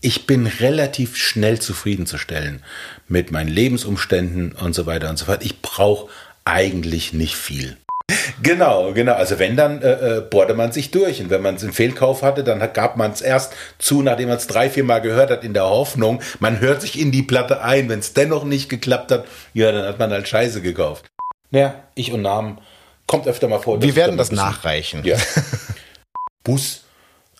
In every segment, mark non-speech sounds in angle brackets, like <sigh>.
ich bin relativ schnell zufriedenzustellen mit meinen Lebensumständen und so weiter und so fort. Ich brauche eigentlich nicht viel. Genau, genau. Also wenn, dann äh, äh, bohrte man sich durch. Und wenn man einen Fehlkauf hatte, dann gab man es erst zu, nachdem man es drei, vier Mal gehört hat, in der Hoffnung, man hört sich in die Platte ein. Wenn es dennoch nicht geklappt hat, ja, dann hat man halt Scheiße gekauft. Ja, ich und Namen kommt öfter mal vor. Wir werden das nachreichen. Ja. Bus.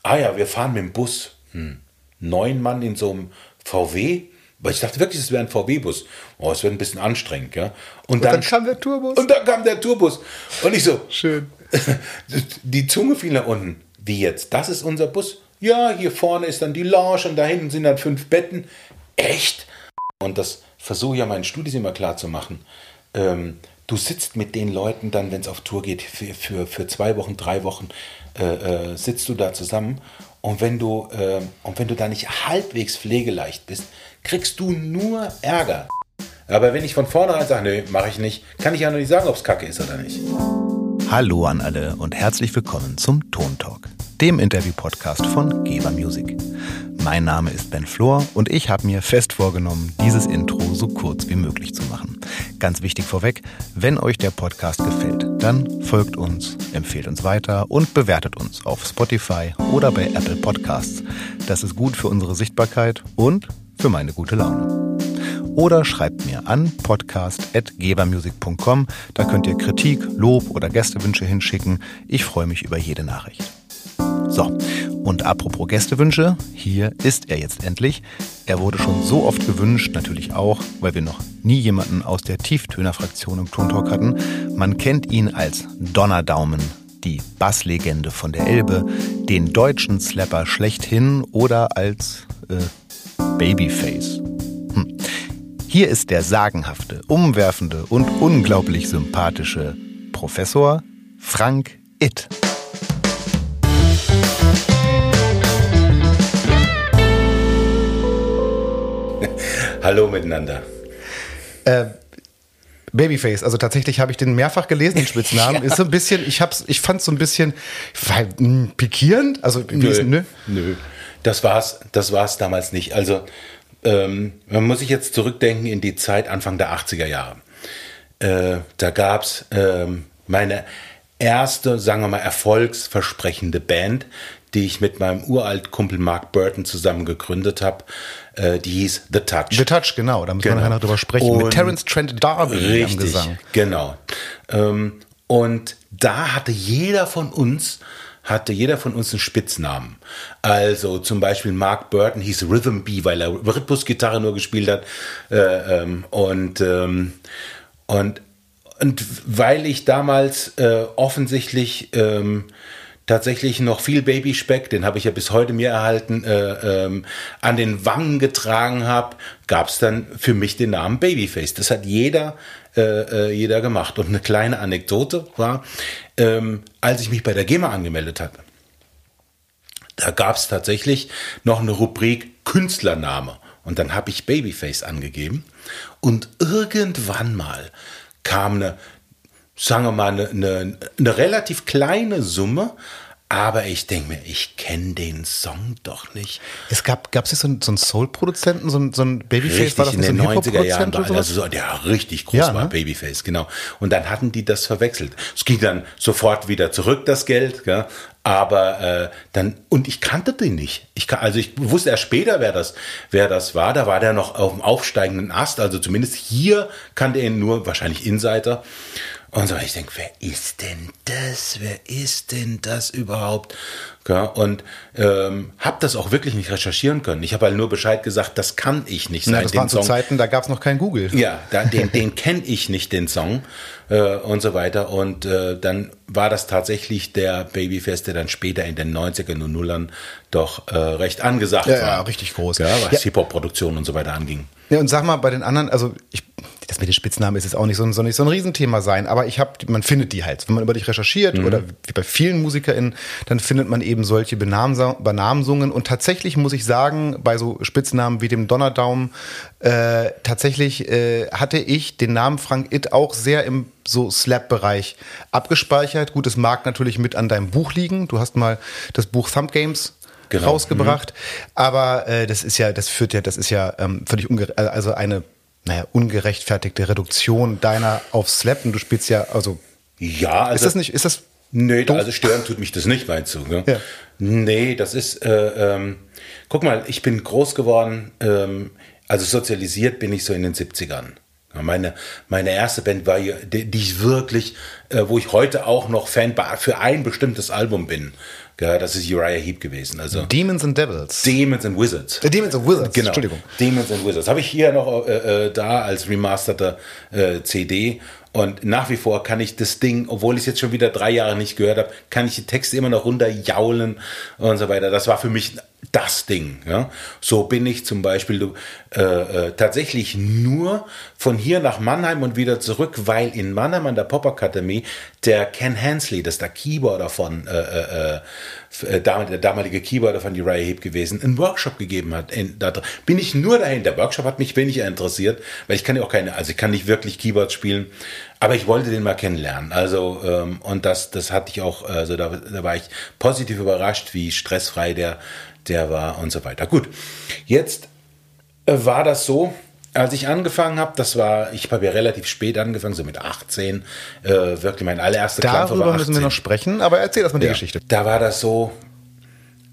Ah ja, wir fahren mit dem Bus. Hm. Neun Mann in so einem VW. Weil ich dachte wirklich, es wäre ein VW-Bus. Oh, es wird ein bisschen anstrengend, ja. Und, und dann, dann, kam der Tourbus. Und dann kam der Tourbus. Und ich so. Schön. <laughs> Die Zunge fiel nach unten. Wie jetzt? Das ist unser Bus? Ja, hier vorne ist dann die Lounge und da hinten sind dann fünf Betten. Echt? Und das versuche ich ja meinen Studis immer klar zu machen. Ähm, du sitzt mit den Leuten dann, wenn es auf Tour geht, für, für, für zwei Wochen, drei Wochen, äh, äh, sitzt du da zusammen. Und wenn du, äh, und wenn du da nicht halbwegs pflegeleicht bist, kriegst du nur Ärger. Aber wenn ich von vornherein sage, nee, mache ich nicht, kann ich ja noch nicht sagen, ob es kacke ist oder nicht. Hallo an alle und herzlich willkommen zum Ton Talk, dem Interview-Podcast von Geber Music. Mein Name ist Ben Flor und ich habe mir fest vorgenommen, dieses Intro so kurz wie möglich zu machen. Ganz wichtig vorweg, wenn euch der Podcast gefällt, dann folgt uns, empfehlt uns weiter und bewertet uns auf Spotify oder bei Apple Podcasts. Das ist gut für unsere Sichtbarkeit und für meine gute Laune. Oder schreibt mir an podcast.gebermusic.com. Da könnt ihr Kritik, Lob oder Gästewünsche hinschicken. Ich freue mich über jede Nachricht. So, und apropos Gästewünsche, hier ist er jetzt endlich. Er wurde schon so oft gewünscht, natürlich auch, weil wir noch nie jemanden aus der Tieftöner-Fraktion im Tontalk hatten. Man kennt ihn als Donnerdaumen, die Basslegende von der Elbe, den deutschen Slapper schlechthin oder als äh, Babyface. Hm. Hier ist der sagenhafte, umwerfende und unglaublich sympathische Professor Frank Itt. Hallo miteinander. Äh, Babyface, also tatsächlich habe ich den mehrfach gelesen, den Spitznamen. <laughs> ja. Ist so ein bisschen, ich hab's, ich fand so ein bisschen weil, mh, hm, pikierend. Also nö, ist, nö. nö. Das war's, das war's damals nicht. Also ähm, man muss sich jetzt zurückdenken in die Zeit Anfang der 80er Jahre. Äh, da gab's ähm, meine erste, sagen wir mal, erfolgsversprechende Band, die ich mit meinem uralt Kumpel Mark Burton zusammen gegründet habe. Äh, die hieß The Touch. The Touch, genau. Da müssen genau. wir nachher noch drüber sprechen. Und mit Terence Trent D'Arby richtig, am Gesang. Genau. Ähm, und da hatte jeder von uns hatte jeder von uns einen Spitznamen. Also zum Beispiel Mark Burton hieß Rhythm B, weil er Rhythmusgitarre nur gespielt hat. Äh, ähm, und, ähm, und, und weil ich damals äh, offensichtlich ähm, tatsächlich noch viel Babyspeck, den habe ich ja bis heute mir erhalten, äh, ähm, an den Wangen getragen habe, gab es dann für mich den Namen Babyface. Das hat jeder, äh, äh, jeder gemacht. Und eine kleine Anekdote war, ähm, als ich mich bei der GEMA angemeldet habe, da gab es tatsächlich noch eine Rubrik Künstlername. Und dann habe ich Babyface angegeben. Und irgendwann mal kam eine, sagen wir mal, eine, eine, eine relativ kleine Summe, aber ich denke mir, ich kenne den Song doch nicht. Es gab, gab es so einen, so einen Soul-Produzenten, so einen, so ein Babyface? Richtig, war das in den so 90er Jahren war also so, der richtig groß ja, war, ne? Babyface, genau. Und dann hatten die das verwechselt. Es ging dann sofort wieder zurück, das Geld, gell? aber äh, dann, und ich kannte den nicht. Ich also ich wusste erst später, wer das, wer das war. Da war der noch auf dem aufsteigenden Ast, also zumindest hier kannte er ihn nur, wahrscheinlich Insider. Und so, ich denke, wer ist denn das? Wer ist denn das überhaupt? Ja, und ähm, habe das auch wirklich nicht recherchieren können. Ich habe halt nur Bescheid gesagt, das kann ich nicht sein. Na, das waren zu Zeiten, da gab es noch kein Google. Ja, da, den, den kenne ich nicht, den Song äh, und so weiter. Und äh, dann war das tatsächlich der Babyfest, der dann später in den 90ern und Nullern doch äh, recht angesagt ja, war. Ja, richtig groß. Ja, was ja. Hip-Hop-Produktion und so weiter anging. Ja, und sag mal, bei den anderen, also ich, das mit den Spitznamen ist jetzt auch nicht so, so, nicht so ein Riesenthema sein, aber ich habe, man findet die halt. Wenn man über dich recherchiert mhm. oder wie bei vielen MusikerInnen, dann findet man eben solche Benamsungen. Und tatsächlich muss ich sagen, bei so Spitznamen wie dem Donnerdaum, äh, tatsächlich äh, hatte ich den Namen Frank It auch sehr im so Slap-Bereich abgespeichert. Gut, es mag natürlich mit an deinem Buch liegen. Du hast mal das Buch Thumb Games genau. rausgebracht. Mhm. Aber äh, das ist ja, das führt ja, das ist ja ähm, völlig ungerecht, also eine naja, ungerechtfertigte Reduktion deiner auf Slap und du spielst ja, also. Ja, also. Ist das nicht, ist das. Nee, doof? also stören tut mich das nicht, meinst du? Ne? Ja. Nee, das ist, äh, ähm, guck mal, ich bin groß geworden, ähm, also sozialisiert bin ich so in den 70ern. Meine, meine erste Band war, die, die ich wirklich, äh, wo ich heute auch noch Fan für ein bestimmtes Album bin. Ja, das ist Uriah Heep gewesen. Also Demons and Devils. Demons and Wizards. Äh, Demons and Wizards, genau. Entschuldigung. Demons and Wizards. Habe ich hier noch äh, äh, da als remasterte äh, CD. Und nach wie vor kann ich das Ding, obwohl ich es jetzt schon wieder drei Jahre nicht gehört habe, kann ich die Texte immer noch runterjaulen und so weiter. Das war für mich das Ding. Ja? So bin ich zum Beispiel äh, äh, tatsächlich nur von hier nach Mannheim und wieder zurück, weil in Mannheim an der Popakademie der Ken Hansley, das ist der Keyboarder von äh, äh, äh, der damalige Keyboarder von Uriah Heep gewesen, einen Workshop gegeben hat. In, da bin ich nur dahin. Der Workshop hat mich weniger interessiert, weil ich kann ja auch keine, also ich kann nicht wirklich Keyboard spielen, aber ich wollte den mal kennenlernen. Also ähm, und das, das hatte ich auch, also da, da war ich positiv überrascht, wie stressfrei der der war und so weiter. Gut, jetzt äh, war das so, als ich angefangen habe, das war, ich habe ja relativ spät angefangen, so mit 18, äh, wirklich mein allererster Darüber war müssen wir noch sprechen, aber erzähl erstmal die ja, Geschichte. Da war das so,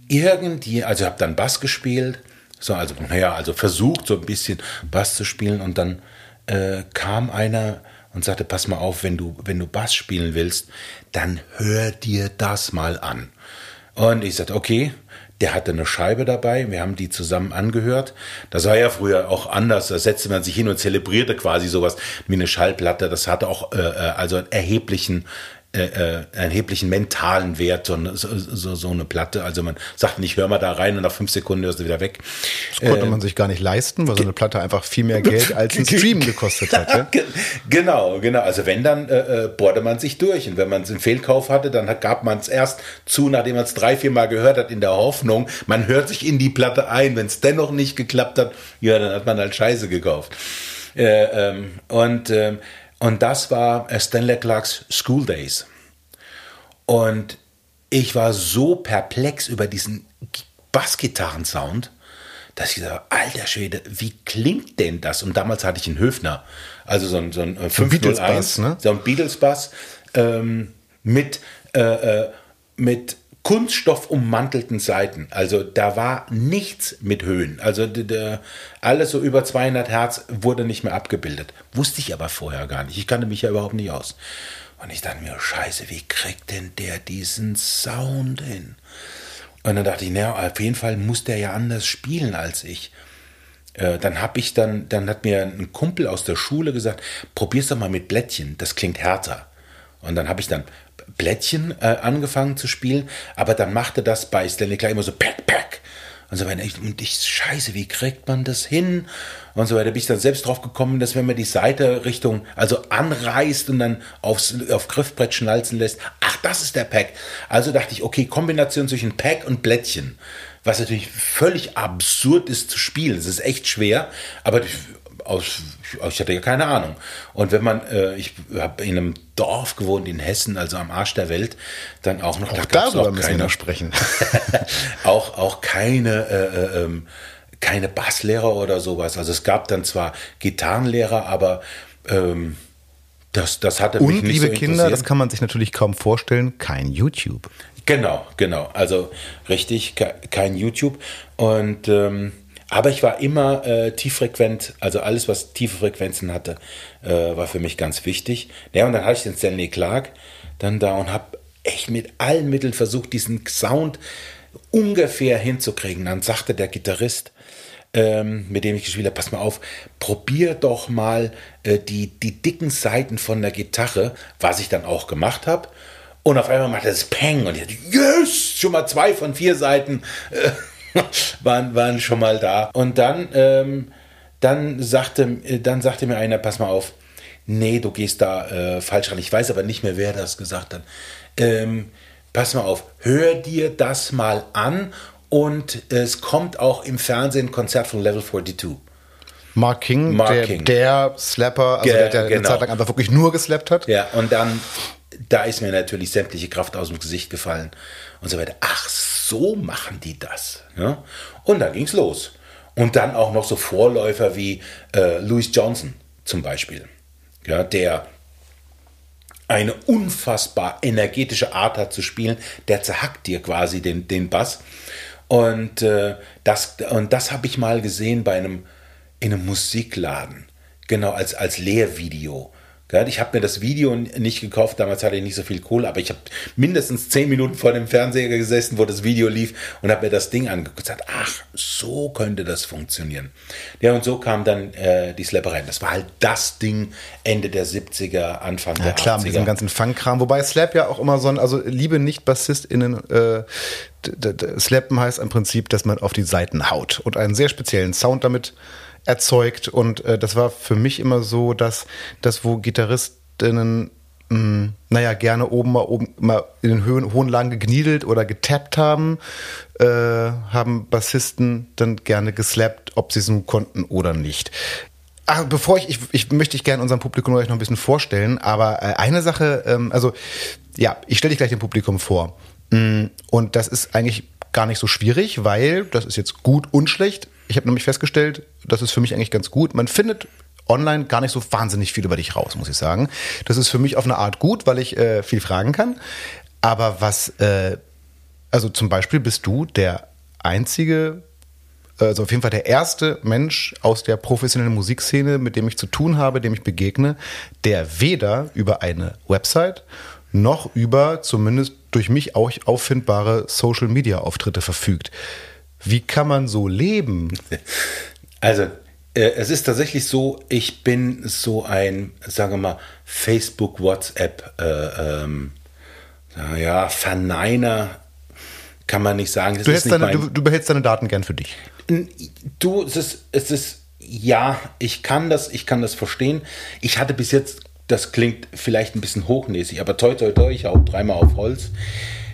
irgendwie, also ich habe dann Bass gespielt, so, also, naja, also versucht so ein bisschen Bass zu spielen und dann äh, kam einer und sagte, pass mal auf, wenn du, wenn du Bass spielen willst, dann hör dir das mal an. Und ich sagte, okay, der hatte eine Scheibe dabei, wir haben die zusammen angehört. Das war ja früher auch anders, da setzte man sich hin und zelebrierte quasi sowas wie eine Schallplatte. Das hatte auch äh, äh also erheblichen äh, äh, erheblichen mentalen Wert, so, so, so, eine Platte. Also man sagt nicht, hör mal da rein und nach fünf Sekunden hörst du wieder weg. Das konnte äh, man sich gar nicht leisten, weil so eine Platte einfach viel mehr <laughs> Geld als ein Stream gekostet hat. Ja? genau, genau. Also wenn, dann äh, äh, bohrte man sich durch. Und wenn man einen Fehlkauf hatte, dann gab man es erst zu, nachdem man es drei, vier Mal gehört hat, in der Hoffnung, man hört sich in die Platte ein. Wenn es dennoch nicht geklappt hat, ja, dann hat man halt Scheiße gekauft. Äh, ähm, und ähm, und das war Stanley Clarks School Days. Und ich war so perplex über diesen Bassgitarrensound, dass ich gesagt habe, alter Schwede, wie klingt denn das? Und damals hatte ich einen Höfner, also so ein, so ein 501, ne? so ein Beatles-Bass ähm, mit, äh, äh, mit kunststoffummantelten Seiten. Also da war nichts mit Höhen. Also alles so über 200 Hertz wurde nicht mehr abgebildet. Wusste ich aber vorher gar nicht. Ich kannte mich ja überhaupt nicht aus. Und ich dachte mir, scheiße, wie kriegt denn der diesen Sound hin? Und dann dachte ich, naja, auf jeden Fall muss der ja anders spielen als ich. Äh, dann habe ich dann, dann hat mir ein Kumpel aus der Schule gesagt, probier's doch mal mit Blättchen, das klingt härter. Und dann habe ich dann Blättchen äh, angefangen zu spielen, aber dann machte das bei Stanley Clark immer so Pack, Pack. Und so weiter. Und ich, scheiße, wie kriegt man das hin? Und so weiter. Bin ich dann selbst drauf gekommen, dass wenn man die Seite Richtung, also anreißt und dann aufs, auf Griffbrett schnalzen lässt, ach, das ist der Pack. Also dachte ich, okay, Kombination zwischen Pack und Blättchen. Was natürlich völlig absurd ist zu spielen. Es ist echt schwer, aber aus, ich hatte ja keine Ahnung. Und wenn man, äh, ich habe in einem Dorf gewohnt in Hessen, also am Arsch der Welt, dann auch noch. Auch da darüber müssen keine, wir noch sprechen. <laughs> auch, auch keine, äh, äh, ähm, keine Basslehrer oder sowas. Also es gab dann zwar Gitarrenlehrer, aber ähm, das, das hatte mich Und, nicht liebe so Kinder, das kann man sich natürlich kaum vorstellen, kein YouTube. Genau, genau. Also richtig, kein YouTube. Und ähm, aber ich war immer äh, tieffrequent, also alles, was tiefe Frequenzen hatte, äh, war für mich ganz wichtig. Ja, und dann hatte ich den Stanley Clark dann da und habe echt mit allen Mitteln versucht, diesen Sound ungefähr hinzukriegen. Dann sagte der Gitarrist, ähm, mit dem ich gespielt habe, pass mal auf, probier doch mal äh, die, die dicken Seiten von der Gitarre, was ich dann auch gemacht habe. Und auf einmal machte es Peng und ich dachte, yes, schon mal zwei von vier Seiten. Äh, <laughs> waren, waren schon mal da. Und dann, ähm, dann, sagte, dann sagte mir einer, pass mal auf, nee, du gehst da äh, falsch ran. Ich weiß aber nicht mehr, wer das gesagt hat. Ähm, pass mal auf, hör dir das mal an und es kommt auch im Fernsehen ein Konzert von Level 42. Mark King, Mark der, King. der Slapper, also Ge der, der genau. eine Zeit lang einfach wirklich nur geslappt hat. Ja, und dann da ist mir natürlich sämtliche Kraft aus dem Gesicht gefallen und so weiter. Ach, so machen die das. Ja? Und dann ging es los. Und dann auch noch so Vorläufer wie äh, Louis Johnson zum Beispiel, ja, der eine unfassbar energetische Art hat zu spielen, der zerhackt dir quasi den, den Bass. Und äh, das, und das habe ich mal gesehen bei einem, in einem Musikladen, genau als, als Lehrvideo. Ich habe mir das Video nicht gekauft, damals hatte ich nicht so viel Kohle, aber ich habe mindestens zehn Minuten vor dem Fernseher gesessen, wo das Video lief und habe mir das Ding angeguckt und gesagt, ach, so könnte das funktionieren. Ja, und so kam dann äh, die Slapperei. Das war halt das Ding Ende der 70er, Anfang ja, der klar, 80er. mit diesem ganzen Fangkram. Wobei Slap ja auch immer so ein, also liebe Nicht-BassistInnen, äh, Slappen heißt im Prinzip, dass man auf die Seiten haut und einen sehr speziellen Sound damit erzeugt. Und äh, das war für mich immer so, dass das, wo Gitarristinnen mh, hm, naja, gerne oben mal oben mal in den Höhen, hohen Lagen gegniedelt oder getappt haben, äh, haben Bassisten dann gerne geslappt, ob sie es nun konnten oder nicht. Ach, bevor ich, ich, ich möchte ich gerne unserem Publikum euch noch ein bisschen vorstellen, aber äh, eine Sache, ähm, also ja, ich stelle dich gleich dem Publikum vor. Mm, und das ist eigentlich gar nicht so schwierig, weil das ist jetzt gut und schlecht. Ich habe nämlich festgestellt, das ist für mich eigentlich ganz gut. Man findet online gar nicht so wahnsinnig viel über dich raus, muss ich sagen. Das ist für mich auf eine Art gut, weil ich äh, viel fragen kann. Aber was, äh, also zum Beispiel bist du der einzige, also auf jeden Fall der erste Mensch aus der professionellen Musikszene, mit dem ich zu tun habe, dem ich begegne, der weder über eine Website noch über zumindest durch mich auch auffindbare Social Media Auftritte verfügt. Wie kann man so leben? <laughs> Also, äh, es ist tatsächlich so, ich bin so ein, sagen wir mal, Facebook, WhatsApp, äh, ähm, ja, Verneiner, kann man nicht sagen. Du, nicht deine, du, du, behältst deine Daten gern für dich. Du, es ist, es ist, ja, ich kann das, ich kann das verstehen. Ich hatte bis jetzt, das klingt vielleicht ein bisschen hochnäsig, aber toi, toi, toi, ich hau dreimal auf Holz,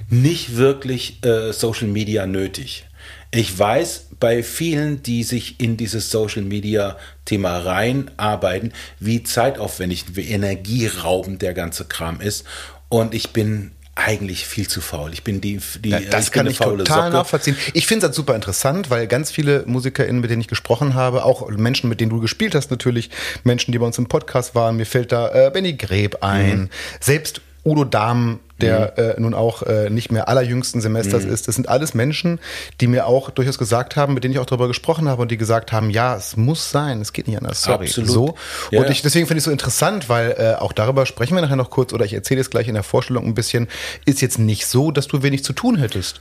nicht wirklich äh, Social Media nötig. Ich weiß bei vielen, die sich in dieses Social Media Thema reinarbeiten, wie zeitaufwendig, wie energieraubend der ganze Kram ist. Und ich bin eigentlich viel zu faul. Ich bin die, die ja, das ich kann ich total Socke. nachvollziehen. Ich finde es super interessant, weil ganz viele MusikerInnen, mit denen ich gesprochen habe, auch Menschen, mit denen du gespielt hast, natürlich, Menschen, die bei uns im Podcast waren, mir fällt da äh, Benny Greb ein, mhm. selbst Udo Dahm, der mhm. äh, nun auch äh, nicht mehr allerjüngsten Semesters mhm. ist. Das sind alles Menschen, die mir auch durchaus gesagt haben, mit denen ich auch darüber gesprochen habe und die gesagt haben, ja, es muss sein, es geht nicht anders. Sorry. Absolut. So. Ja. Und ich, deswegen finde ich es so interessant, weil äh, auch darüber sprechen wir nachher noch kurz oder ich erzähle es gleich in der Vorstellung ein bisschen. Ist jetzt nicht so, dass du wenig zu tun hättest.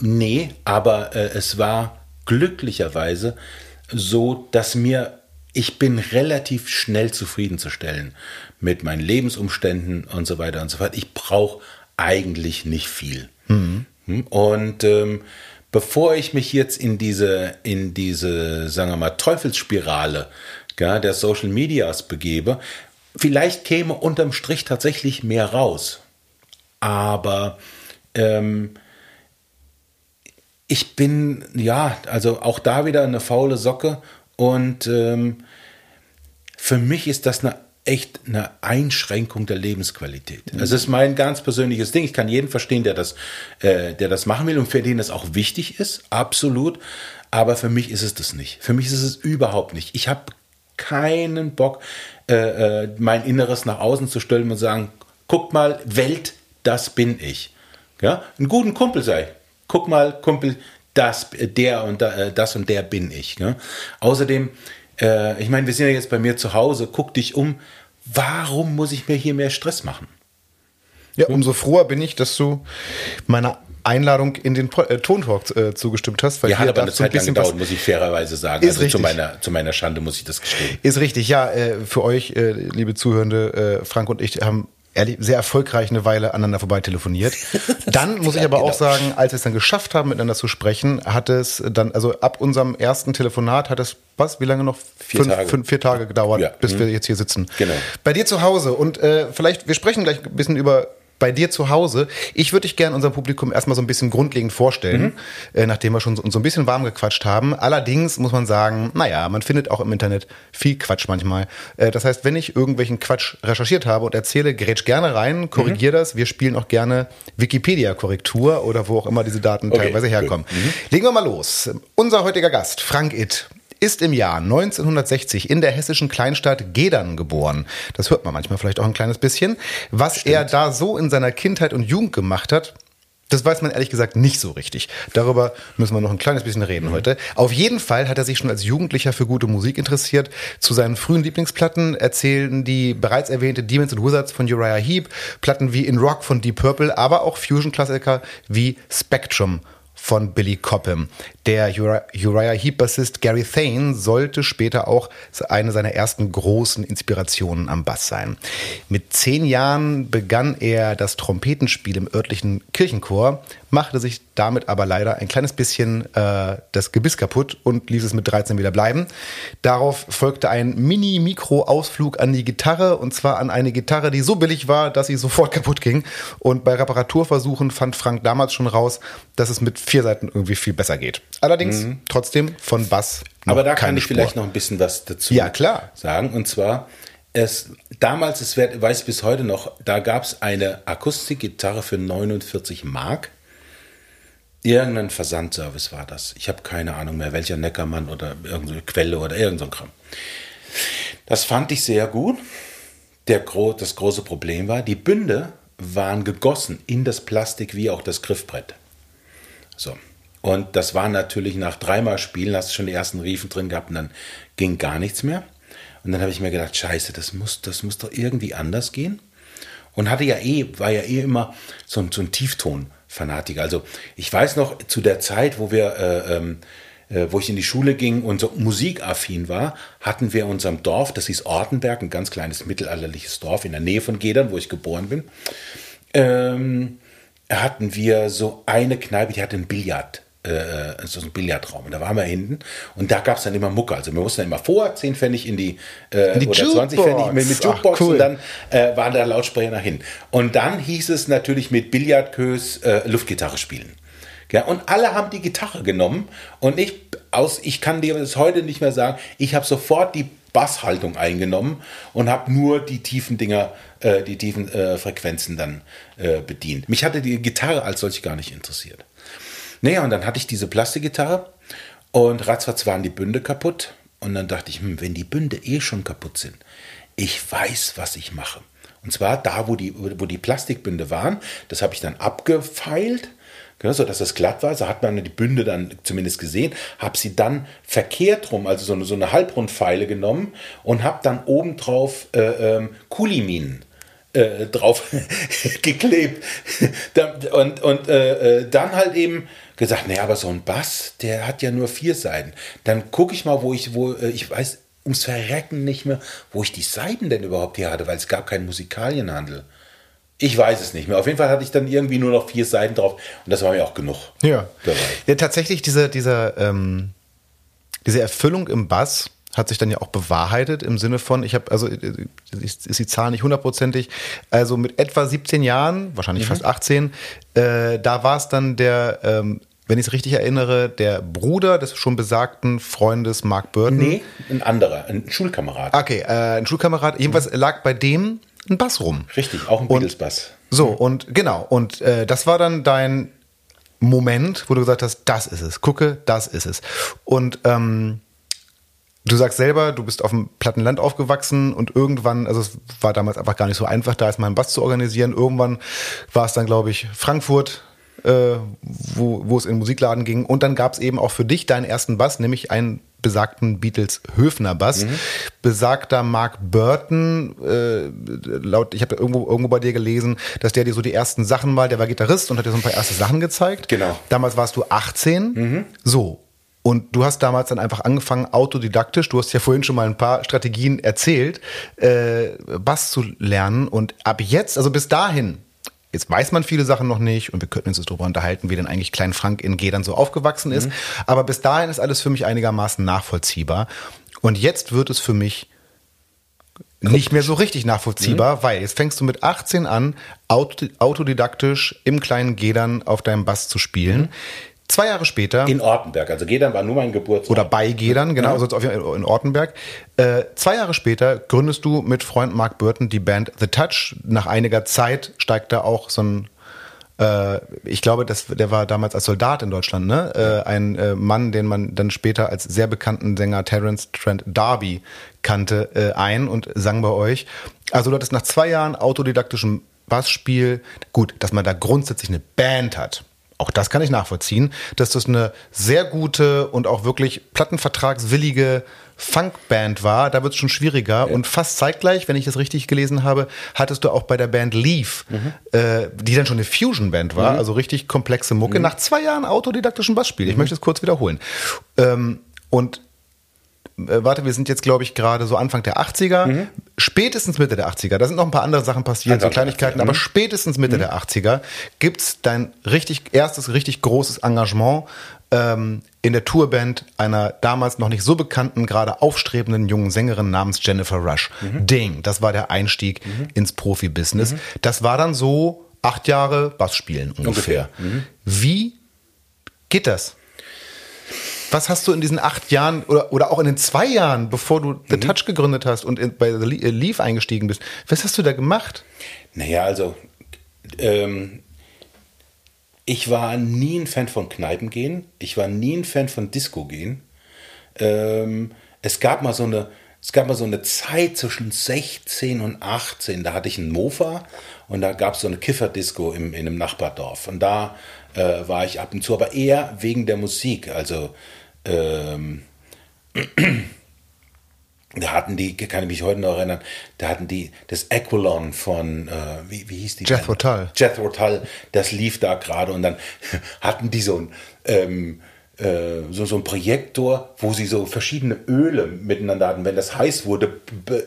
Nee, aber äh, es war glücklicherweise so, dass mir ich bin relativ schnell zufriedenzustellen mit meinen Lebensumständen und so weiter und so fort. Ich brauche eigentlich nicht viel. Mhm. Und ähm, bevor ich mich jetzt in diese, in diese, sagen wir mal, Teufelsspirale ja, der Social Medias begebe, vielleicht käme unterm Strich tatsächlich mehr raus. Aber ähm, ich bin, ja, also auch da wieder eine faule Socke und ähm, für mich ist das eine echt eine Einschränkung der Lebensqualität. Mhm. Das ist mein ganz persönliches Ding. Ich kann jeden verstehen, der das, äh, der das machen will und für den das auch wichtig ist, absolut. Aber für mich ist es das nicht. Für mich ist es überhaupt nicht. Ich habe keinen Bock, äh, äh, mein Inneres nach außen zu stellen und sagen, guck mal, Welt, das bin ich. Ja, einen guten Kumpel sei. Guck mal, Kumpel, das, der und da, äh, das und der bin ich. Ja? Außerdem äh, ich meine, wir sind ja jetzt bei mir zu Hause, guck dich um. Warum muss ich mir hier mehr Stress machen? Ja, umso froher bin ich, dass du meiner Einladung in den äh, Tontalk äh, zugestimmt hast. Weil ja, hat aber eine Zeit lang gedauert, muss ich fairerweise sagen. Ist also richtig. Zu meiner, zu meiner Schande muss ich das gestehen. Ist richtig, ja. Äh, für euch, äh, liebe Zuhörende, äh, Frank und ich haben ehrlich, sehr erfolgreich eine Weile aneinander vorbei telefoniert. <laughs> Dann muss ich aber genau. auch sagen, als wir es dann geschafft haben, miteinander zu sprechen, hat es dann, also ab unserem ersten Telefonat hat es, was, wie lange noch? Vier fünf, Tage. Fünf, vier Tage gedauert, ja. bis mhm. wir jetzt hier sitzen. Genau. Bei dir zu Hause und äh, vielleicht, wir sprechen gleich ein bisschen über bei dir zu Hause. Ich würde dich gerne unserem Publikum erstmal so ein bisschen grundlegend vorstellen, mhm. äh, nachdem wir schon so, so ein bisschen warm gequatscht haben. Allerdings muss man sagen, naja, man findet auch im Internet viel Quatsch manchmal. Äh, das heißt, wenn ich irgendwelchen Quatsch recherchiert habe und erzähle, grätsch gerne rein, korrigier mhm. das. Wir spielen auch gerne Wikipedia-Korrektur oder wo auch immer diese Daten okay, teilweise herkommen. Mhm. Legen wir mal los. Unser heutiger Gast, Frank Itt, ist im Jahr 1960 in der hessischen Kleinstadt Gedern geboren. Das hört man manchmal vielleicht auch ein kleines bisschen. Was Stimmt. er da so in seiner Kindheit und Jugend gemacht hat, das weiß man ehrlich gesagt nicht so richtig. Darüber müssen wir noch ein kleines bisschen reden mhm. heute. Auf jeden Fall hat er sich schon als Jugendlicher für gute Musik interessiert. Zu seinen frühen Lieblingsplatten erzählen die bereits erwähnte Demons and Wizards von Uriah Heep, Platten wie In Rock von Deep Purple, aber auch Fusion-Klassiker wie Spectrum von Billy Cobham. Der Uriah Heep-Bassist Gary Thane sollte später auch eine seiner ersten großen Inspirationen am Bass sein. Mit zehn Jahren begann er das Trompetenspiel im örtlichen Kirchenchor, machte sich damit aber leider ein kleines bisschen äh, das Gebiss kaputt und ließ es mit 13 wieder bleiben. Darauf folgte ein Mini-Mikro-Ausflug an die Gitarre und zwar an eine Gitarre, die so billig war, dass sie sofort kaputt ging. Und bei Reparaturversuchen fand Frank damals schon raus, dass es mit vier Seiten irgendwie viel besser geht. Allerdings mhm. trotzdem von Bass. Aber da kann ich Spur. vielleicht noch ein bisschen was dazu ja, klar. sagen. Und zwar, es, damals, es weiß ich bis heute noch, da gab es eine Akustikgitarre für 49 Mark. Irgendein Versandservice war das. Ich habe keine Ahnung mehr, welcher Neckermann oder irgendeine Quelle oder irgendein Kram. Das fand ich sehr gut. Der, das große Problem war, die Bünde waren gegossen in das Plastik wie auch das Griffbrett. So. Und das war natürlich nach dreimal Spielen, hast du schon die ersten Riefen drin gehabt und dann ging gar nichts mehr. Und dann habe ich mir gedacht, scheiße, das muss, das muss doch irgendwie anders gehen. Und hatte ja eh, war ja eh immer so, ein, so ein Tiefton-Fanatiker. Also ich weiß noch, zu der Zeit, wo wir, äh, ähm, äh, wo ich in die Schule ging und so musikaffin war, hatten wir in unserem Dorf, das hieß Ortenberg, ein ganz kleines mittelalterliches Dorf in der Nähe von Gedern, wo ich geboren bin, ähm, hatten wir so eine Kneipe, die hatte ein Billard. Äh, so ein Billardraum. Und da waren wir hinten und da gab es dann immer Mucke. Also wir mussten dann immer vor 10 Pfennig in die, äh, die oder 20 Pfennig mit, mit Jukebox cool. und dann äh, waren da Lautsprecher nach hin. Und dann hieß es natürlich mit Billardkös äh, Luftgitarre spielen. Ja, und alle haben die Gitarre genommen und ich aus, ich kann dir das heute nicht mehr sagen, ich habe sofort die Basshaltung eingenommen und habe nur die tiefen Dinger, äh, die tiefen äh, Frequenzen dann äh, bedient. Mich hatte die Gitarre als solche gar nicht interessiert. Naja, und dann hatte ich diese Plastikgitarre und ratzfatz waren die Bünde kaputt. Und dann dachte ich, hm, wenn die Bünde eh schon kaputt sind, ich weiß, was ich mache. Und zwar da, wo die, wo die Plastikbünde waren, das habe ich dann abgefeilt ja, so dass es glatt war. So hat man die Bünde dann zumindest gesehen. Habe sie dann verkehrt rum, also so eine, so eine Halbrundpfeile genommen und habe dann obendrauf äh, ähm, Kuliminen äh, drauf <laughs> geklebt. <laughs> und und äh, äh, dann halt eben gesagt, naja, aber so ein Bass, der hat ja nur vier Seiten. Dann gucke ich mal, wo ich, wo, äh, ich weiß ums Verrecken nicht mehr, wo ich die Seiten denn überhaupt hier hatte, weil es gab keinen Musikalienhandel. Ich weiß es nicht mehr. Auf jeden Fall hatte ich dann irgendwie nur noch vier Seiten drauf und das war mir auch genug. Ja. ja tatsächlich, diese, diese, ähm, diese Erfüllung im Bass hat sich dann ja auch bewahrheitet im Sinne von, ich habe, also ist die Zahl nicht hundertprozentig, also mit etwa 17 Jahren, wahrscheinlich mhm. fast 18, äh, da war es dann der, ähm, wenn ich es richtig erinnere, der Bruder des schon besagten Freundes Mark Burton. Nee, ein anderer, ein Schulkamerad. Okay, äh, ein Schulkamerad. Jedenfalls lag bei dem ein Bass rum. Richtig, auch ein Beatles-Bass. So, und genau, und äh, das war dann dein Moment, wo du gesagt hast, das ist es. Gucke, das ist es. Und ähm, du sagst selber, du bist auf dem Plattenland aufgewachsen und irgendwann, also es war damals einfach gar nicht so einfach, da erstmal einen Bass zu organisieren. Irgendwann war es dann, glaube ich, Frankfurt, äh, wo, wo es in den Musikladen ging. Und dann gab es eben auch für dich deinen ersten Bass, nämlich einen besagten Beatles Höfner Bass. Mhm. Besagter Mark Burton, äh, laut, ich habe irgendwo, irgendwo bei dir gelesen, dass der dir so die ersten Sachen mal, der war Gitarrist und hat dir so ein paar erste Sachen gezeigt. Genau. Damals warst du 18. Mhm. So. Und du hast damals dann einfach angefangen, autodidaktisch, du hast ja vorhin schon mal ein paar Strategien erzählt, äh, Bass zu lernen. Und ab jetzt, also bis dahin, Jetzt weiß man viele Sachen noch nicht und wir könnten uns darüber unterhalten, wie denn eigentlich Klein Frank in Gedern so aufgewachsen ist. Mhm. Aber bis dahin ist alles für mich einigermaßen nachvollziehbar. Und jetzt wird es für mich nicht mehr so richtig nachvollziehbar, mhm. weil jetzt fängst du mit 18 an, autodidaktisch im kleinen Gedern auf deinem Bass zu spielen. Mhm. Zwei Jahre später. In Ortenberg. Also Gedern war nur mein Geburtsort. Oder bei Gedern, genau, ja. also in Ortenberg. Äh, zwei Jahre später gründest du mit Freund Mark Burton die Band The Touch. Nach einiger Zeit steigt da auch so ein äh, ich glaube, das, der war damals als Soldat in Deutschland, ne? Äh, ein äh, Mann, den man dann später als sehr bekannten Sänger Terence Trent D'Arby kannte, äh, ein und sang bei euch. Also du hattest nach zwei Jahren autodidaktischem Bassspiel, gut, dass man da grundsätzlich eine Band hat, auch das kann ich nachvollziehen, dass das eine sehr gute und auch wirklich plattenvertragswillige Funkband war. Da wird es schon schwieriger. Ja. Und fast zeitgleich, wenn ich das richtig gelesen habe, hattest du auch bei der Band Leaf, mhm. äh, die dann schon eine Fusion-Band war, mhm. also richtig komplexe Mucke, mhm. nach zwei Jahren autodidaktischen Bassspiel. Ich mhm. möchte es kurz wiederholen. Ähm, und warte, wir sind jetzt, glaube ich, gerade so Anfang der 80er, mhm. spätestens Mitte der 80er, da sind noch ein paar andere Sachen passiert, so Kleinigkeiten, aber mhm. spätestens Mitte mhm. der 80er gibt es dein richtig, erstes richtig großes Engagement ähm, in der Tourband einer damals noch nicht so bekannten, gerade aufstrebenden jungen Sängerin namens Jennifer Rush. Mhm. Ding, das war der Einstieg mhm. ins Profibusiness. Mhm. Das war dann so acht Jahre Bassspielen ungefähr. ungefähr. Wie geht das? Was hast du in diesen acht Jahren oder, oder auch in den zwei Jahren, bevor du The mhm. Touch gegründet hast und in, bei The äh, Leaf eingestiegen bist, was hast du da gemacht? Naja, also ähm, ich war nie ein Fan von Kneipen gehen. Ich war nie ein Fan von Disco gehen. Ähm, es gab mal so eine, es gab mal so eine Zeit zwischen 16 und 18, da hatte ich einen Mofa und da gab es so eine Kifferdisco im, in einem Nachbardorf. Und da äh, war ich ab und zu, aber eher wegen der Musik. Also ähm, <clears throat> da hatten die, kann ich mich heute noch erinnern, da hatten die das Aquilon von, äh, wie, wie hieß die? Jethro Tull. Jethro Tull, das lief da gerade und dann <laughs> hatten die so ein, ähm, äh, so, so ein Projektor, wo sie so verschiedene Öle miteinander hatten. Wenn das heiß wurde,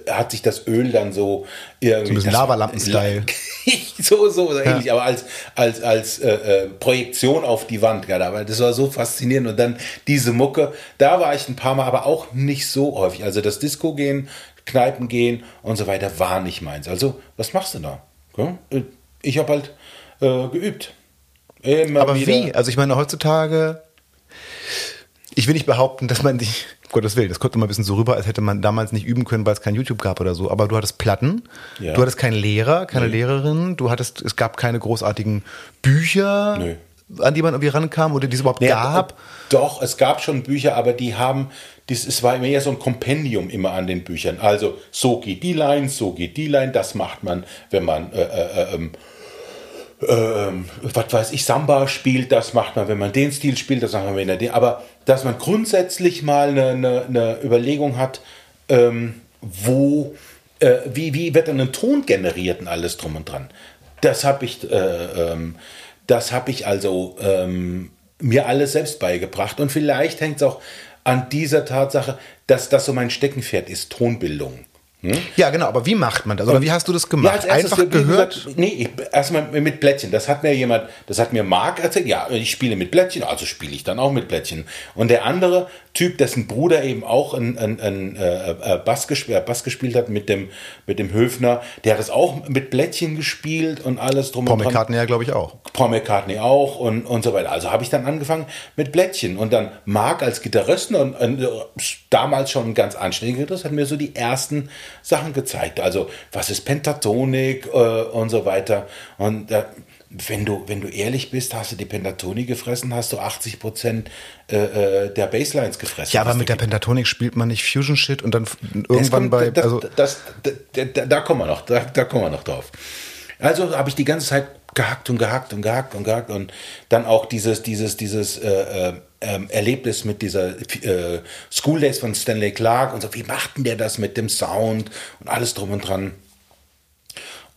hat sich das Öl dann so irgendwie. So ein bisschen Lavalampen-Style. <laughs> so, so, so ähnlich, aber als, als, als äh, äh, Projektion auf die Wand. Ja, aber das war so faszinierend. Und dann diese Mucke, da war ich ein paar Mal, aber auch nicht so häufig. Also das Disco gehen, Kneipen gehen und so weiter war nicht meins. Also, was machst du da? Ja? Ich habe halt äh, geübt. Immer aber wieder. wie? Also ich meine, heutzutage ich will nicht behaupten, dass man dich, Gottes Willen, das kommt immer ein bisschen so rüber, als hätte man damals nicht üben können, weil es kein YouTube gab oder so. Aber du hattest Platten, ja. du hattest keinen Lehrer, keine nee. Lehrerin, du hattest, es gab keine großartigen Bücher. Nee. an die man irgendwie rankam oder die es überhaupt nee, gab? Doch, es gab schon Bücher, aber die haben, das, es war mehr so ein Kompendium immer an den Büchern. Also so geht die Line, so geht die Line, das macht man, wenn man äh, äh, äh ähm, was weiß ich, Samba spielt, das macht man, wenn man den Stil spielt, das macht man, wenn er den. Aber dass man grundsätzlich mal eine, eine, eine Überlegung hat, ähm, wo, äh, wie, wie wird dann ein Ton generiert und alles drum und dran. Das habe ich, äh, ähm, das habe ich also ähm, mir alles selbst beigebracht. Und vielleicht hängt es auch an dieser Tatsache, dass das so mein Steckenpferd ist, Tonbildung. Hm? Ja, genau, aber wie macht man das? Oder wie hast du das gemacht? Ja, Einfach wir, gehört? Gesagt, nee, erstmal mit Blättchen. Das hat mir jemand, das hat mir Marc erzählt. Ja, ich spiele mit Blättchen, also spiele ich dann auch mit Blättchen. Und der andere Typ, dessen Bruder eben auch ein, ein, ein, äh, äh Bass, gespielt, äh, Bass gespielt hat mit dem, mit dem Höfner, der hat das auch mit Blättchen gespielt und alles drum Paul und dran. McCartney ja, glaube ich, auch. Paul McCartney auch und, und so weiter. Also habe ich dann angefangen mit Blättchen. Und dann Marc als Gitarrist und, und damals schon ein ganz anständiges, hat mir so die ersten Sachen gezeigt. Also was ist Pentatonik äh, und so weiter. Und äh, wenn du, wenn du ehrlich bist, hast du die Pentatonik gefressen, hast du 80 Prozent äh, äh, der Baselines gefressen. Ja, aber mit der Pentatonik spielt man nicht Fusion Shit und dann irgendwann kommt, bei. Das, also das, das, da, da kommen wir noch, da, da kommen wir noch drauf. Also habe ich die ganze Zeit gehackt und gehackt und gehackt und gehackt und dann auch dieses, dieses, dieses äh, äh, ähm, Erlebnis mit dieser äh, School Days von Stanley Clark und so, wie macht denn der das mit dem Sound und alles drum und dran.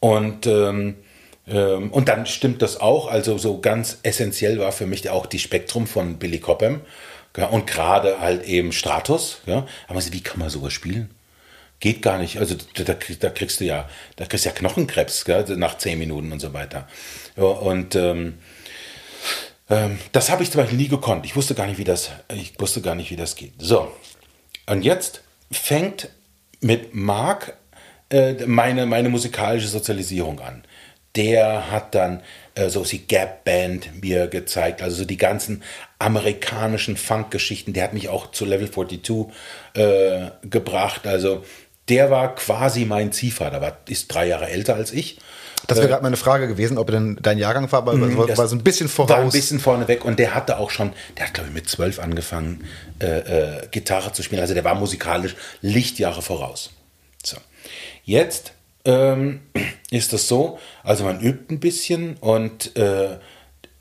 Und ähm, ähm, und dann stimmt das auch. Also so ganz essentiell war für mich auch die Spektrum von Billy Cobham ja, und gerade halt eben Stratus. Ja. Aber wie kann man sowas spielen? Geht gar nicht. Also da, da kriegst du ja, da kriegst ja Knochenkrebs gell, nach zehn Minuten und so weiter. Ja, und ähm, ähm, das habe ich zum Beispiel nie gekonnt. Ich wusste gar nicht, wie das, ich wusste gar nicht, wie das geht. So. Und jetzt fängt mit Mark äh, meine, meine musikalische Sozialisierung an. Der hat dann äh, so die Gap Band mir gezeigt, also so die ganzen amerikanischen Funk-Geschichten. Der hat mich auch zu Level 42 äh, gebracht. Also der war quasi mein Ziehvater, war, ist drei Jahre älter als ich. Das wäre äh, gerade meine Frage gewesen, ob er denn dein Jahrgang war, aber mhm, war, war so ein bisschen voraus. War ein bisschen vorneweg und der hatte auch schon, der hat glaube ich mit zwölf angefangen, äh, äh, Gitarre zu spielen. Also der war musikalisch Lichtjahre voraus. So. Jetzt ähm, ist es so, also man übt ein bisschen und äh,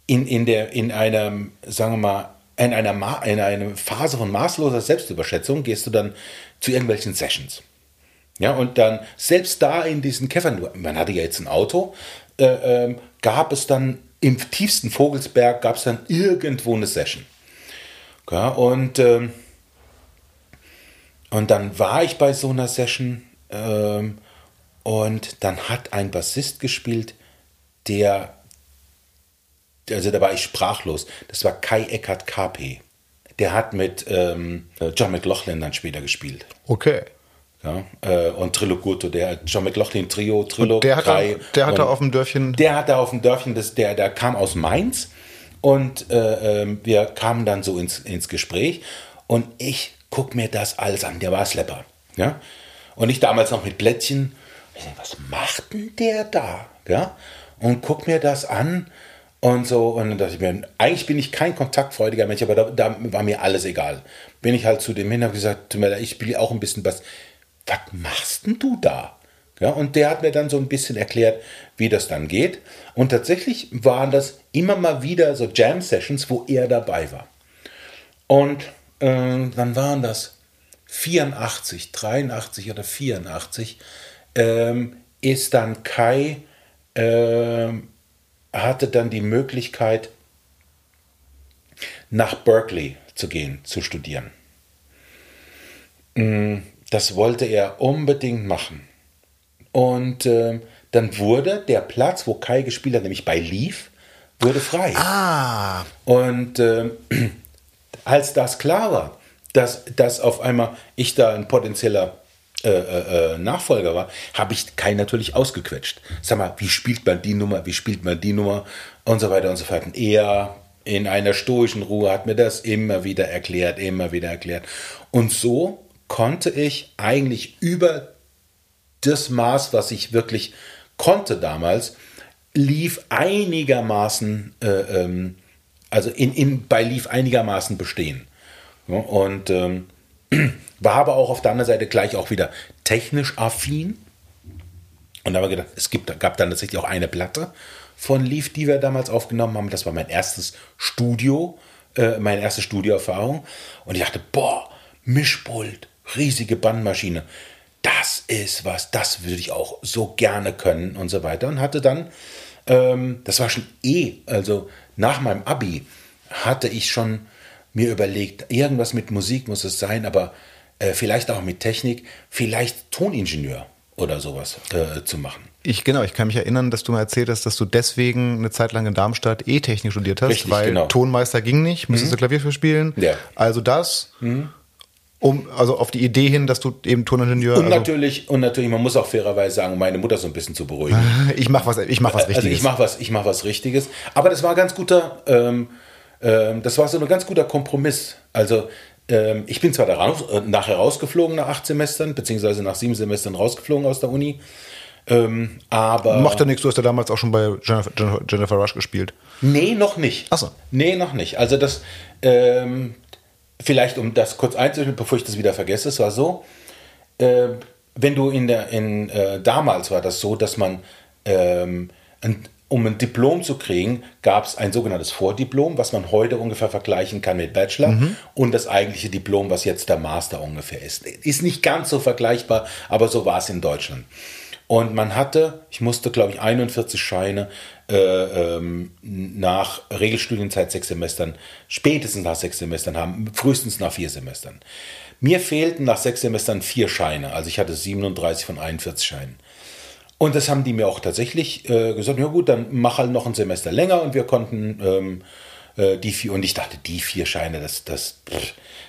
in, in, der, in einem, sagen wir mal, in einer, in einer Phase von maßloser Selbstüberschätzung gehst du dann zu irgendwelchen Sessions. Ja, und dann, selbst da in diesen Käfern, man hatte ja jetzt ein Auto, äh, äh, gab es dann im tiefsten Vogelsberg, gab es dann irgendwo eine Session. Ja, und, äh, und dann war ich bei so einer Session ähm, und dann hat ein Bassist gespielt, der, also da war ich sprachlos. Das war Kai Eckert KP. Der hat mit ähm, John McLaughlin dann später gespielt. Okay. Ja, äh, und Trillo Gurto, der John McLaughlin Trio, Trillo, und der hatte, der hatte auf dem Dörfchen. Der hatte auf dem Dörfchen, das, der, der kam aus Mainz und äh, äh, wir kamen dann so ins, ins Gespräch und ich guck mir das alles an. Der war Slepper. Ja? Und ich damals noch mit Plättchen. Ich denke, was macht denn der da? Ja? Und guck mir das an und so. Und dann dachte ich mir, eigentlich bin ich kein kontaktfreudiger Mensch, aber da, da war mir alles egal. Bin ich halt zu dem hin und gesagt, ich spiele auch ein bisschen was was machst denn du da? Ja, und der hat mir dann so ein bisschen erklärt, wie das dann geht. Und tatsächlich waren das immer mal wieder so Jam-Sessions, wo er dabei war. Und äh, dann waren das 84, 83 oder 84, ähm, ist dann Kai, äh, hatte dann die Möglichkeit, nach Berkeley zu gehen, zu studieren. Mm, das wollte er unbedingt machen. Und äh, dann wurde der Platz, wo Kai gespielt hat, nämlich bei Leaf, wurde frei. Ah. Und äh, <clears throat> als das klar war, dass, dass auf einmal ich da ein potenzieller äh, äh, äh Nachfolger war, habe ich Kai natürlich ausgequetscht. Sag mal, wie spielt man die Nummer, wie spielt man die Nummer und so weiter und so fort. Und er in einer stoischen Ruhe hat mir das immer wieder erklärt, immer wieder erklärt. Und so konnte ich eigentlich über das Maß, was ich wirklich konnte damals, lief einigermaßen, äh, ähm, also in, in, bei lief einigermaßen bestehen. Und ähm, <clears throat> war aber auch auf der anderen Seite gleich auch wieder technisch affin. Und da haben wir gedacht, es gibt, gab dann tatsächlich auch eine Platte von Leaf, die wir damals aufgenommen haben. Das war mein erstes Studio, äh, meine erste Studioerfahrung. Und ich dachte, boah, Mischpult, riesige Bandmaschine. Das ist was, das würde ich auch so gerne können und so weiter. Und hatte dann, ähm, das war schon eh, also nach meinem Abi, hatte ich schon mir überlegt, irgendwas mit Musik muss es sein, aber äh, vielleicht auch mit Technik, vielleicht Toningenieur oder sowas äh, zu machen. Ich genau, ich kann mich erinnern, dass du mal erzählt hast, dass du deswegen eine Zeit lang in Darmstadt E-Technik studiert hast, Richtig, weil genau. Tonmeister ging nicht, musstest mhm. du Klavier für spielen. Ja. Also das mhm um, also auf die Idee hin, dass du eben Toningenieur. Und also natürlich, und natürlich, man muss auch fairerweise sagen, meine Mutter so ein bisschen zu beruhigen. <laughs> Ich mache was, ich mach was Richtiges. Also ich mache was, ich mach was Richtiges. Aber das war ganz guter, ähm, ähm, das war so ein ganz guter Kompromiss. Also ähm, ich bin zwar da raus, äh, nachher rausgeflogen nach acht Semestern, beziehungsweise nach sieben Semestern rausgeflogen aus der Uni. Ähm, aber. Macht ja nichts, du hast ja damals auch schon bei Jennifer, Jennifer Rush gespielt. Nee, noch nicht. Achso. Nee, noch nicht. Also das, ähm, vielleicht um das kurz einzuführen, bevor ich das wieder vergesse, es war so, äh, wenn du in der, in, äh, damals war das so, dass man, ähm, ein, um ein Diplom zu kriegen, gab es ein sogenanntes Vordiplom, was man heute ungefähr vergleichen kann mit Bachelor mhm. und das eigentliche Diplom, was jetzt der Master ungefähr ist. Ist nicht ganz so vergleichbar, aber so war es in Deutschland. Und man hatte, ich musste, glaube ich, 41 Scheine äh, ähm, nach Regelstudienzeit sechs Semestern, spätestens nach sechs Semestern haben, frühestens nach vier Semestern. Mir fehlten nach sechs Semestern vier Scheine, also ich hatte 37 von 41 Scheinen. Und das haben die mir auch tatsächlich äh, gesagt, ja gut, dann mach halt noch ein Semester länger und wir konnten ähm, äh, die vier, und ich dachte, die vier Scheine, das, das,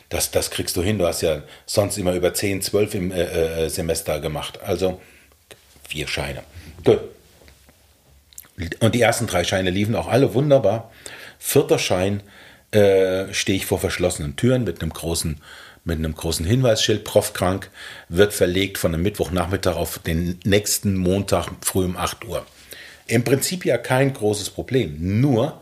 das, das kriegst du hin, du hast ja sonst immer über 10, 12 im äh, äh, Semester gemacht. Also vier Scheine. Gut. Und die ersten drei Scheine liefen auch alle wunderbar. Vierter Schein äh, stehe ich vor verschlossenen Türen mit einem großen mit einem großen Hinweisschild, Prof krank, wird verlegt von einem Mittwochnachmittag auf den nächsten Montag früh um 8 Uhr. Im Prinzip ja kein großes Problem. Nur,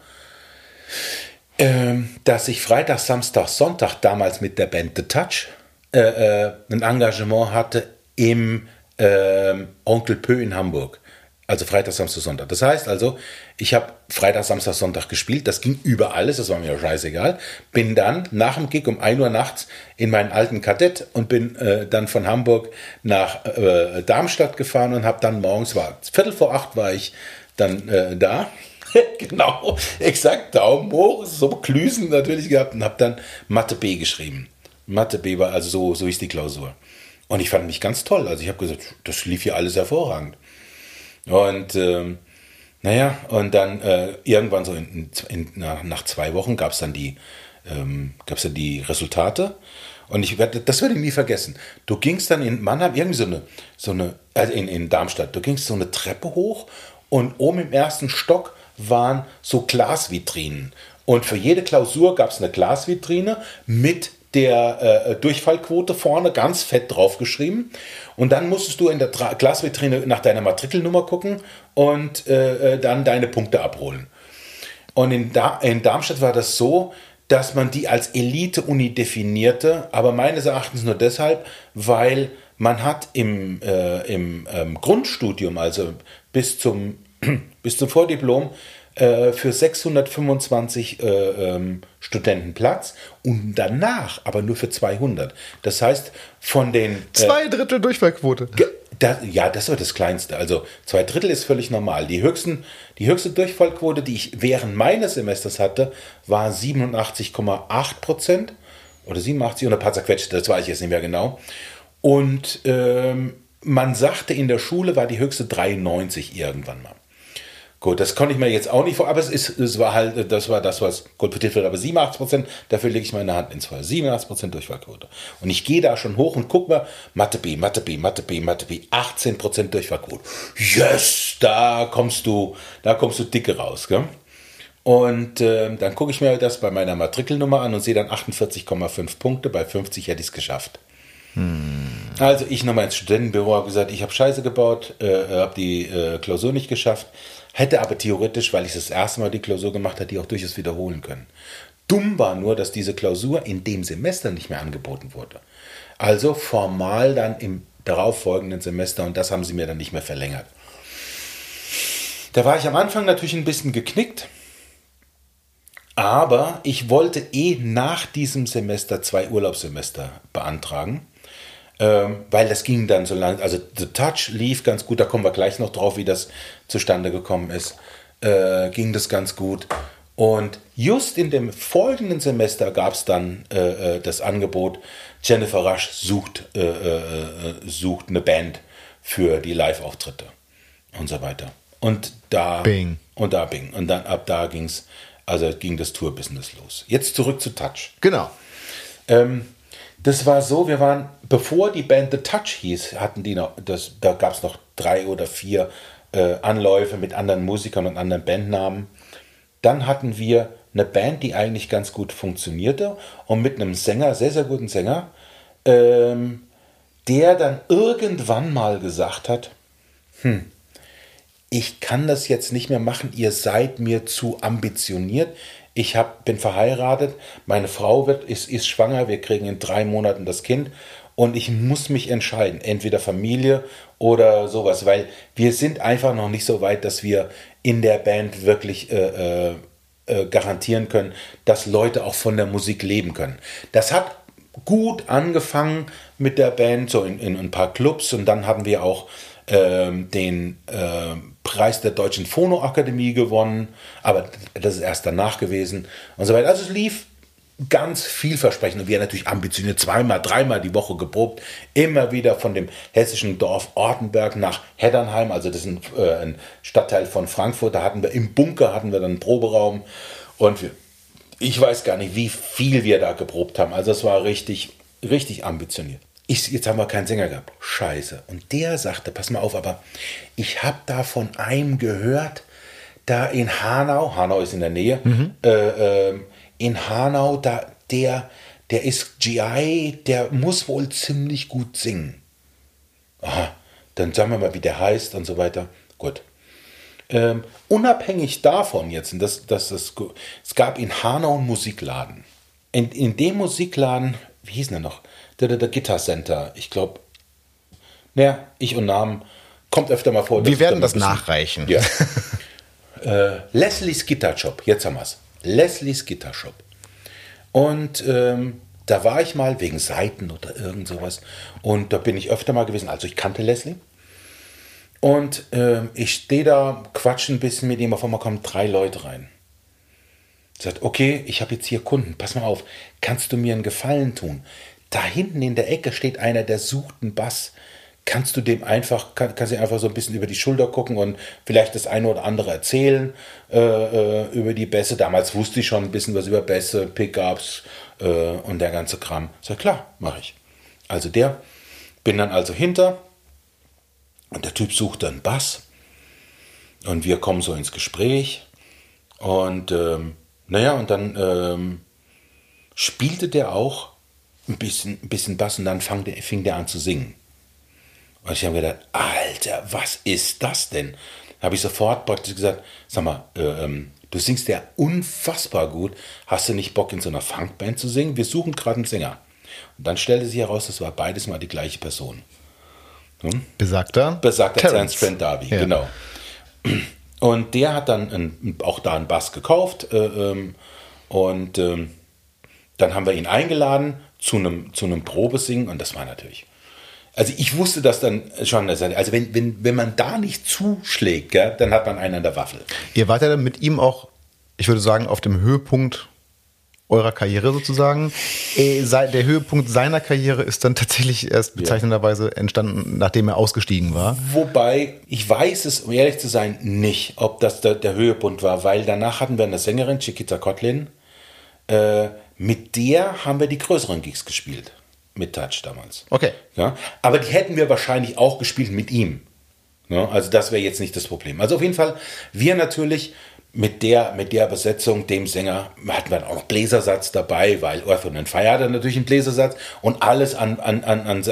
ähm, dass ich Freitag, Samstag, Sonntag damals mit der Band The Touch äh, äh, ein Engagement hatte im äh, Onkel Pö in Hamburg. Also Freitag, Samstag, Sonntag. Das heißt also, ich habe Freitag, Samstag, Sonntag gespielt. Das ging über alles, das war mir scheißegal. Bin dann nach dem Gig um 1 Uhr nachts in meinen alten Kadett und bin äh, dann von Hamburg nach äh, Darmstadt gefahren und habe dann morgens, war Viertel vor acht war ich dann äh, da. <laughs> genau, exakt, Daumen hoch, so Klüsen natürlich gehabt und habe dann Mathe B geschrieben. Mathe B war also so, so ist die Klausur. Und ich fand mich ganz toll. Also ich habe gesagt, das lief hier alles hervorragend. Und ähm, naja, und dann äh, irgendwann so in, in, nach, nach, zwei Wochen gab es dann die, ähm, gab's dann die Resultate. Und ich werde, das werde ich nie vergessen. Du gingst dann in Mannheim irgendwie so eine, so eine, also in, in Darmstadt, du gingst so eine Treppe hoch und oben im ersten Stock waren so Glasvitrinen. Und für jede Klausur gab es eine Glasvitrine mit der äh, Durchfallquote vorne ganz fett draufgeschrieben. Und dann musstest du in der Tra Glasvitrine nach deiner Matrikelnummer gucken und äh, äh, dann deine Punkte abholen. Und in, da in Darmstadt war das so, dass man die als Elite-Uni definierte, aber meines Erachtens nur deshalb, weil man hat im, äh, im ähm, Grundstudium, also bis zum, <clears throat> bis zum Vordiplom, äh, für 625 äh, ähm, Studenten Platz und danach aber nur für 200. Das heißt, von den. Äh, zwei Drittel Durchfallquote. Da, ja, das war das Kleinste. Also zwei Drittel ist völlig normal. Die, höchsten, die höchste Durchfallquote, die ich während meines Semesters hatte, war 87,8 Prozent oder 87 und ein paar zerquetscht, das weiß ich jetzt nicht mehr genau. Und ähm, man sagte, in der Schule war die höchste 93 irgendwann mal. Gut, das konnte ich mir jetzt auch nicht vor, aber es, ist, es war halt, das war das, was kolportiert wird, aber 87 Prozent, dafür lege ich meine Hand ins Feuer. 87 Prozent Durchfallquote. Und ich gehe da schon hoch und gucke mal, Mathe B, Mathe B, Mathe B, Mathe B, 18 Prozent Durchfallquote. Yes, da kommst du, da kommst du dicke raus, gell? Und äh, dann gucke ich mir das bei meiner Matrikelnummer an und sehe dann 48,5 Punkte. Bei 50 hätte ich es geschafft. Hm. Also ich nochmal ins Studentenbüro habe gesagt, ich habe Scheiße gebaut, äh, habe die äh, Klausur nicht geschafft. Hätte aber theoretisch, weil ich das erste Mal die Klausur gemacht habe, die auch durchaus wiederholen können. Dumm war nur, dass diese Klausur in dem Semester nicht mehr angeboten wurde. Also formal dann im darauffolgenden Semester und das haben sie mir dann nicht mehr verlängert. Da war ich am Anfang natürlich ein bisschen geknickt, aber ich wollte eh nach diesem Semester zwei Urlaubssemester beantragen ähm, weil das ging dann so lang. Also The Touch lief ganz gut, da kommen wir gleich noch drauf, wie das zustande gekommen ist. Äh, ging das ganz gut. Und just in dem folgenden Semester gab es dann äh, äh, das Angebot, Jennifer Rush sucht, äh, äh, äh, sucht eine Band für die Live-Auftritte und so weiter. Und da Bing. Und da Bing. Und dann ab da ging's, also ging das Tour-Business los. Jetzt zurück zu Touch. Genau. Ähm, das war so, wir waren, bevor die Band The Touch hieß, hatten die noch, das, da gab es noch drei oder vier äh, Anläufe mit anderen Musikern und anderen Bandnamen. Dann hatten wir eine Band, die eigentlich ganz gut funktionierte und mit einem Sänger, sehr, sehr guten Sänger, ähm, der dann irgendwann mal gesagt hat, hm, ich kann das jetzt nicht mehr machen, ihr seid mir zu ambitioniert, ich hab, bin verheiratet, meine Frau wird, ist, ist schwanger, wir kriegen in drei Monaten das Kind und ich muss mich entscheiden, entweder Familie oder sowas, weil wir sind einfach noch nicht so weit, dass wir in der Band wirklich äh, äh, äh garantieren können, dass Leute auch von der Musik leben können. Das hat gut angefangen mit der Band, so in, in ein paar Clubs und dann haben wir auch ähm, den äh, Preis der Deutschen Phonoakademie gewonnen, aber das ist erst danach gewesen und so weiter. Also es lief ganz vielversprechend und wir natürlich ambitioniert, zweimal, dreimal die Woche geprobt, immer wieder von dem hessischen Dorf Ortenberg nach Heddernheim, also das ist ein, äh, ein Stadtteil von Frankfurt, da hatten wir im Bunker hatten wir dann einen Proberaum und wir, ich weiß gar nicht, wie viel wir da geprobt haben, also es war richtig, richtig ambitioniert. Ich, jetzt haben wir keinen Sänger gehabt. Scheiße. Und der sagte, pass mal auf, aber ich habe da von einem gehört, da in Hanau, Hanau ist in der Nähe, mhm. äh, äh, in Hanau, da der, der ist GI, der muss wohl ziemlich gut singen. Aha, dann sagen wir mal, wie der heißt und so weiter. Gut. Ähm, unabhängig davon jetzt, das, das, das, es gab in Hanau einen Musikladen. In, in dem Musikladen, wie hieß der noch? Der, der, der Guitar Center. Ich glaube, naja, ich und Namen kommt öfter mal vor. Wir werden das nachreichen. Ja. <laughs> äh, Leslie's Guitar Shop, jetzt haben wir es. Leslie's Guitar Shop. Und ähm, da war ich mal wegen Seiten oder irgend sowas. Und da bin ich öfter mal gewesen. Also ich kannte Leslie. Und äh, ich stehe da, quatsche ein bisschen mit ihm. Auf einmal kommen drei Leute rein. Sagt, okay, ich habe jetzt hier Kunden. Pass mal auf, kannst du mir einen Gefallen tun? Da hinten in der Ecke steht einer, der sucht einen Bass. Kannst du dem einfach, kann, kannst du einfach so ein bisschen über die Schulter gucken und vielleicht das eine oder andere erzählen äh, äh, über die Bässe. Damals wusste ich schon ein bisschen was über Bässe, Pickups, äh, und der ganze Kram. Sag klar, mache ich. Also der, bin dann also hinter und der Typ sucht dann Bass und wir kommen so ins Gespräch und ähm, naja, und dann ähm, spielte der auch ein bisschen, ein bisschen Bass und dann fang der, fing der an zu singen. Und ich habe gedacht, Alter, was ist das denn? Da habe ich sofort praktisch gesagt, sag mal, äh, ähm, Du singst ja unfassbar gut. Hast du nicht Bock, in so einer Funkband zu singen? Wir suchen gerade einen Sänger. Und dann stellte sich heraus, das war beides mal die gleiche Person. Hm? Besagter? Besagter Terence Trent Darby, ja. genau. Und der hat dann ein, auch da einen Bass gekauft. Äh, ähm, und ähm, dann haben wir ihn eingeladen zu einem, zu einem Probesingen. Und das war natürlich also ich wusste das dann schon. Also wenn, wenn, wenn man da nicht zuschlägt, gell, dann hat man einen an der Waffel. Ihr wart ja dann mit ihm auch, ich würde sagen, auf dem Höhepunkt eurer Karriere sozusagen. Äh, der Höhepunkt seiner Karriere ist dann tatsächlich erst bezeichnenderweise entstanden, nachdem er ausgestiegen war. Wobei, ich weiß es, um ehrlich zu sein, nicht, ob das der, der Höhepunkt war, weil danach hatten wir eine Sängerin, Chiquita Kotlin, äh, mit der haben wir die größeren Gigs gespielt mit Touch damals. Okay. Ja, aber die hätten wir wahrscheinlich auch gespielt mit ihm. Ja, also das wäre jetzt nicht das Problem. Also auf jeden Fall, wir natürlich mit der, mit der Besetzung, dem Sänger, hatten wir auch noch Bläsersatz dabei, weil Earth and Fire hatte natürlich einen Bläsersatz und alles an, an, an, an,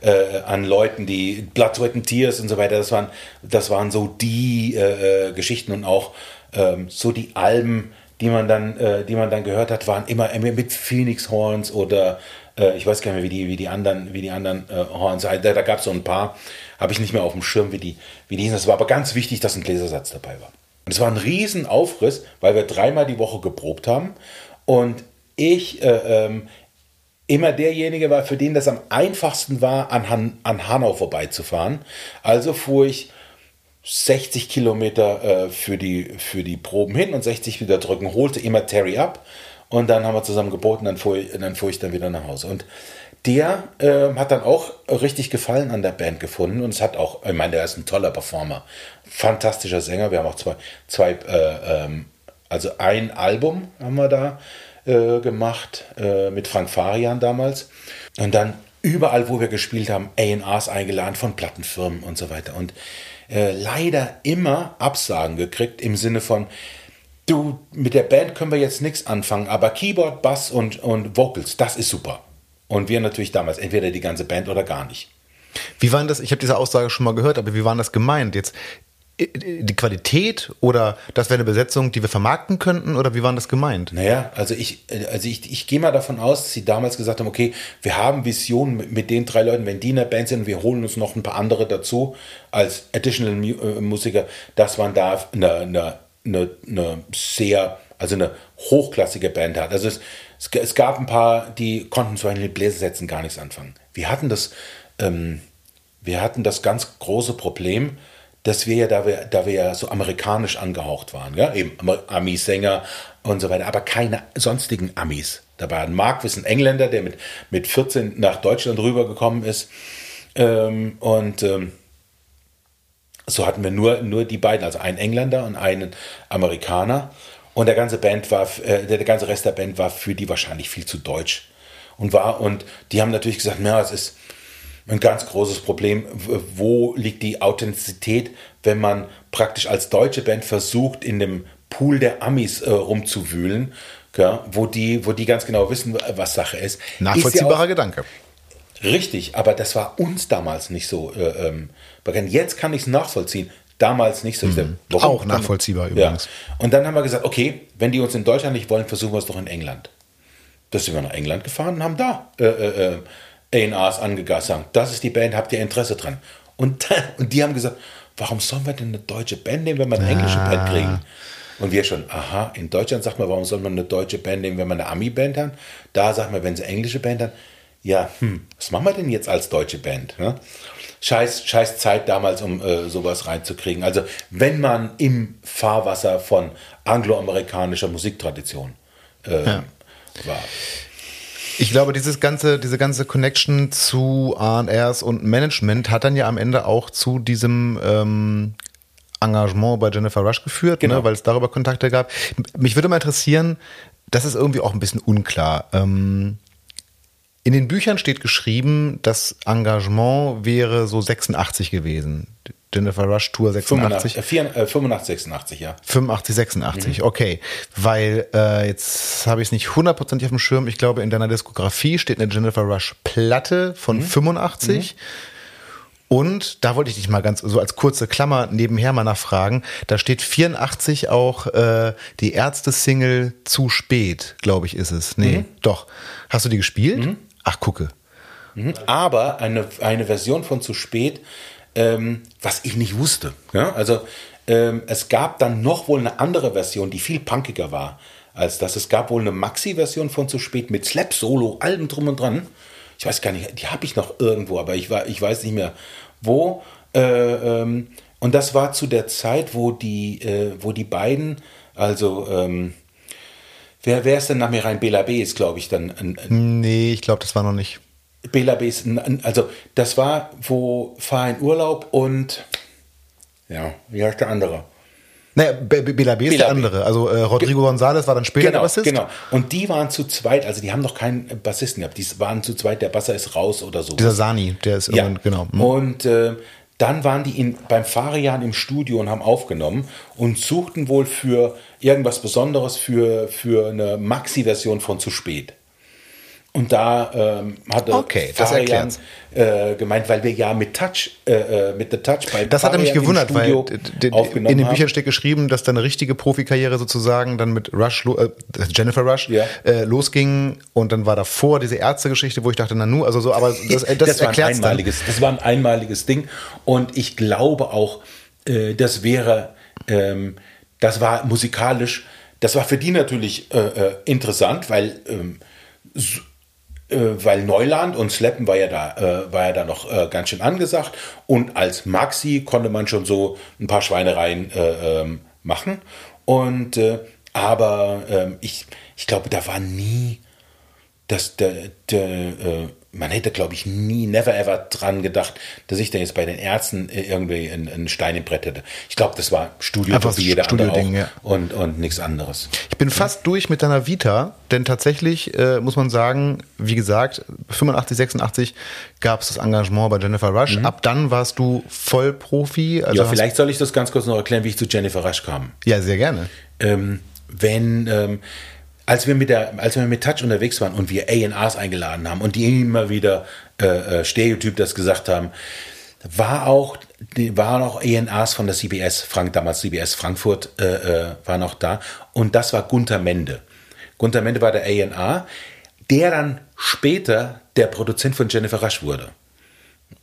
äh, an Leuten, die Blood, Sweat and Tears und so weiter, das waren, das waren so die äh, äh Geschichten und auch ähm, so die Alben, die man dann, äh, die man dann gehört hat, waren immer mit Phoenix Horns oder äh, ich weiß gar nicht mehr, wie die, wie die anderen, wie die anderen äh, Horns, da, da gab es so ein paar, habe ich nicht mehr auf dem Schirm, wie die, wie die hießen. Es war aber ganz wichtig, dass ein Gläsersatz dabei war. Und es war ein Riesenaufriss, weil wir dreimal die Woche geprobt haben und ich äh, ähm, immer derjenige war, für den das am einfachsten war, an, Han an Hanau vorbeizufahren. Also fuhr ich 60 Kilometer äh, für, die, für die Proben hin und 60 wieder drücken, holte immer Terry ab und dann haben wir zusammen geboten, dann fuhr ich, dann, fuhr ich dann wieder nach Hause. Und der äh, hat dann auch richtig Gefallen an der Band gefunden und es hat auch, ich meine, der ist ein toller Performer, fantastischer Sänger. Wir haben auch zwei, zwei äh, ähm, also ein Album haben wir da äh, gemacht äh, mit Frank Farian damals und dann überall, wo wir gespielt haben, A&Rs eingeladen von Plattenfirmen und so weiter und äh, leider immer Absagen gekriegt im Sinne von, du, mit der Band können wir jetzt nichts anfangen, aber Keyboard, Bass und, und Vocals, das ist super. Und wir natürlich damals, entweder die ganze Band oder gar nicht. Wie waren das, ich habe diese Aussage schon mal gehört, aber wie waren das gemeint? Jetzt die Qualität oder das wäre eine Besetzung, die wir vermarkten könnten oder wie waren das gemeint? Naja, also ich, also ich, ich gehe mal davon aus, dass sie damals gesagt haben, okay, wir haben Visionen mit, mit den drei Leuten, wenn die in der Band sind, wir holen uns noch ein paar andere dazu als Additional äh, Musiker, dass man da eine, eine eine, eine sehr, also eine hochklassige Band hat. Also es, es, es gab ein paar, die konnten zu den Bläsersätzen gar nichts anfangen. Wir hatten das, ähm, wir hatten das ganz große Problem, dass wir ja, da wir, da wir ja so amerikanisch angehaucht waren, ja, eben Ami-Sänger und so weiter, aber keine sonstigen Amis dabei. Mark ist ein Engländer, der mit, mit 14 nach Deutschland rübergekommen ist. Ähm, und ähm, so hatten wir nur, nur die beiden, also einen Engländer und einen Amerikaner. Und der ganze Band war, äh, der ganze Rest der Band war für die wahrscheinlich viel zu deutsch. Und war, und die haben natürlich gesagt, na, es ist, ein ganz großes Problem. Wo liegt die Authentizität, wenn man praktisch als deutsche Band versucht, in dem Pool der Amis äh, rumzuwühlen, ja, wo, die, wo die ganz genau wissen, was Sache ist. Nachvollziehbarer ist ja Gedanke. Richtig, aber das war uns damals nicht so äh, ähm, bekannt. Jetzt kann ich es nachvollziehen. Damals nicht so. Mhm. Dachte, Auch nachvollziehbar übrigens. Ja. Und dann haben wir gesagt, okay, wenn die uns in Deutschland nicht wollen, versuchen wir es doch in England. Da sind wir nach England gefahren und haben da äh, A&Rs angegassert. Das ist die Band, habt ihr Interesse dran? Und, <laughs> und die haben gesagt, warum sollen wir denn eine deutsche Band nehmen, wenn wir eine ah. englische Band kriegen? Und wir schon, aha, in Deutschland sagt man, warum soll man eine deutsche Band nehmen, wenn man eine Ami-Band hat? Da sagt man, wenn sie englische Band hat, ja, hm, was machen wir denn jetzt als deutsche Band? Ne? Scheiß, scheiß Zeit damals, um äh, sowas reinzukriegen. Also, wenn man im Fahrwasser von angloamerikanischer Musiktradition äh, ja. war. Ich glaube, dieses ganze, diese ganze Connection zu ARs und Management hat dann ja am Ende auch zu diesem ähm, Engagement bei Jennifer Rush geführt, ne, genau. ne, weil es darüber Kontakte gab. Mich würde mal interessieren, das ist irgendwie auch ein bisschen unklar. Ähm, in den Büchern steht geschrieben, das Engagement wäre so 86 gewesen. Jennifer Rush Tour 86. 85, äh, 85 86, ja. 85, 86, mhm. okay. Weil äh, jetzt habe ich es nicht hundertprozentig auf dem Schirm. Ich glaube, in deiner Diskografie steht eine Jennifer Rush Platte von mhm. 85. Mhm. Und da wollte ich dich mal ganz so als kurze Klammer nebenher mal nachfragen. Da steht 84 auch äh, die Ärzte-Single zu spät, glaube ich, ist es. Nee, mhm. doch. Hast du die gespielt? Mhm. Ach, gucke. Mhm. Aber eine, eine Version von zu spät, ähm, was ich nicht wusste. Ja? Also ähm, es gab dann noch wohl eine andere Version, die viel punkiger war als das. Es gab wohl eine Maxi-Version von zu spät mit Slap-Solo, allem drum und dran ich weiß gar nicht, die habe ich noch irgendwo, aber ich, war, ich weiß nicht mehr wo. Äh, ähm, und das war zu der Zeit, wo die, äh, wo die beiden, also ähm, wer, wer ist denn nach mir rein? Bela B ist, glaube ich, dann. Ein, ein nee, ich glaube, das war noch nicht. Bela B ist, also das war, wo Fahr in Urlaub und ja, wie heißt der andere? Naja, Bela B ist der andere. Also äh, Rodrigo González war dann später genau, der Bassist. Genau. Und die waren zu zweit, also die haben noch keinen Bassisten gehabt. Die waren zu zweit, der Basser ist raus oder so. Dieser Sani, der ist irgendwann, ja. genau. Hm. Und äh, dann waren die in, beim Farian im Studio und haben aufgenommen und suchten wohl für irgendwas Besonderes für, für eine Maxi-Version von Zu spät. Und da ähm, hatte okay, Farian äh, gemeint, weil wir ja mit Touch, äh, äh mit The Touch bei Das hat er mich gewundert, weil in den Büchern steht geschrieben, dass deine richtige Profikarriere sozusagen dann mit Rush, äh, Jennifer Rush, ja. äh, losging und dann war davor diese Ärztegeschichte, wo ich dachte, na nu, also so, aber das, das, das war ein einmaliges, dann. Das war ein einmaliges Ding und ich glaube auch, äh, das wäre, ähm, das war musikalisch, das war für die natürlich äh, äh, interessant, weil ähm, äh, weil Neuland und Slappen war ja da, äh, war ja da noch äh, ganz schön angesagt. Und als Maxi konnte man schon so ein paar Schweinereien äh, ähm, machen. Und äh, aber ähm, ich, ich glaube, da war nie das, der, der, äh, man hätte, glaube ich, nie, never ever dran gedacht, dass ich da jetzt bei den Ärzten äh, irgendwie einen, Stein im Brett hätte. Ich glaube, das war Studio Einfach wie jeder Studio andere auch ja. und, und nichts anderes. Ich bin fast durch mit deiner Vita, denn tatsächlich äh, muss man sagen, wie gesagt, 85, 86 gab es das Engagement bei Jennifer Rush. Mhm. Ab dann warst du Vollprofi. Also ja, vielleicht soll ich das ganz kurz noch erklären, wie ich zu Jennifer Rush kam. Ja, sehr gerne. Ähm, wenn ähm, als wir mit der, als wir mit Touch unterwegs waren und wir A&Rs eingeladen haben und die immer wieder äh, äh, Stereotyp das gesagt haben, war auch, waren auch A&Rs von der CBS, Frank, damals CBS Frankfurt, äh, äh, war noch da. Und das war Gunther Mende. Gunther Mende war der A&R, der dann später der Produzent von Jennifer Rush wurde.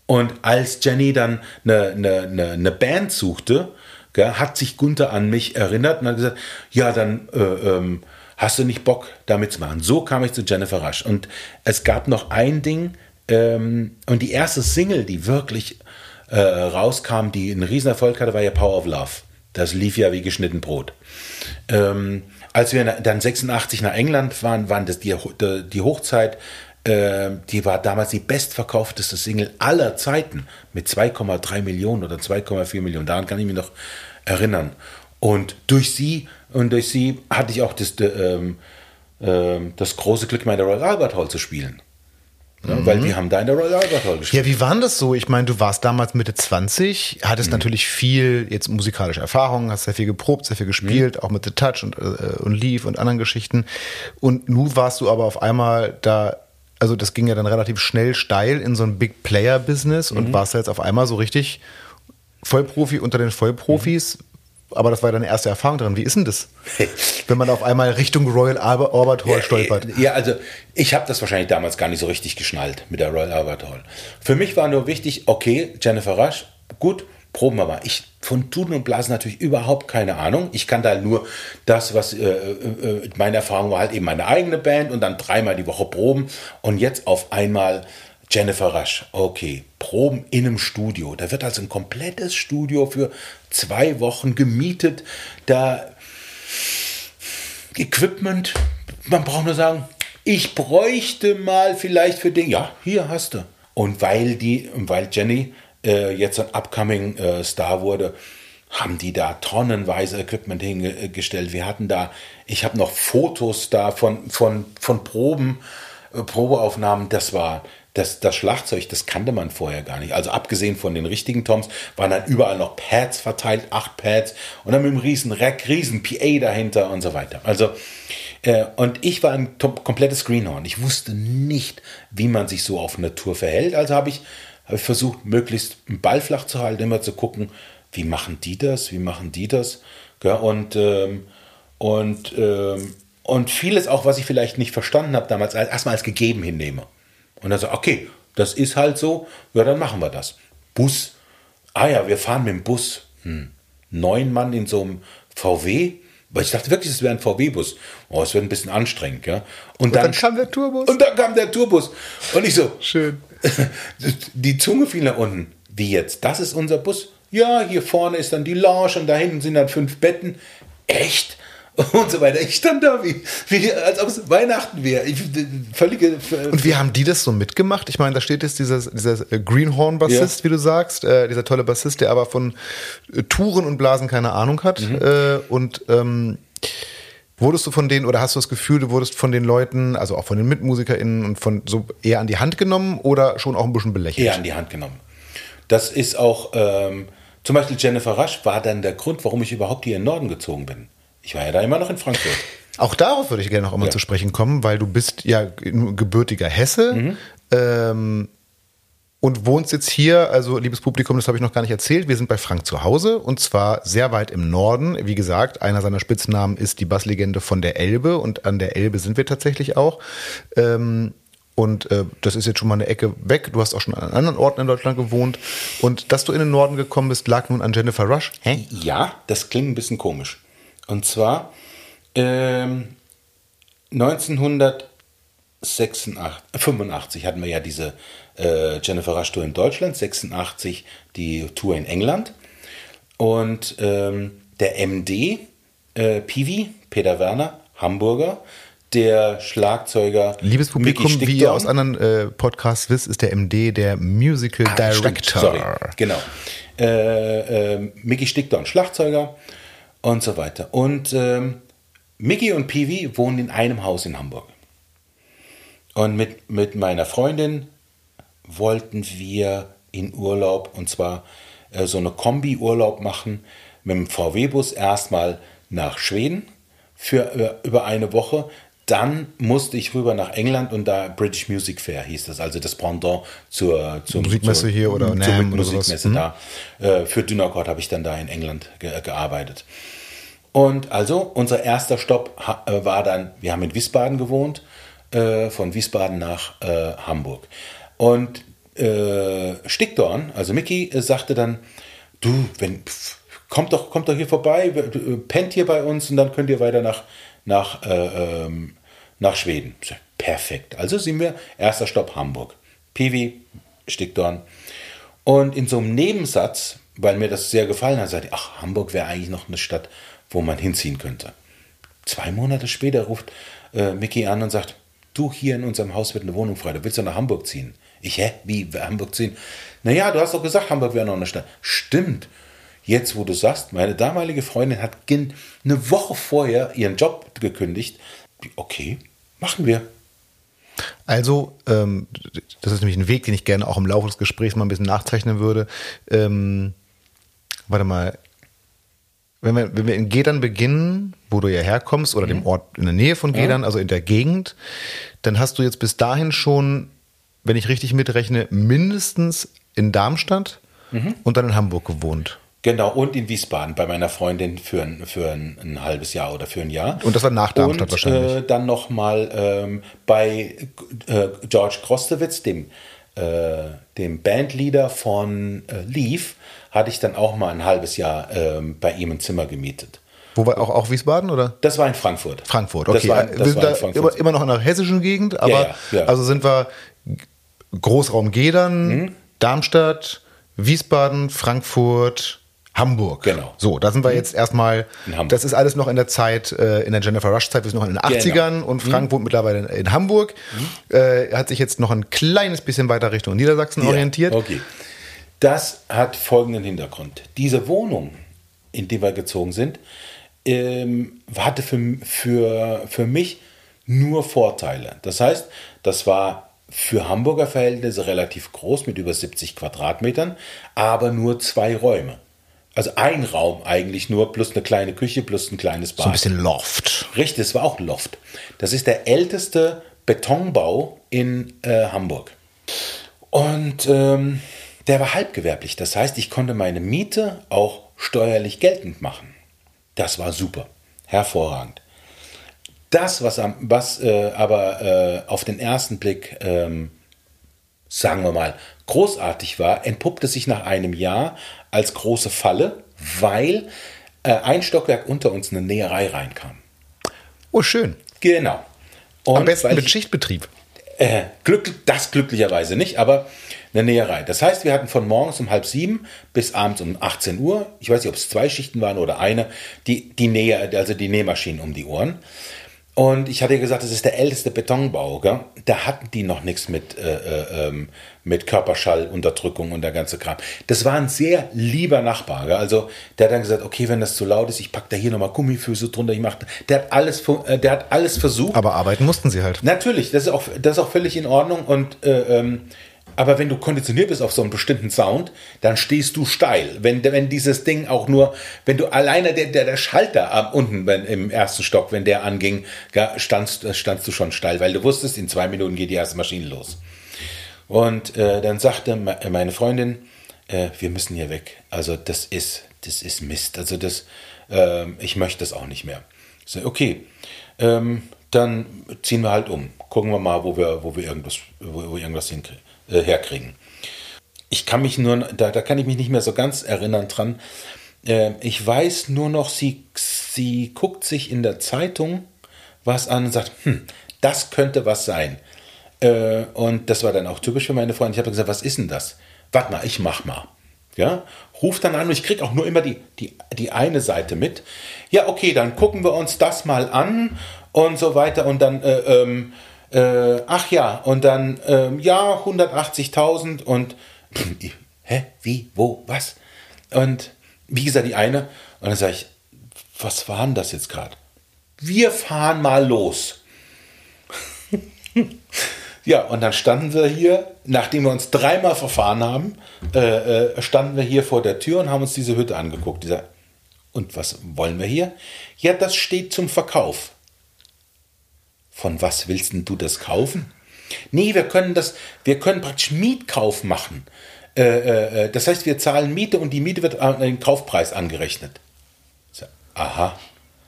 Und als Jenny dann eine, eine, eine Band suchte, gell, hat sich Gunther an mich erinnert und hat gesagt, ja, dann äh, ähm, hast du nicht Bock, damit zu machen? So kam ich zu Jennifer Rush. Und es gab noch ein Ding, ähm, und die erste Single, die wirklich äh, rauskam, die einen Riesenerfolg hatte, war ja Power of Love. Das lief ja wie geschnitten Brot. Ähm, als wir dann 86 nach England waren, waren das die, die Hochzeit. Äh, die war damals die bestverkaufteste Single aller Zeiten mit 2,3 Millionen oder 2,4 Millionen. Daran kann ich mich noch erinnern. Und durch sie und durch sie hatte ich auch das, ähm, äh, das große Glück, mal in der Royal Albert Hall zu spielen. mhm. weil die haben da in der Royal Albert Hall gespielt. Ja, wie war das so? Ich meine, du warst damals Mitte 20, hattest mhm. natürlich viel jetzt musikalische Erfahrungen, hast sehr viel geprobt, sehr viel gespielt, mhm. auch mit The Touch und, äh, und Leave und anderen Geschichten. Und nun warst du aber auf einmal da also das ging ja dann relativ schnell steil in so ein Big Player Business und mhm. warst jetzt auf einmal so richtig Vollprofi unter den Vollprofis. Mhm. Aber das war deine erste Erfahrung dran. Wie ist denn das, <laughs> wenn man auf einmal Richtung Royal Albert Hall stolpert? Ja, also ich habe das wahrscheinlich damals gar nicht so richtig geschnallt mit der Royal Albert Hall. Für mich war nur wichtig, okay, Jennifer Rush, gut, proben wir mal. Ich von Tuten und Blasen natürlich überhaupt keine Ahnung. Ich kann da nur das, was äh, äh, meine Erfahrung war, halt eben meine eigene Band und dann dreimal die Woche proben und jetzt auf einmal Jennifer Rush. Okay, Proben in einem Studio. Da wird also ein komplettes Studio für zwei Wochen gemietet. Da Equipment, man braucht nur sagen, ich bräuchte mal vielleicht für den, ja, hier hast du. Und weil die, weil Jenny äh, jetzt ein upcoming äh, Star wurde, haben die da tonnenweise Equipment hingestellt. Wir hatten da, ich habe noch Fotos da von, von, von Proben, äh, Probeaufnahmen. Das war das, das Schlagzeug, das kannte man vorher gar nicht. Also abgesehen von den richtigen Toms waren dann überall noch Pads verteilt, acht Pads und dann mit einem riesen Rack, riesen PA dahinter und so weiter. Also äh, und ich war ein komplettes Greenhorn. Ich wusste nicht, wie man sich so auf Natur verhält. Also habe ich habe ich versucht, möglichst einen Ball flach zu halten, immer zu gucken, wie machen die das, wie machen die das. Ja, und, ähm, und, ähm, und vieles auch, was ich vielleicht nicht verstanden habe damals, erstmal als gegeben hinnehme. Und dann so, okay, das ist halt so, ja, dann machen wir das. Bus, ah ja, wir fahren mit dem Bus. Hm. Neun Mann in so einem VW, weil ich dachte wirklich, es wäre ein VW-Bus. Oh, es wird ein bisschen anstrengend, ja. Und, und dann, dann, kam der Tourbus. Und dann kam der Tourbus. Und ich so, schön. <laughs> die Zunge fiel nach unten. Wie jetzt? Das ist unser Bus? Ja, hier vorne ist dann die Lounge und da hinten sind dann fünf Betten. Echt? Und so weiter. Ich stand da, wie, wie als ob es Weihnachten wäre. Völlige. Und wie haben die das so mitgemacht? Ich meine, da steht jetzt dieser, dieser Greenhorn-Bassist, ja. wie du sagst, äh, dieser tolle Bassist, der aber von äh, Touren und Blasen keine Ahnung hat. Mhm. Äh, und ähm, Wurdest du von denen oder hast du das Gefühl, du wurdest von den Leuten, also auch von den MitmusikerInnen und von so eher an die Hand genommen oder schon auch ein bisschen belächelt? Eher an die Hand genommen. Das ist auch, ähm, zum Beispiel Jennifer Rush war dann der Grund, warum ich überhaupt hier in den Norden gezogen bin. Ich war ja da immer noch in Frankfurt. Auch darauf würde ich gerne noch einmal ja. zu sprechen kommen, weil du bist ja gebürtiger Hesse. Mhm. Ähm, und wohnst jetzt hier, also liebes Publikum, das habe ich noch gar nicht erzählt, wir sind bei Frank zu Hause und zwar sehr weit im Norden. Wie gesagt, einer seiner Spitznamen ist die Basslegende von der Elbe und an der Elbe sind wir tatsächlich auch. Ähm, und äh, das ist jetzt schon mal eine Ecke weg. Du hast auch schon an anderen Orten in Deutschland gewohnt. Und dass du in den Norden gekommen bist, lag nun an Jennifer Rush. Hä? Ja, das klingt ein bisschen komisch. Und zwar ähm, 1985 hatten wir ja diese äh, Jennifer Rush Tour in Deutschland, 86 die Tour in England. Und ähm, der MD, äh, Piwi, Peter Werner, Hamburger, der Schlagzeuger. Liebes Publikum, wie ihr aus anderen äh, Podcasts wisst, ist der MD der Musical ah, Director. Sorry, genau. Äh, äh, Mickey Stickdown, Schlagzeuger und so weiter. Und ähm, Mickey und Piwi wohnen in einem Haus in Hamburg. Und mit, mit meiner Freundin wollten wir in Urlaub und zwar äh, so eine Kombi-Urlaub machen mit dem VW-Bus erstmal nach Schweden für äh, über eine Woche. Dann musste ich rüber nach England und da British Music Fair hieß das, also das Pendant zur, zur Musikmesse zur, hier oder zur NAM Musikmesse oder da. Äh, für Dynakord habe ich dann da in England ge gearbeitet. Und also unser erster Stopp äh, war dann, wir haben in Wiesbaden gewohnt, äh, von Wiesbaden nach äh, Hamburg. Und Stickdorn, also Mickey, sagte dann, du, wenn, kommt doch, kommt doch hier vorbei, pennt hier bei uns und dann könnt ihr weiter nach, nach, äh, ähm, nach Schweden. Perfekt. Also sind wir, erster Stopp Hamburg. Piwi, Stickdorn. Und in so einem Nebensatz, weil mir das sehr gefallen hat, sagte ich, ach, Hamburg wäre eigentlich noch eine Stadt, wo man hinziehen könnte. Zwei Monate später ruft äh, Mickey an und sagt, du hier in unserem Haus wird eine Wohnung frei, du willst du nach Hamburg ziehen. Ich, hä, wie, Hamburg ziehen? Naja, du hast doch gesagt, Hamburg wäre noch eine Stadt. Stimmt. Jetzt, wo du sagst, meine damalige Freundin hat eine Woche vorher ihren Job gekündigt. Okay, machen wir. Also, ähm, das ist nämlich ein Weg, den ich gerne auch im Laufe des Gesprächs mal ein bisschen nachzeichnen würde. Ähm, warte mal, wenn wir, wenn wir in Gedern beginnen, wo du ja herkommst, oder mhm. dem Ort in der Nähe von Gedern, ja. also in der Gegend, dann hast du jetzt bis dahin schon, wenn ich richtig mitrechne, mindestens in Darmstadt mhm. und dann in Hamburg gewohnt. Genau, und in Wiesbaden bei meiner Freundin für ein, für ein, ein halbes Jahr oder für ein Jahr. Und das war nach Darmstadt und, wahrscheinlich. Äh, dann nochmal ähm, bei äh, George Krostewitz, dem, äh, dem Bandleader von äh, Leaf, hatte ich dann auch mal ein halbes Jahr ähm, bei ihm ein Zimmer gemietet. Wo war auch, auch Wiesbaden oder? Das war in Frankfurt. Frankfurt, okay. Das war, das wir sind da Frankfurt. Immer, immer, noch in der hessischen Gegend, aber ja, ja, ja. also sind wir Großraum Gedern, mhm. Darmstadt, Wiesbaden, Frankfurt, Hamburg. Genau. So, da sind wir mhm. jetzt erstmal, das ist alles noch in der Zeit, äh, in der Jennifer Rush-Zeit, wir sind noch in den 80ern genau. und Frank mhm. wohnt mittlerweile in Hamburg. Mhm. Äh, hat sich jetzt noch ein kleines bisschen weiter Richtung Niedersachsen ja. orientiert. Okay. Das hat folgenden Hintergrund. Diese Wohnung, in die wir gezogen sind, ähm, hatte für, für, für mich nur Vorteile. Das heißt, das war für Hamburger Verhältnisse relativ groß mit über 70 Quadratmetern, aber nur zwei Räume. Also ein Raum eigentlich nur, plus eine kleine Küche, plus ein kleines Bad. So ein bisschen Loft. Richtig, es war auch ein Loft. Das ist der älteste Betonbau in äh, Hamburg. Und ähm, der war halbgewerblich. Das heißt, ich konnte meine Miete auch steuerlich geltend machen. Das war super. Hervorragend. Das, was, was äh, aber äh, auf den ersten Blick, ähm, sagen wir mal, großartig war, entpuppte sich nach einem Jahr als große Falle, weil äh, ein Stockwerk unter uns eine Näherei reinkam. Oh, schön. Genau. Und Am besten mit Schichtbetrieb. Äh, glück, das glücklicherweise nicht, aber eine Näherei. Das heißt, wir hatten von morgens um halb sieben bis abends um 18 Uhr, ich weiß nicht, ob es zwei Schichten waren oder eine, die, die Nähe, also die Nähmaschinen um die Ohren. Und ich hatte gesagt, das ist der älteste Betonbau. Gell? Da hatten die noch nichts mit, äh, äh, ähm, mit Körperschallunterdrückung und der ganze Kram. Das war ein sehr lieber Nachbar. Gell? Also der hat dann gesagt, okay, wenn das zu laut ist, ich packe da hier nochmal Gummifüße drunter. Ich mach, der, hat alles, äh, der hat alles versucht. Aber arbeiten mussten sie halt. Natürlich, das ist auch, das ist auch völlig in Ordnung. Und äh, ähm, aber wenn du konditioniert bist auf so einen bestimmten Sound, dann stehst du steil. Wenn, wenn dieses Ding auch nur, wenn du alleine der, der, der Schalter am, unten wenn, im ersten Stock, wenn der anging, standst, standst du schon steil, weil du wusstest, in zwei Minuten geht die erste Maschine los. Und äh, dann sagte meine Freundin, äh, wir müssen hier weg. Also das ist, das ist Mist. Also das, äh, ich möchte das auch nicht mehr. Ich so, okay, ähm, dann ziehen wir halt um. Gucken wir mal, wo wir, wo wir irgendwas, wo, wo irgendwas hinkriegen äh, herkriegen. Ich kann mich nur, da, da kann ich mich nicht mehr so ganz erinnern dran. Äh, ich weiß nur noch, sie, sie guckt sich in der Zeitung was an und sagt, hm, das könnte was sein. Äh, und das war dann auch typisch für meine Freundin. Ich habe gesagt, was ist denn das? Warte mal, ich mach mal. Ja, ruft dann an und ich kriege auch nur immer die, die, die eine Seite mit. Ja, okay, dann gucken wir uns das mal an und so weiter und dann äh, ähm, äh, ach ja, und dann, ähm, ja, 180.000 und, <clears throat> hä, wie, wo, was? Und wie gesagt, die eine, und dann sage ich, was war denn das jetzt gerade? Wir fahren mal los. <laughs> ja, und dann standen wir hier, nachdem wir uns dreimal verfahren haben, äh, äh, standen wir hier vor der Tür und haben uns diese Hütte angeguckt. Dieser, und was wollen wir hier? Ja, das steht zum Verkauf. Von was willst denn du das kaufen? Nee, wir können das, wir können praktisch Mietkauf machen. Äh, äh, äh, das heißt, wir zahlen Miete und die Miete wird an den Kaufpreis angerechnet. So, aha.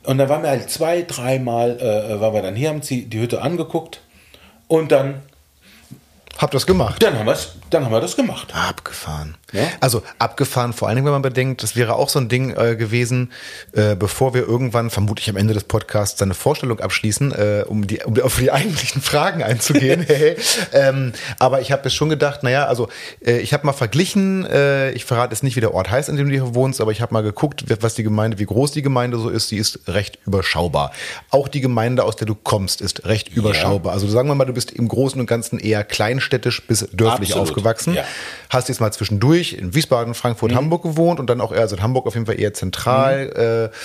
Und dann waren wir halt zwei, dreimal, äh, äh waren wir dann hier, haben sie die Hütte angeguckt und dann Habt das gemacht? Dann haben, dann haben wir das gemacht. Abgefahren. Ja? Also abgefahren, vor allen Dingen, wenn man bedenkt, das wäre auch so ein Ding äh, gewesen, äh, bevor wir irgendwann, vermutlich am Ende des Podcasts, seine Vorstellung abschließen, äh, um, die, um auf die <laughs> eigentlichen Fragen einzugehen. <laughs> ähm, aber ich habe mir schon gedacht, naja, also äh, ich habe mal verglichen, äh, ich verrate jetzt nicht, wie der Ort heißt, in dem du hier wohnst, aber ich habe mal geguckt, was die Gemeinde, wie groß die Gemeinde so ist, die ist recht überschaubar. Auch die Gemeinde, aus der du kommst, ist recht überschaubar. Ja. Also sagen wir mal, du bist im Großen und Ganzen eher klein kleinstädtisch bis dörflich Absolut. aufgewachsen. Ja. Hast jetzt mal zwischendurch in Wiesbaden, Frankfurt, mhm. Hamburg gewohnt und dann auch eher, also in Hamburg auf jeden Fall eher zentral. Mhm. Äh,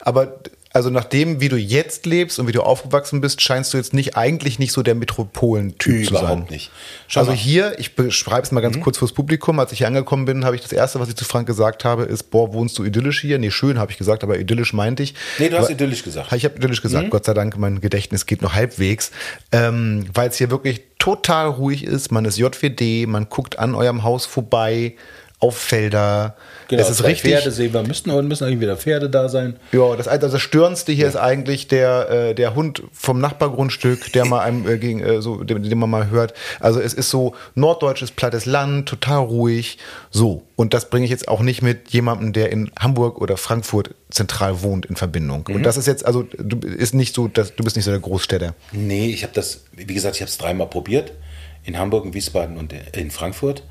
aber also nach dem, wie du jetzt lebst und wie du aufgewachsen bist, scheinst du jetzt nicht eigentlich nicht so der Metropolentyp zu sein. Überhaupt nicht. Schau also mal. hier, ich beschreibe es mal ganz mhm. kurz fürs Publikum. Als ich hier angekommen bin, habe ich das erste, was ich zu Frank gesagt habe, ist, boah, wohnst du idyllisch hier? Nee, schön habe ich gesagt, aber idyllisch meinte ich. Nee, du hast aber, idyllisch gesagt. Ich habe idyllisch gesagt. Mhm. Gott sei Dank, mein Gedächtnis geht noch halbwegs. Ähm, Weil es hier wirklich total ruhig ist. Man ist JWD, man guckt an eurem Haus vorbei auf Felder. Genau, es ist richtig. Pferde sehen wir müssen und müssen eigentlich wieder Pferde da sein. Ja, das, also das Störendste hier ja. ist eigentlich der, äh, der Hund vom Nachbargrundstück, der mal einem äh, gegen, äh, so, den, den, man mal hört. Also es ist so norddeutsches plattes Land, total ruhig. So. Und das bringe ich jetzt auch nicht mit jemandem, der in Hamburg oder Frankfurt zentral wohnt, in Verbindung. Mhm. Und das ist jetzt, also du ist nicht so, dass, du bist nicht so der Großstädter. Nee, ich habe das, wie gesagt, ich habe es dreimal probiert. In Hamburg, in Wiesbaden und in Frankfurt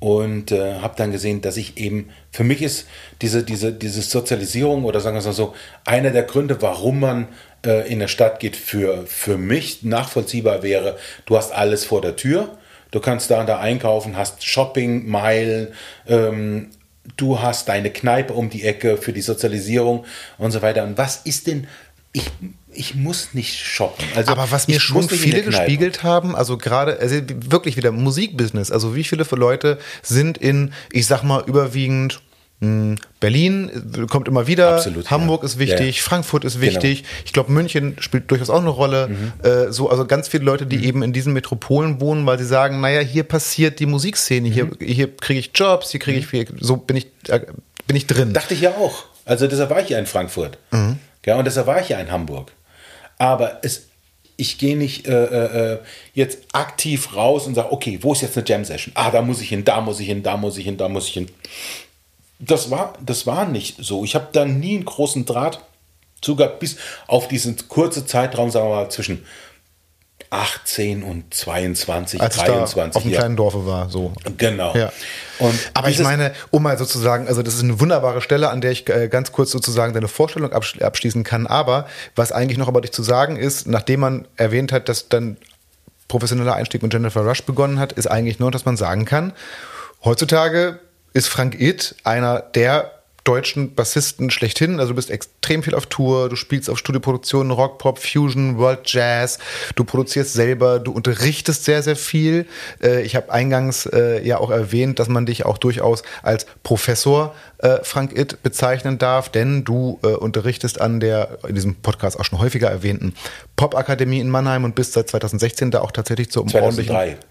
und äh, habe dann gesehen, dass ich eben, für mich ist diese, diese, diese Sozialisierung oder sagen wir es mal so, einer der Gründe, warum man äh, in der Stadt geht, für, für mich nachvollziehbar wäre, du hast alles vor der Tür, du kannst da und da einkaufen, hast Shopping, Meilen, ähm, du hast deine Kneipe um die Ecke für die Sozialisierung und so weiter. Und was ist denn, ich ich muss nicht shoppen. Also aber was mir schon viele gespiegelt haben, also gerade also wirklich wieder Musikbusiness, also wie viele Leute sind in, ich sag mal, überwiegend hm, Berlin kommt immer wieder, Absolut, Hamburg ja. ist wichtig, ja. Frankfurt ist wichtig. Genau. Ich glaube, München spielt durchaus auch eine Rolle. Mhm. Äh, so, also ganz viele Leute, die mhm. eben in diesen Metropolen wohnen, weil sie sagen, naja, hier passiert die Musikszene, mhm. hier, hier kriege ich Jobs, hier kriege ich, mhm. so bin ich, äh, bin ich drin. Dachte ich ja auch. Also deshalb war ich ja in Frankfurt. Mhm. Ja, und deshalb war ich ja in Hamburg. Aber es, ich gehe nicht äh, äh, äh, jetzt aktiv raus und sage, okay, wo ist jetzt eine Jam-Session? Ah, da muss ich hin, da muss ich hin, da muss ich hin, da muss ich hin. Das war, das war nicht so. Ich habe da nie einen großen Draht sogar bis auf diesen kurzen Zeitraum, sagen wir mal, zwischen 18 und 22, Als 23. auf dem kleinen Dorfe war, so. Genau. Ja. Und Aber ich meine, um mal sozusagen, also das ist eine wunderbare Stelle, an der ich äh, ganz kurz sozusagen deine Vorstellung abschließen kann. Aber was eigentlich noch über dich zu sagen ist, nachdem man erwähnt hat, dass dann professioneller Einstieg mit Jennifer Rush begonnen hat, ist eigentlich nur, dass man sagen kann, heutzutage ist Frank Itt einer der deutschen Bassisten schlechthin. Also du bist extrem viel auf Tour, du spielst auf Studioproduktionen, Rock, Pop, Fusion, World Jazz, du produzierst selber, du unterrichtest sehr, sehr viel. Äh, ich habe eingangs äh, ja auch erwähnt, dass man dich auch durchaus als Professor äh, Frank Itt bezeichnen darf, denn du unterrichtest an der in diesem Podcast auch schon häufiger erwähnten Popakademie in Mannheim und bist seit 2016 da auch tatsächlich zum 2003. ordentlichen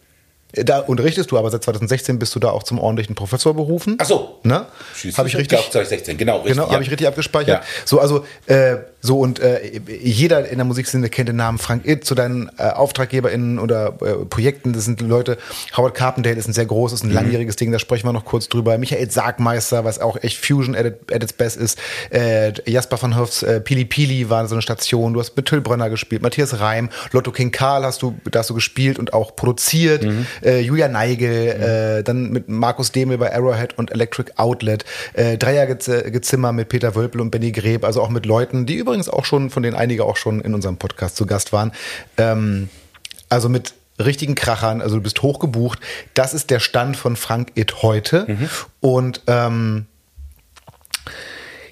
da unterrichtest du, aber seit 2016 bist du da auch zum ordentlichen Professor berufen. Ach so. Ne? Habe ich richtig? 2016, genau. Richtig, genau, ja. habe ich richtig abgespeichert. Ja. So, also äh, so und äh, jeder in der Musikszene kennt den Namen Frank Itt zu deinen äh, AuftraggeberInnen oder äh, Projekten. Das sind Leute. Howard Carpendale ist ein sehr großes, ein mhm. langjähriges Ding. Da sprechen wir noch kurz drüber. Michael Sargmeister, was auch echt Fusion at, at its best ist. Äh, Jasper van Hoffs äh, Pili Pili war so eine Station. Du hast mit Tüllbrönner gespielt. Matthias Reim, Lotto King Karl hast du, da hast du gespielt und auch produziert. Mhm. Äh, Julia Neigel, mhm. äh, dann mit Markus Demel bei Arrowhead und Electric Outlet. Äh, Dreiergezimmer mit Peter Wölpel und Benny Greb. Also auch mit Leuten, die übrigens auch schon, von denen einige auch schon in unserem Podcast zu Gast waren. Ähm, also mit richtigen Krachern, also du bist hochgebucht. Das ist der Stand von Frank It heute. Mhm. Und ähm,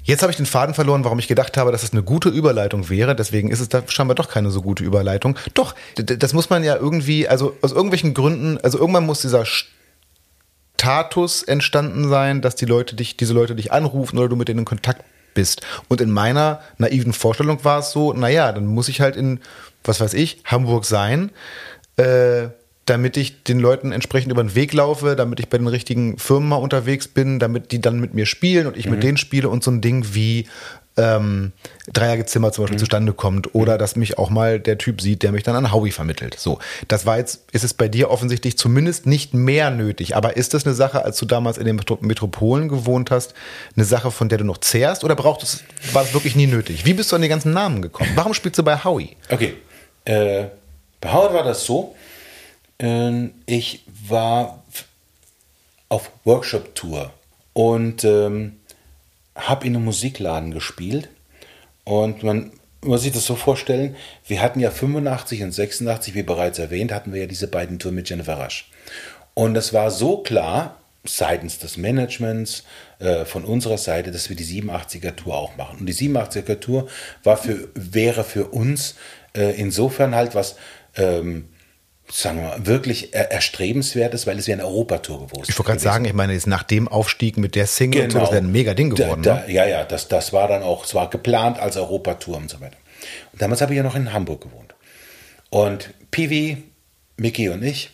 Jetzt habe ich den Faden verloren, warum ich gedacht habe, dass es eine gute Überleitung wäre. Deswegen ist es da scheinbar doch keine so gute Überleitung. Doch, das muss man ja irgendwie, also aus irgendwelchen Gründen, also irgendwann muss dieser Status entstanden sein, dass die Leute dich, diese Leute dich anrufen oder du mit denen in Kontakt bist. Und in meiner naiven Vorstellung war es so, naja, dann muss ich halt in, was weiß ich, Hamburg sein, äh, damit ich den Leuten entsprechend über den Weg laufe, damit ich bei den richtigen Firmen mal unterwegs bin, damit die dann mit mir spielen und ich mhm. mit denen spiele und so ein Ding wie ähm, Dreiergezimmer zum Beispiel mhm. zustande kommt oder mhm. dass mich auch mal der Typ sieht, der mich dann an Howie vermittelt. So, das war jetzt, ist es bei dir offensichtlich zumindest nicht mehr nötig. Aber ist das eine Sache, als du damals in den Metropolen gewohnt hast, eine Sache, von der du noch zehrst oder braucht es, war es wirklich nie nötig? Wie bist du an die ganzen Namen gekommen? Warum spielst du bei Howie? Okay, äh, bei Howie war das so, ich war auf Workshop-Tour und ähm, habe in einem Musikladen gespielt und man muss sich das so vorstellen, wir hatten ja 85 und 86, wie bereits erwähnt, hatten wir ja diese beiden Touren mit Jennifer Rush. Und es war so klar, seitens des Managements, äh, von unserer Seite, dass wir die 87er Tour auch machen. Und die 87er Tour war für, wäre für uns äh, insofern halt was, ähm, sagen wir mal, wirklich er erstrebenswertes, weil es wäre eine Europatour gewesen. Ich wollte gerade sagen, ich meine, jetzt nach dem Aufstieg mit der Single genau. so, das wäre ein mega Ding geworden. Da, da, ne? Ja, ja, das, das war dann auch, es war geplant als Europatour und so weiter. Und damals habe ich ja noch in Hamburg gewohnt. Und Piwi, Mickey und ich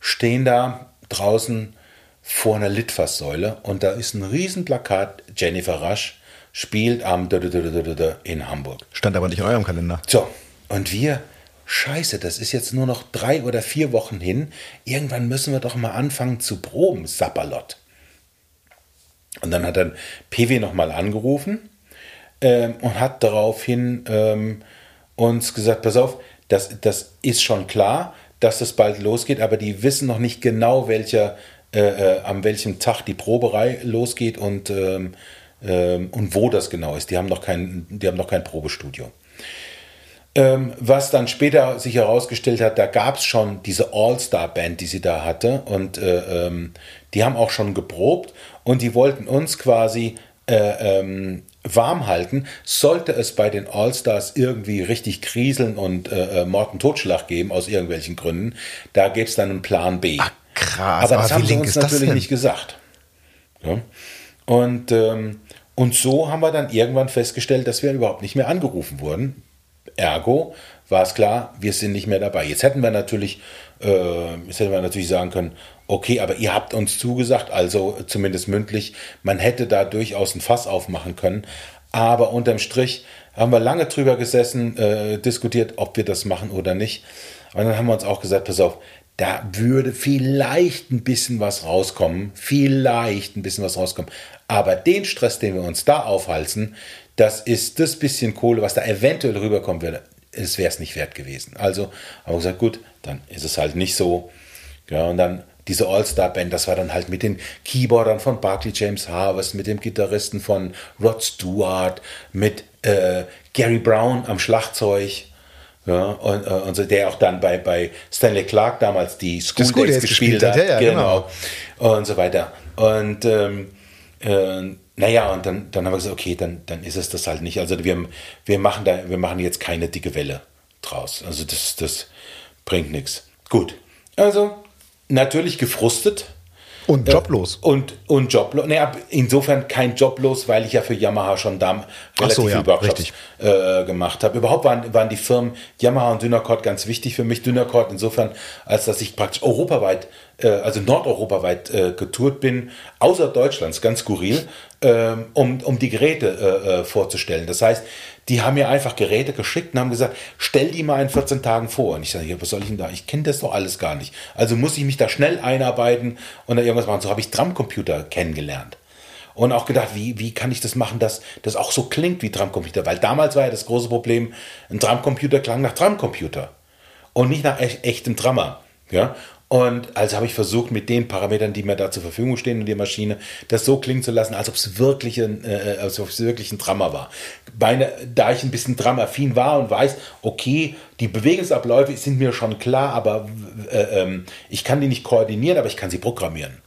stehen da draußen vor einer Litfaßsäule und da ist ein Riesenplakat, Jennifer Rasch spielt am in Hamburg. Stand aber nicht in eurem Kalender. So, und wir, scheiße, das ist jetzt nur noch drei oder vier Wochen hin. Irgendwann müssen wir doch mal anfangen zu proben, Sapperlot. Und dann hat dann PW nochmal angerufen ähm, und hat daraufhin ähm, uns gesagt, pass auf, das, das ist schon klar, dass es bald losgeht, aber die wissen noch nicht genau, welcher äh, äh, an welchem Tag die Proberei losgeht und, ähm, ähm, und wo das genau ist. Die haben noch kein, die haben noch kein Probestudio. Ähm, was dann später sich herausgestellt hat, da gab es schon diese All-Star-Band, die sie da hatte und äh, ähm, die haben auch schon geprobt und die wollten uns quasi äh, ähm, warm halten, sollte es bei den All-Stars irgendwie richtig kriseln und äh, äh Mord und Totschlag geben, aus irgendwelchen Gründen, da gäbe es dann einen Plan B. Ach, krass. Aber das aber haben sie uns natürlich nicht gesagt. Ja? Und, ähm, und so haben wir dann irgendwann festgestellt, dass wir überhaupt nicht mehr angerufen wurden. Ergo war es klar, wir sind nicht mehr dabei. Jetzt hätten wir natürlich, äh, jetzt hätten wir natürlich sagen können, okay, aber ihr habt uns zugesagt, also zumindest mündlich, man hätte da durchaus ein Fass aufmachen können. Aber unterm Strich haben wir lange drüber gesessen, äh, diskutiert, ob wir das machen oder nicht. Und dann haben wir uns auch gesagt, pass auf, da würde vielleicht ein bisschen was rauskommen, vielleicht ein bisschen was rauskommen. Aber den Stress, den wir uns da aufhalten, das ist das bisschen Kohle, was da eventuell rüberkommen würde, es wäre es nicht wert gewesen. Also haben wir gesagt, gut, dann ist es halt nicht so. Ja, und dann diese All-Star-Band, das war dann halt mit den Keyboardern von Barkley James Harvest, mit dem Gitarristen von Rod Stewart, mit äh, Gary Brown am Schlagzeug ja, und, äh, und so, der auch dann bei, bei Stanley Clark damals die School, School Days gespielt, gespielt hat. Ja, ja, genau. genau. Und so weiter. Und ähm, äh, naja, und dann, dann haben wir gesagt, okay, dann, dann ist es das halt nicht. Also wir, wir, machen da, wir machen jetzt keine dicke Welle draus. Also das, das bringt nichts. Gut. Also natürlich gefrustet und äh, joblos. Äh, und, und joblos. Naja, insofern kein joblos, weil ich ja für Yamaha schon da relativ so, ja, viel Workshops äh, gemacht habe. Überhaupt waren, waren die Firmen Yamaha und Dynacort ganz wichtig für mich. Dynacort insofern, als dass ich praktisch europaweit, äh, also nordeuropaweit äh, getourt bin, außer Deutschlands, ganz skurril, äh, um, um die Geräte vorzustellen. Das heißt, die haben mir einfach Geräte geschickt und haben gesagt, stell die mal in 14 Tagen vor. Und ich sage, ja, was soll ich denn da? Ich kenne das doch alles gar nicht. Also muss ich mich da schnell einarbeiten und da irgendwas machen. So habe ich Drumcomputer kennengelernt. Und auch gedacht, wie, wie kann ich das machen, dass das auch so klingt wie Drumcomputer? Weil damals war ja das große Problem, ein Drumcomputer klang nach Drumcomputer und nicht nach echtem Drummer. Ja? Und also habe ich versucht, mit den Parametern, die mir da zur Verfügung stehen in der Maschine, das so klingen zu lassen, als ob es wirklich ein, äh, als ob es wirklich ein Drama war. Meine, da ich ein bisschen dramaffin war und weiß, okay, die Bewegungsabläufe sind mir schon klar, aber äh, ich kann die nicht koordinieren, aber ich kann sie programmieren.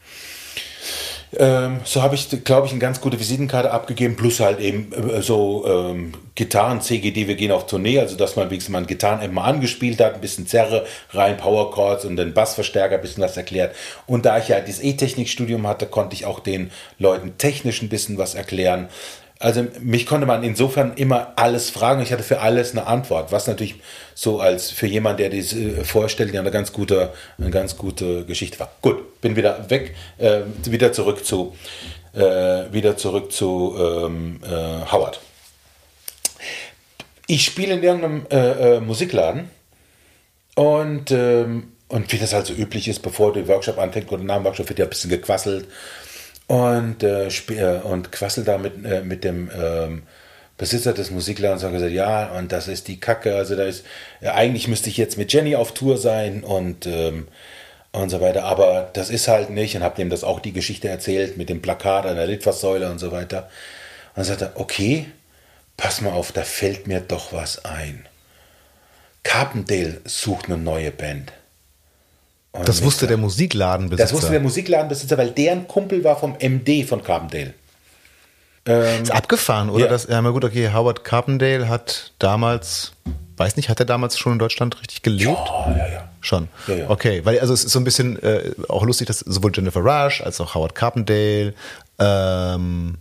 Ähm, so habe ich, glaube ich, eine ganz gute Visitenkarte abgegeben, plus halt eben äh, so ähm, Gitarren, CGD, wir gehen auf Tournee, also dass man wenigstens mal Gitarren immer angespielt hat, ein bisschen Zerre rein, Power Chords und den Bassverstärker, ein bisschen was erklärt. Und da ich ja dieses E-Technik-Studium hatte, konnte ich auch den Leuten technisch ein bisschen was erklären. Also mich konnte man insofern immer alles fragen. Ich hatte für alles eine Antwort, was natürlich so als für jemand, der diese äh, vorstellt, eine ganz gute, eine ganz gute Geschichte war. Gut, bin wieder weg, äh, wieder zurück zu, äh, wieder zurück zu ähm, äh, Howard. Ich spiele in irgendeinem äh, äh, Musikladen und ähm, und wie das halt so üblich ist, bevor der Workshop anfängt oder nach dem Workshop wird ja ein bisschen gequasselt und, äh, äh, und quasselt da mit, äh, mit dem ähm, Besitzer des Musikladens und gesagt, ja, und das ist die Kacke. Also da ist, ja, eigentlich müsste ich jetzt mit Jenny auf Tour sein und, ähm, und so weiter. Aber das ist halt nicht. Und habe dem das auch die Geschichte erzählt mit dem Plakat an der Litfaßsäule und so weiter. Und dann sagt er, okay, pass mal auf, da fällt mir doch was ein. Carpendale sucht eine neue Band. Und das wusste der Musikladenbesitzer. Das wusste der Musikladenbesitzer, weil deren Kumpel war vom MD von Carbondale. Ähm, ist abgefahren, oder? Ja. Das, ja, gut, okay, Howard Carpendale hat damals, weiß nicht, hat er damals schon in Deutschland richtig gelebt? Ja, ja, ja. Schon. Ja, ja. Okay, weil also es ist so ein bisschen äh, auch lustig, dass sowohl Jennifer Rush als auch Howard Carpendale ähm,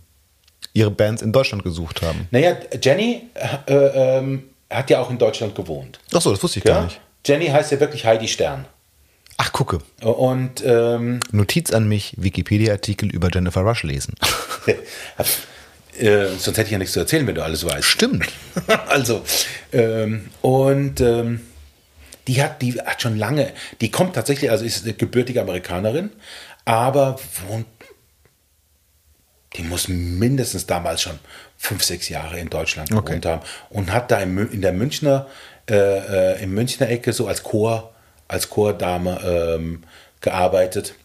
ihre Bands in Deutschland gesucht haben. Naja, Jenny äh, ähm, hat ja auch in Deutschland gewohnt. Ach so, das wusste ich gar nicht. Jenny heißt ja wirklich Heidi Stern. Ach, gucke. Und ähm, Notiz an mich: Wikipedia-Artikel über Jennifer Rush lesen. äh, sonst hätte ich ja nichts zu erzählen, wenn du alles weißt. Stimmt. <laughs> also, ähm, und ähm, die hat, die hat schon lange, die kommt tatsächlich, also ist eine gebürtige Amerikanerin, aber wohnt, die muss mindestens damals schon fünf, sechs Jahre in Deutschland gewohnt okay. haben und hat da in, in der Münchner, äh, äh, im Münchner Ecke so als Chor als Chordame ähm, gearbeitet.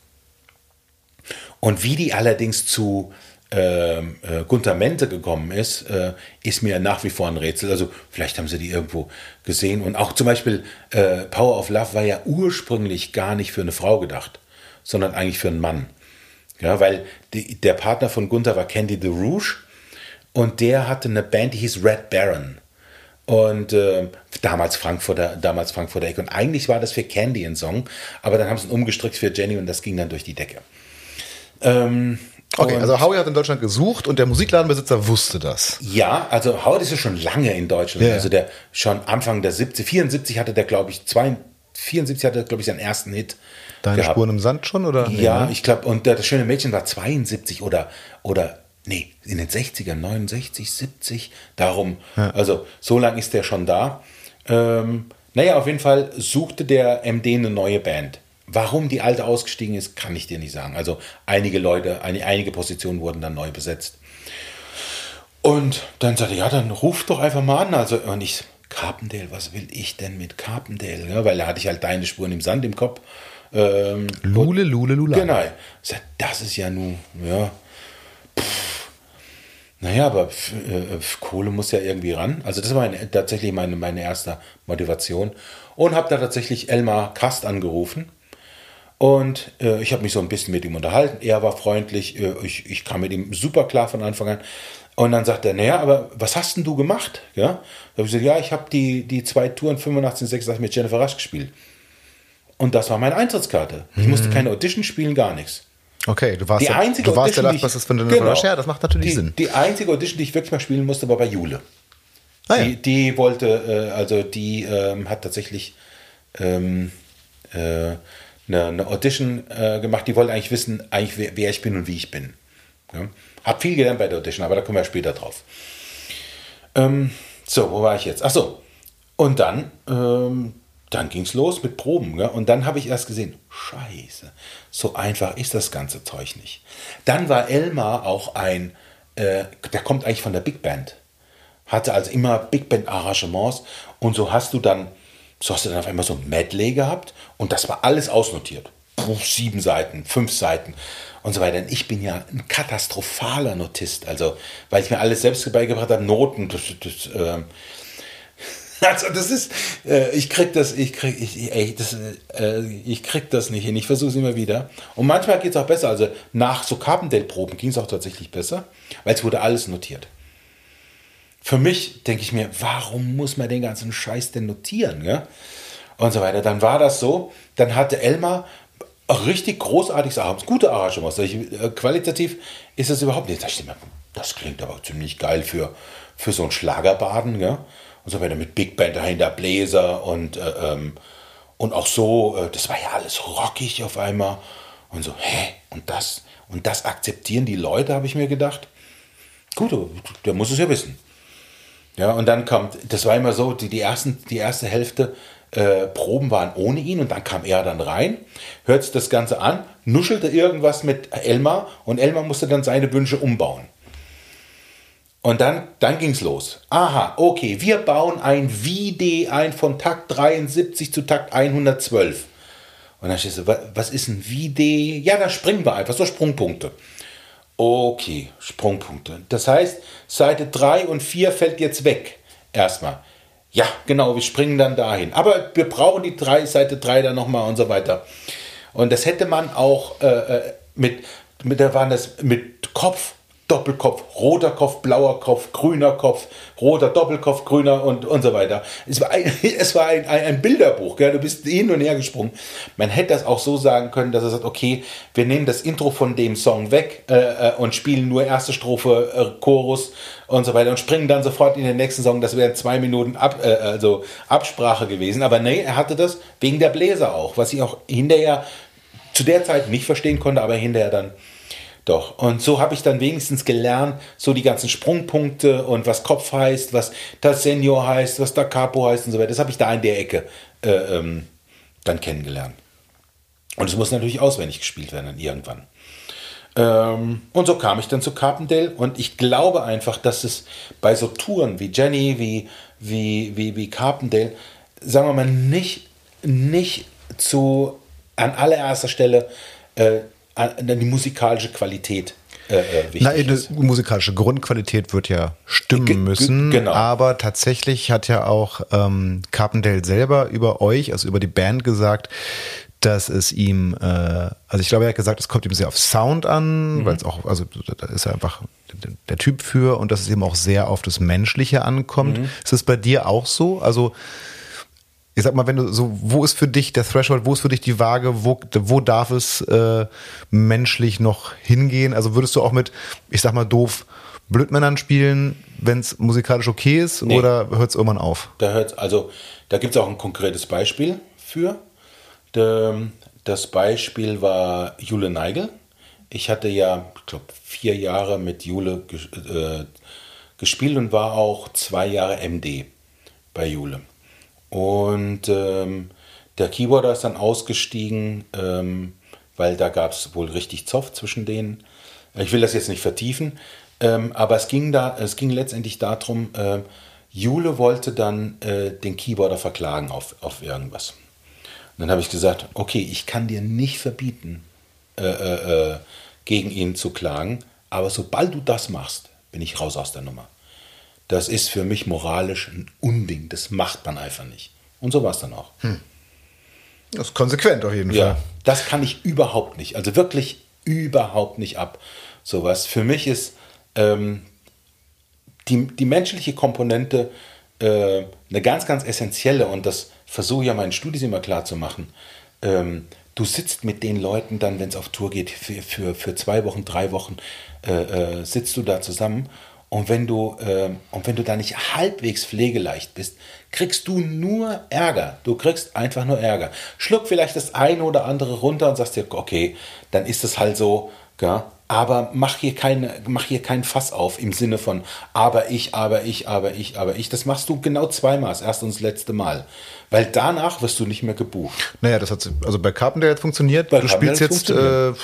Und wie die allerdings zu ähm, äh, Gunther Mente gekommen ist, äh, ist mir nach wie vor ein Rätsel. Also vielleicht haben sie die irgendwo gesehen. Und auch zum Beispiel äh, Power of Love war ja ursprünglich gar nicht für eine Frau gedacht, sondern eigentlich für einen Mann. Ja, weil die, der Partner von Gunther war Candy the Rouge und der hatte eine Band, die hieß Red Baron. Und äh, damals Frankfurter, damals Frankfurter Ecke. Und eigentlich war das für Candy ein Song, aber dann haben sie ihn umgestrickt für Jenny und das ging dann durch die Decke. Ähm, okay, also Howie hat in Deutschland gesucht und der Musikladenbesitzer wusste das. Ja, also Howie ist ja schon lange in Deutschland. Ja. Also der schon Anfang der 70, 74 hatte der, glaube ich, zwei, 74 hatte, glaube ich, seinen ersten Hit. Deine gehabt. Spuren im Sand schon, oder? Ja, nee, ne? ich glaube, und das schöne Mädchen war 72 oder, oder nee, in den 60ern, 69, 70, darum. Ja. Also so lange ist der schon da. Ähm, naja, auf jeden Fall suchte der MD eine neue Band. Warum die alte ausgestiegen ist, kann ich dir nicht sagen. Also einige Leute, einige Positionen wurden dann neu besetzt. Und dann sagte er, ja, dann ruf doch einfach mal an. Also, und ich, Carpendale, was will ich denn mit Carpendale? Ja, weil da hatte ich halt deine Spuren im Sand im Kopf. Ähm, Lule, Lule, Lula. Genau. Das ist ja nun, ja. Pff naja, aber äh, Kohle muss ja irgendwie ran. Also das war meine, tatsächlich meine, meine erste Motivation. Und habe da tatsächlich Elmar Kast angerufen. Und äh, ich habe mich so ein bisschen mit ihm unterhalten. Er war freundlich. Äh, ich, ich kam mit ihm super klar von Anfang an. Und dann sagt er, naja, aber was hast denn du gemacht? Ja? Da habe ich gesagt, ja, ich habe die, die zwei Touren 85 und 86 mit Jennifer Rush gespielt. Und das war meine Eintrittskarte. Ich mhm. musste keine Audition spielen, gar nichts. Okay, du warst, die einzige du warst der Lachbassist von Jennifer genau, Rush, ja, das macht natürlich die, Sinn. Die einzige Audition, die ich wirklich mal spielen musste, war bei Jule. Ah, die, ja. die, wollte, äh, also die ähm, hat tatsächlich ähm, äh, eine, eine, Audition äh, gemacht. Die wollte eigentlich wissen, eigentlich wer, wer, ich bin und wie ich bin. Ja? Hab viel gelernt bei der Audition, aber da kommen wir später drauf. Ähm, so, wo war ich jetzt? Ach so. Und dann ähm, dann ging es los mit Proben. Ja? Und dann habe ich erst gesehen, scheiße, so einfach ist das ganze Zeug nicht. Dann war Elmar auch ein, äh, der kommt eigentlich von der Big Band. Hatte also immer Big Band Arrangements und so hast du dann, so hast du dann auf einmal so ein Medley gehabt und das war alles ausnotiert. Puh, sieben Seiten, fünf Seiten und so weiter. Und ich bin ja ein katastrophaler Notist, also weil ich mir alles selbst beigebracht habe, Noten, das, das, äh, <laughs> Also das ist, äh, ich krieg das, ich krieg, ich, ey, das, äh, ich krieg das nicht hin. Ich versuche es immer wieder. Und manchmal geht es auch besser. Also nach so Carpendale-Proben ging es auch tatsächlich besser, weil es wurde alles notiert. Für mich denke ich mir, warum muss man den ganzen Scheiß denn notieren, ja? Und so weiter. Dann war das so. Dann hatte Elmar richtig großartiges Abends, gute Arrangements. Ich, äh, qualitativ ist das überhaupt nicht. Das klingt aber ziemlich geil für, für so ein Schlagerbaden, ja? Und so weiter mit Big Band dahinter, Bläser und, äh, ähm, und auch so, äh, das war ja alles rockig auf einmal und so, hä, und das, und das akzeptieren die Leute, habe ich mir gedacht. Gut, der muss es ja wissen. Ja, und dann kommt, das war immer so, die, die, ersten, die erste Hälfte äh, Proben waren ohne ihn und dann kam er dann rein, hört sich das Ganze an, nuschelte irgendwas mit Elmar und Elmar musste dann seine Wünsche umbauen. Und dann, dann ging es los. Aha, okay, wir bauen ein VD ein von Takt 73 zu Takt 112. Und dann steht du, was ist ein VD? Ja, da springen wir einfach, so Sprungpunkte. Okay, Sprungpunkte. Das heißt, Seite 3 und 4 fällt jetzt weg. Erstmal. Ja, genau, wir springen dann dahin. Aber wir brauchen die drei, Seite 3 dann nochmal und so weiter. Und das hätte man auch äh, äh, mit, mit, da waren das mit Kopf Doppelkopf, roter Kopf, blauer Kopf, grüner Kopf, roter Doppelkopf, grüner und, und so weiter. Es war ein, <laughs> es war ein, ein, ein Bilderbuch, gell? du bist hin und her gesprungen. Man hätte das auch so sagen können, dass er sagt, okay, wir nehmen das Intro von dem Song weg äh, äh, und spielen nur erste Strophe, äh, Chorus und so weiter und springen dann sofort in den nächsten Song. Das wären zwei Minuten Ab, äh, also Absprache gewesen. Aber nee, er hatte das wegen der Bläser auch, was ich auch hinterher zu der Zeit nicht verstehen konnte, aber hinterher dann doch. Und so habe ich dann wenigstens gelernt, so die ganzen Sprungpunkte und was Kopf heißt, was das Senior heißt, was da Capo heißt und so weiter. Das habe ich da in der Ecke äh, ähm, dann kennengelernt. Und es muss natürlich auswendig gespielt werden dann irgendwann. Ähm, und so kam ich dann zu Carpendale und ich glaube einfach, dass es bei so Touren wie Jenny, wie, wie, wie, wie Carpendale, sagen wir mal, nicht, nicht zu an allererster Stelle äh, die musikalische Qualität äh, äh wichtig Na, ist. Die musikalische Grundqualität wird ja stimmen müssen. Genau. Aber tatsächlich hat ja auch ähm, Carpendale selber über euch, also über die Band gesagt, dass es ihm, äh, also ich glaube, er hat gesagt, es kommt ihm sehr auf Sound an, mhm. weil es auch, also da ist er einfach der Typ für und dass es eben auch sehr auf das Menschliche ankommt. Mhm. Ist es bei dir auch so? Also ich sag mal, wenn du so, wo ist für dich der Threshold, wo ist für dich die Waage, wo, wo darf es äh, menschlich noch hingehen? Also würdest du auch mit, ich sag mal doof, Blödmännern spielen, wenn es musikalisch okay ist, nee. oder hört es irgendwann auf? Da hört also da gibt es auch ein konkretes Beispiel für. Das Beispiel war Jule Neigel. Ich hatte ja, ich glaube, vier Jahre mit Jule äh, gespielt und war auch zwei Jahre MD bei Jule. Und ähm, der Keyboarder ist dann ausgestiegen, ähm, weil da gab es wohl richtig Zoff zwischen denen. Ich will das jetzt nicht vertiefen, ähm, aber es ging, da, es ging letztendlich darum, äh, Jule wollte dann äh, den Keyboarder verklagen auf, auf irgendwas. Und dann habe ich gesagt, okay, ich kann dir nicht verbieten, äh, äh, äh, gegen ihn zu klagen, aber sobald du das machst, bin ich raus aus der Nummer. Das ist für mich moralisch ein Unding. Das macht man einfach nicht. Und so war es dann auch. Hm. Das ist konsequent auf jeden ja, Fall. Das kann ich überhaupt nicht. Also wirklich überhaupt nicht ab. Sowas. Für mich ist ähm, die, die menschliche Komponente äh, eine ganz, ganz essentielle und das versuche ich ja meinen Studis immer klar zu machen. Ähm, du sitzt mit den Leuten dann, wenn es auf Tour geht, für, für, für zwei Wochen, drei Wochen, äh, äh, sitzt du da zusammen und wenn du, äh, und wenn du da nicht halbwegs pflegeleicht bist, kriegst du nur Ärger. Du kriegst einfach nur Ärger. Schluck vielleicht das eine oder andere runter und sagst dir, okay, dann ist es halt so, ja, aber mach hier, keine, mach hier keinen Fass auf im Sinne von aber ich, aber ich, aber ich, aber ich. Das machst du genau zweimal, das erste und das letzte Mal. Weil danach wirst du nicht mehr gebucht. Naja, das hat also bei Carpenter jetzt funktioniert. Bei du Carpenter spielst jetzt äh,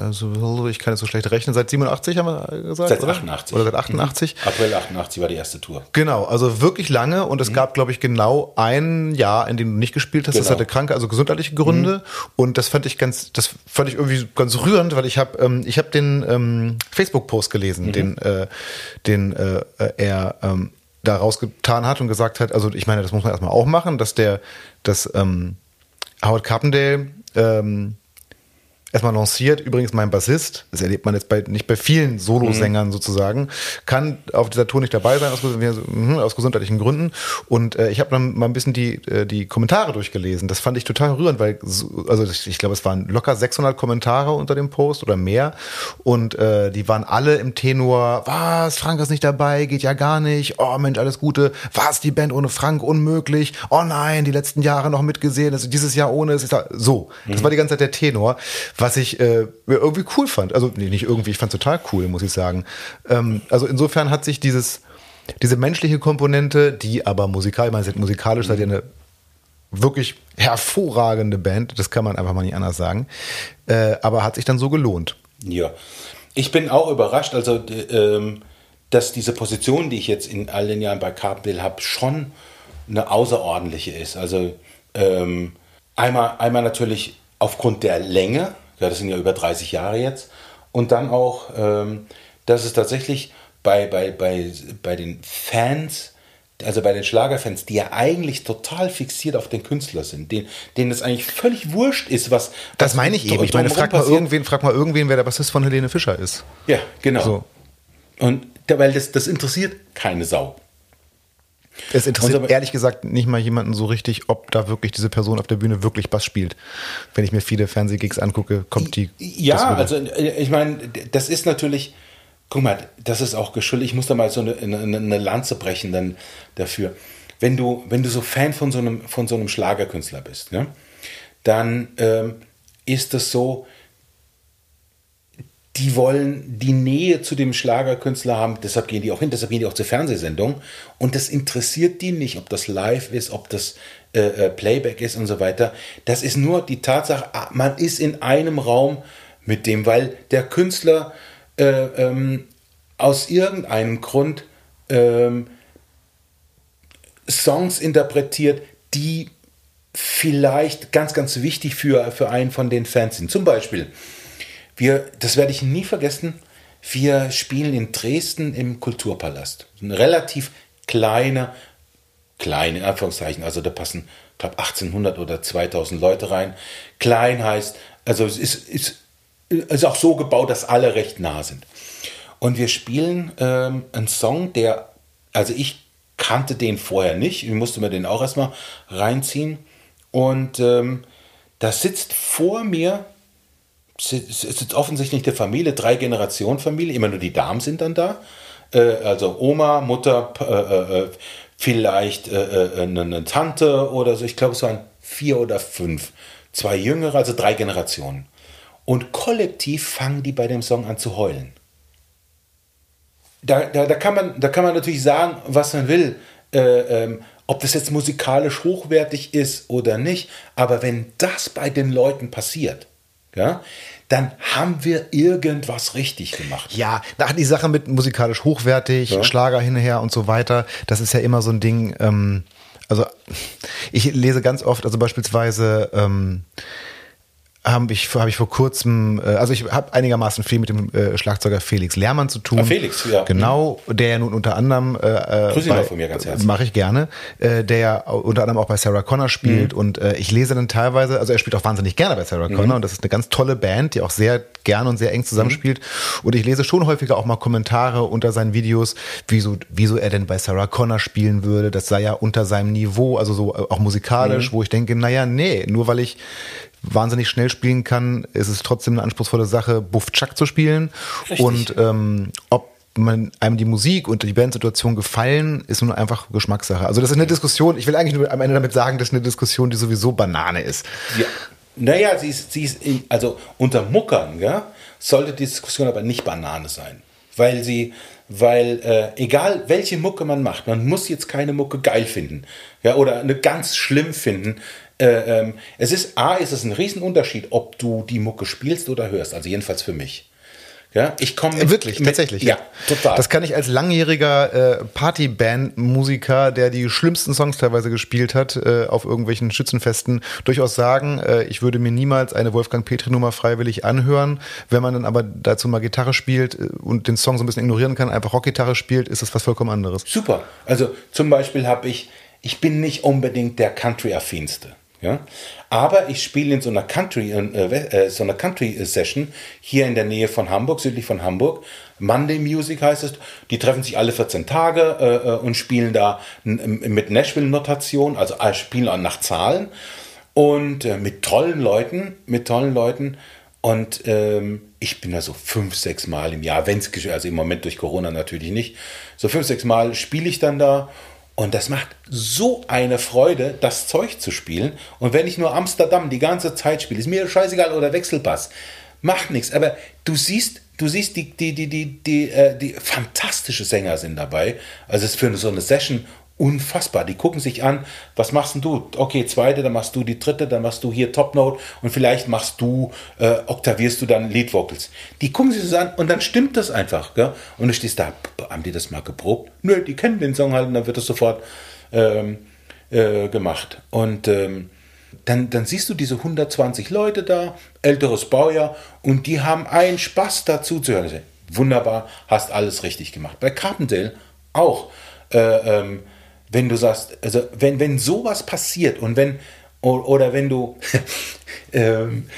also ich kann jetzt so schlecht rechnen, seit 87 haben wir gesagt? Seit 88. Oder seit 88? Mhm. April 88 war die erste Tour. Genau, also wirklich lange und es mhm. gab, glaube ich, genau ein Jahr, in dem du nicht gespielt hast. Genau. Das hatte kranke, also gesundheitliche Gründe. Mhm. Und das fand ich ganz, das fand ich irgendwie ganz rührend, weil ich habe ähm, ich habe den ähm, Facebook-Post gelesen, mhm. den, äh, den äh, er ähm, da rausgetan hat und gesagt hat, also ich meine, das muss man erstmal auch machen, dass der, dass ähm, Howard Carpendale ähm, erstmal lanciert. Übrigens mein Bassist, das erlebt man jetzt bei, nicht bei vielen Solosängern mhm. sozusagen, kann auf dieser Tour nicht dabei sein aus, mhm, aus gesundheitlichen Gründen. Und äh, ich habe dann mal ein bisschen die, äh, die Kommentare durchgelesen. Das fand ich total rührend, weil so, also ich, ich glaube, es waren locker 600 Kommentare unter dem Post oder mehr. Und äh, die waren alle im Tenor, was, Frank ist nicht dabei, geht ja gar nicht. Oh Mensch, alles Gute. Was, die Band ohne Frank, unmöglich. Oh nein, die letzten Jahre noch mitgesehen, also dieses Jahr ohne. Es ist da, so, das mhm. war die ganze Zeit der Tenor was ich äh, irgendwie cool fand. Also nee, nicht irgendwie, ich fand es total cool, muss ich sagen. Ähm, also insofern hat sich dieses, diese menschliche Komponente, die aber musikal, ich meine, musikalisch seid ihr eine wirklich hervorragende Band, das kann man einfach mal nicht anders sagen, äh, aber hat sich dann so gelohnt. Ja, ich bin auch überrascht, also ähm, dass diese Position, die ich jetzt in all den Jahren bei Carpendale habe, schon eine außerordentliche ist. Also ähm, einmal, einmal natürlich aufgrund der Länge, ja, das sind ja über 30 Jahre jetzt. Und dann auch, ähm, dass es tatsächlich bei, bei, bei, bei den Fans also bei den Schlagerfans, die ja eigentlich total fixiert auf den Künstler sind, denen, denen es eigentlich völlig wurscht ist, was. Das meine ich eben. Ich meine, frag mal, irgendwen, frag mal irgendwen, wer der Bassist von Helene Fischer ist. Ja, genau. So. Und weil das, das interessiert keine Sau. Es interessiert ehrlich gesagt nicht mal jemanden so richtig, ob da wirklich diese Person auf der Bühne wirklich Bass spielt. Wenn ich mir viele Fernsehgigs angucke, kommt die. Ja, also ich meine, das ist natürlich, guck mal, das ist auch geschuldet. Ich muss da mal so eine, eine, eine, Lanze brechen dann dafür. Wenn du, wenn du so Fan von so einem, von so einem Schlagerkünstler bist, ne, dann ähm, ist es so, die wollen die Nähe zu dem Schlagerkünstler haben, deshalb gehen die auch hin, deshalb gehen die auch zur Fernsehsendung. Und das interessiert die nicht, ob das live ist, ob das äh, äh, Playback ist und so weiter. Das ist nur die Tatsache, ah, man ist in einem Raum mit dem, weil der Künstler äh, ähm, aus irgendeinem Grund ähm, Songs interpretiert, die vielleicht ganz, ganz wichtig für, für einen von den Fans sind. Zum Beispiel wir, das werde ich nie vergessen, wir spielen in Dresden im Kulturpalast. Ein relativ kleiner, klein in Anführungszeichen, also da passen, glaube, 1800 oder 2000 Leute rein. Klein heißt, also es ist, ist, ist auch so gebaut, dass alle recht nah sind. Und wir spielen ähm, einen Song, der, also ich kannte den vorher nicht, ich musste mir den auch erstmal reinziehen. Und ähm, da sitzt vor mir es ist offensichtlich eine Familie, drei Generationen Familie, immer nur die Damen sind dann da. Äh, also Oma, Mutter, äh, äh, vielleicht eine Tante oder so. Ich glaube, es waren vier oder fünf. Zwei Jüngere, also drei Generationen. Und kollektiv fangen die bei dem Song an zu heulen. Da, da, da, kann, man, da kann man natürlich sagen, was man will. Äh, ähm, ob das jetzt musikalisch hochwertig ist oder nicht. Aber wenn das bei den Leuten passiert, ja, dann haben wir irgendwas richtig gemacht. Ja, nach die Sache mit musikalisch hochwertig, ja. Schlager hinher und so weiter, das ist ja immer so ein Ding. Ähm, also ich lese ganz oft, also beispielsweise ähm, habe ich, hab ich vor kurzem, äh, also ich habe einigermaßen viel mit dem äh, Schlagzeuger Felix Lehrmann zu tun. Ah, Felix, ja. Genau, der ja nun unter anderem äh, äh Grüß bei, von mir ganz herzlich. Mache ich gerne, äh, der ja unter anderem auch bei Sarah Connor spielt mhm. und äh, ich lese dann teilweise, also er spielt auch wahnsinnig gerne bei Sarah Connor mhm. und das ist eine ganz tolle Band, die auch sehr gerne und sehr eng zusammenspielt mhm. und ich lese schon häufiger auch mal Kommentare unter seinen Videos, wieso, wieso er denn bei Sarah Connor spielen würde, das sei ja unter seinem Niveau, also so auch musikalisch, mhm. wo ich denke, naja, nee, nur weil ich wahnsinnig schnell spielen kann, ist es trotzdem eine anspruchsvolle Sache, Buff Chuck zu spielen. Richtig. Und ähm, ob man, einem die Musik und die Bandsituation gefallen, ist nur einfach Geschmackssache. Also das ist eine Diskussion, ich will eigentlich nur am Ende damit sagen, das ist eine Diskussion, die sowieso Banane ist. Ja. Naja, sie ist, sie ist also unter Muckern, ja, sollte die Diskussion aber nicht Banane sein. Weil sie, weil äh, egal welche Mucke man macht, man muss jetzt keine Mucke geil finden, ja, oder eine ganz schlimm finden. Äh, ähm, es ist, A, ist es ein Riesenunterschied, ob du die Mucke spielst oder hörst. Also jedenfalls für mich. Ja, ich komme wirklich mit, tatsächlich. Ja, total. Das kann ich als langjähriger äh, Partyband-Musiker, der die schlimmsten Songs teilweise gespielt hat äh, auf irgendwelchen Schützenfesten, durchaus sagen. Äh, ich würde mir niemals eine Wolfgang Petri-Nummer freiwillig anhören. Wenn man dann aber dazu mal Gitarre spielt äh, und den Song so ein bisschen ignorieren kann, einfach Rockgitarre spielt, ist das was vollkommen anderes. Super. Also zum Beispiel habe ich, ich bin nicht unbedingt der Country-affinste. Ja? Aber ich spiele in so einer Country, äh, äh, so einer Country Session hier in der Nähe von Hamburg, südlich von Hamburg. Monday Music heißt es. Die treffen sich alle 14 Tage äh, äh und spielen da mit Nashville-Notation, also äh, spielen nach Zahlen und äh, mit tollen Leuten, mit tollen Leuten. Und ähm, ich bin da so fünf, sechs Mal im Jahr, wenn es also im Moment durch Corona natürlich nicht, so fünf, sechs Mal spiele ich dann da und das macht so eine Freude, das Zeug zu spielen. Und wenn ich nur Amsterdam die ganze Zeit spiele, ist mir scheißegal oder Wechselpass, macht nichts. Aber du siehst, du siehst, die, die, die, die, die, äh, die fantastische Sänger sind dabei. Also es ist für so eine Session unfassbar. Die gucken sich an, was machst denn du? Okay, zweite, dann machst du die dritte, dann machst du hier Top Note und vielleicht machst du, äh, oktavierst du dann Lead Vocals. Die gucken sich das an und dann stimmt das einfach. Gell? Und du stehst da, haben die das mal geprobt? Nö, die kennen den Song halt und dann wird das sofort ähm, äh, gemacht. Und ähm, dann, dann siehst du diese 120 Leute da, älteres Baujahr, und die haben einen Spaß dazu zu hören. Wunderbar, hast alles richtig gemacht. Bei Carpendale auch. Äh, ähm, wenn du sagst, also wenn, wenn sowas passiert und wenn, oder wenn du, <laughs> ähm,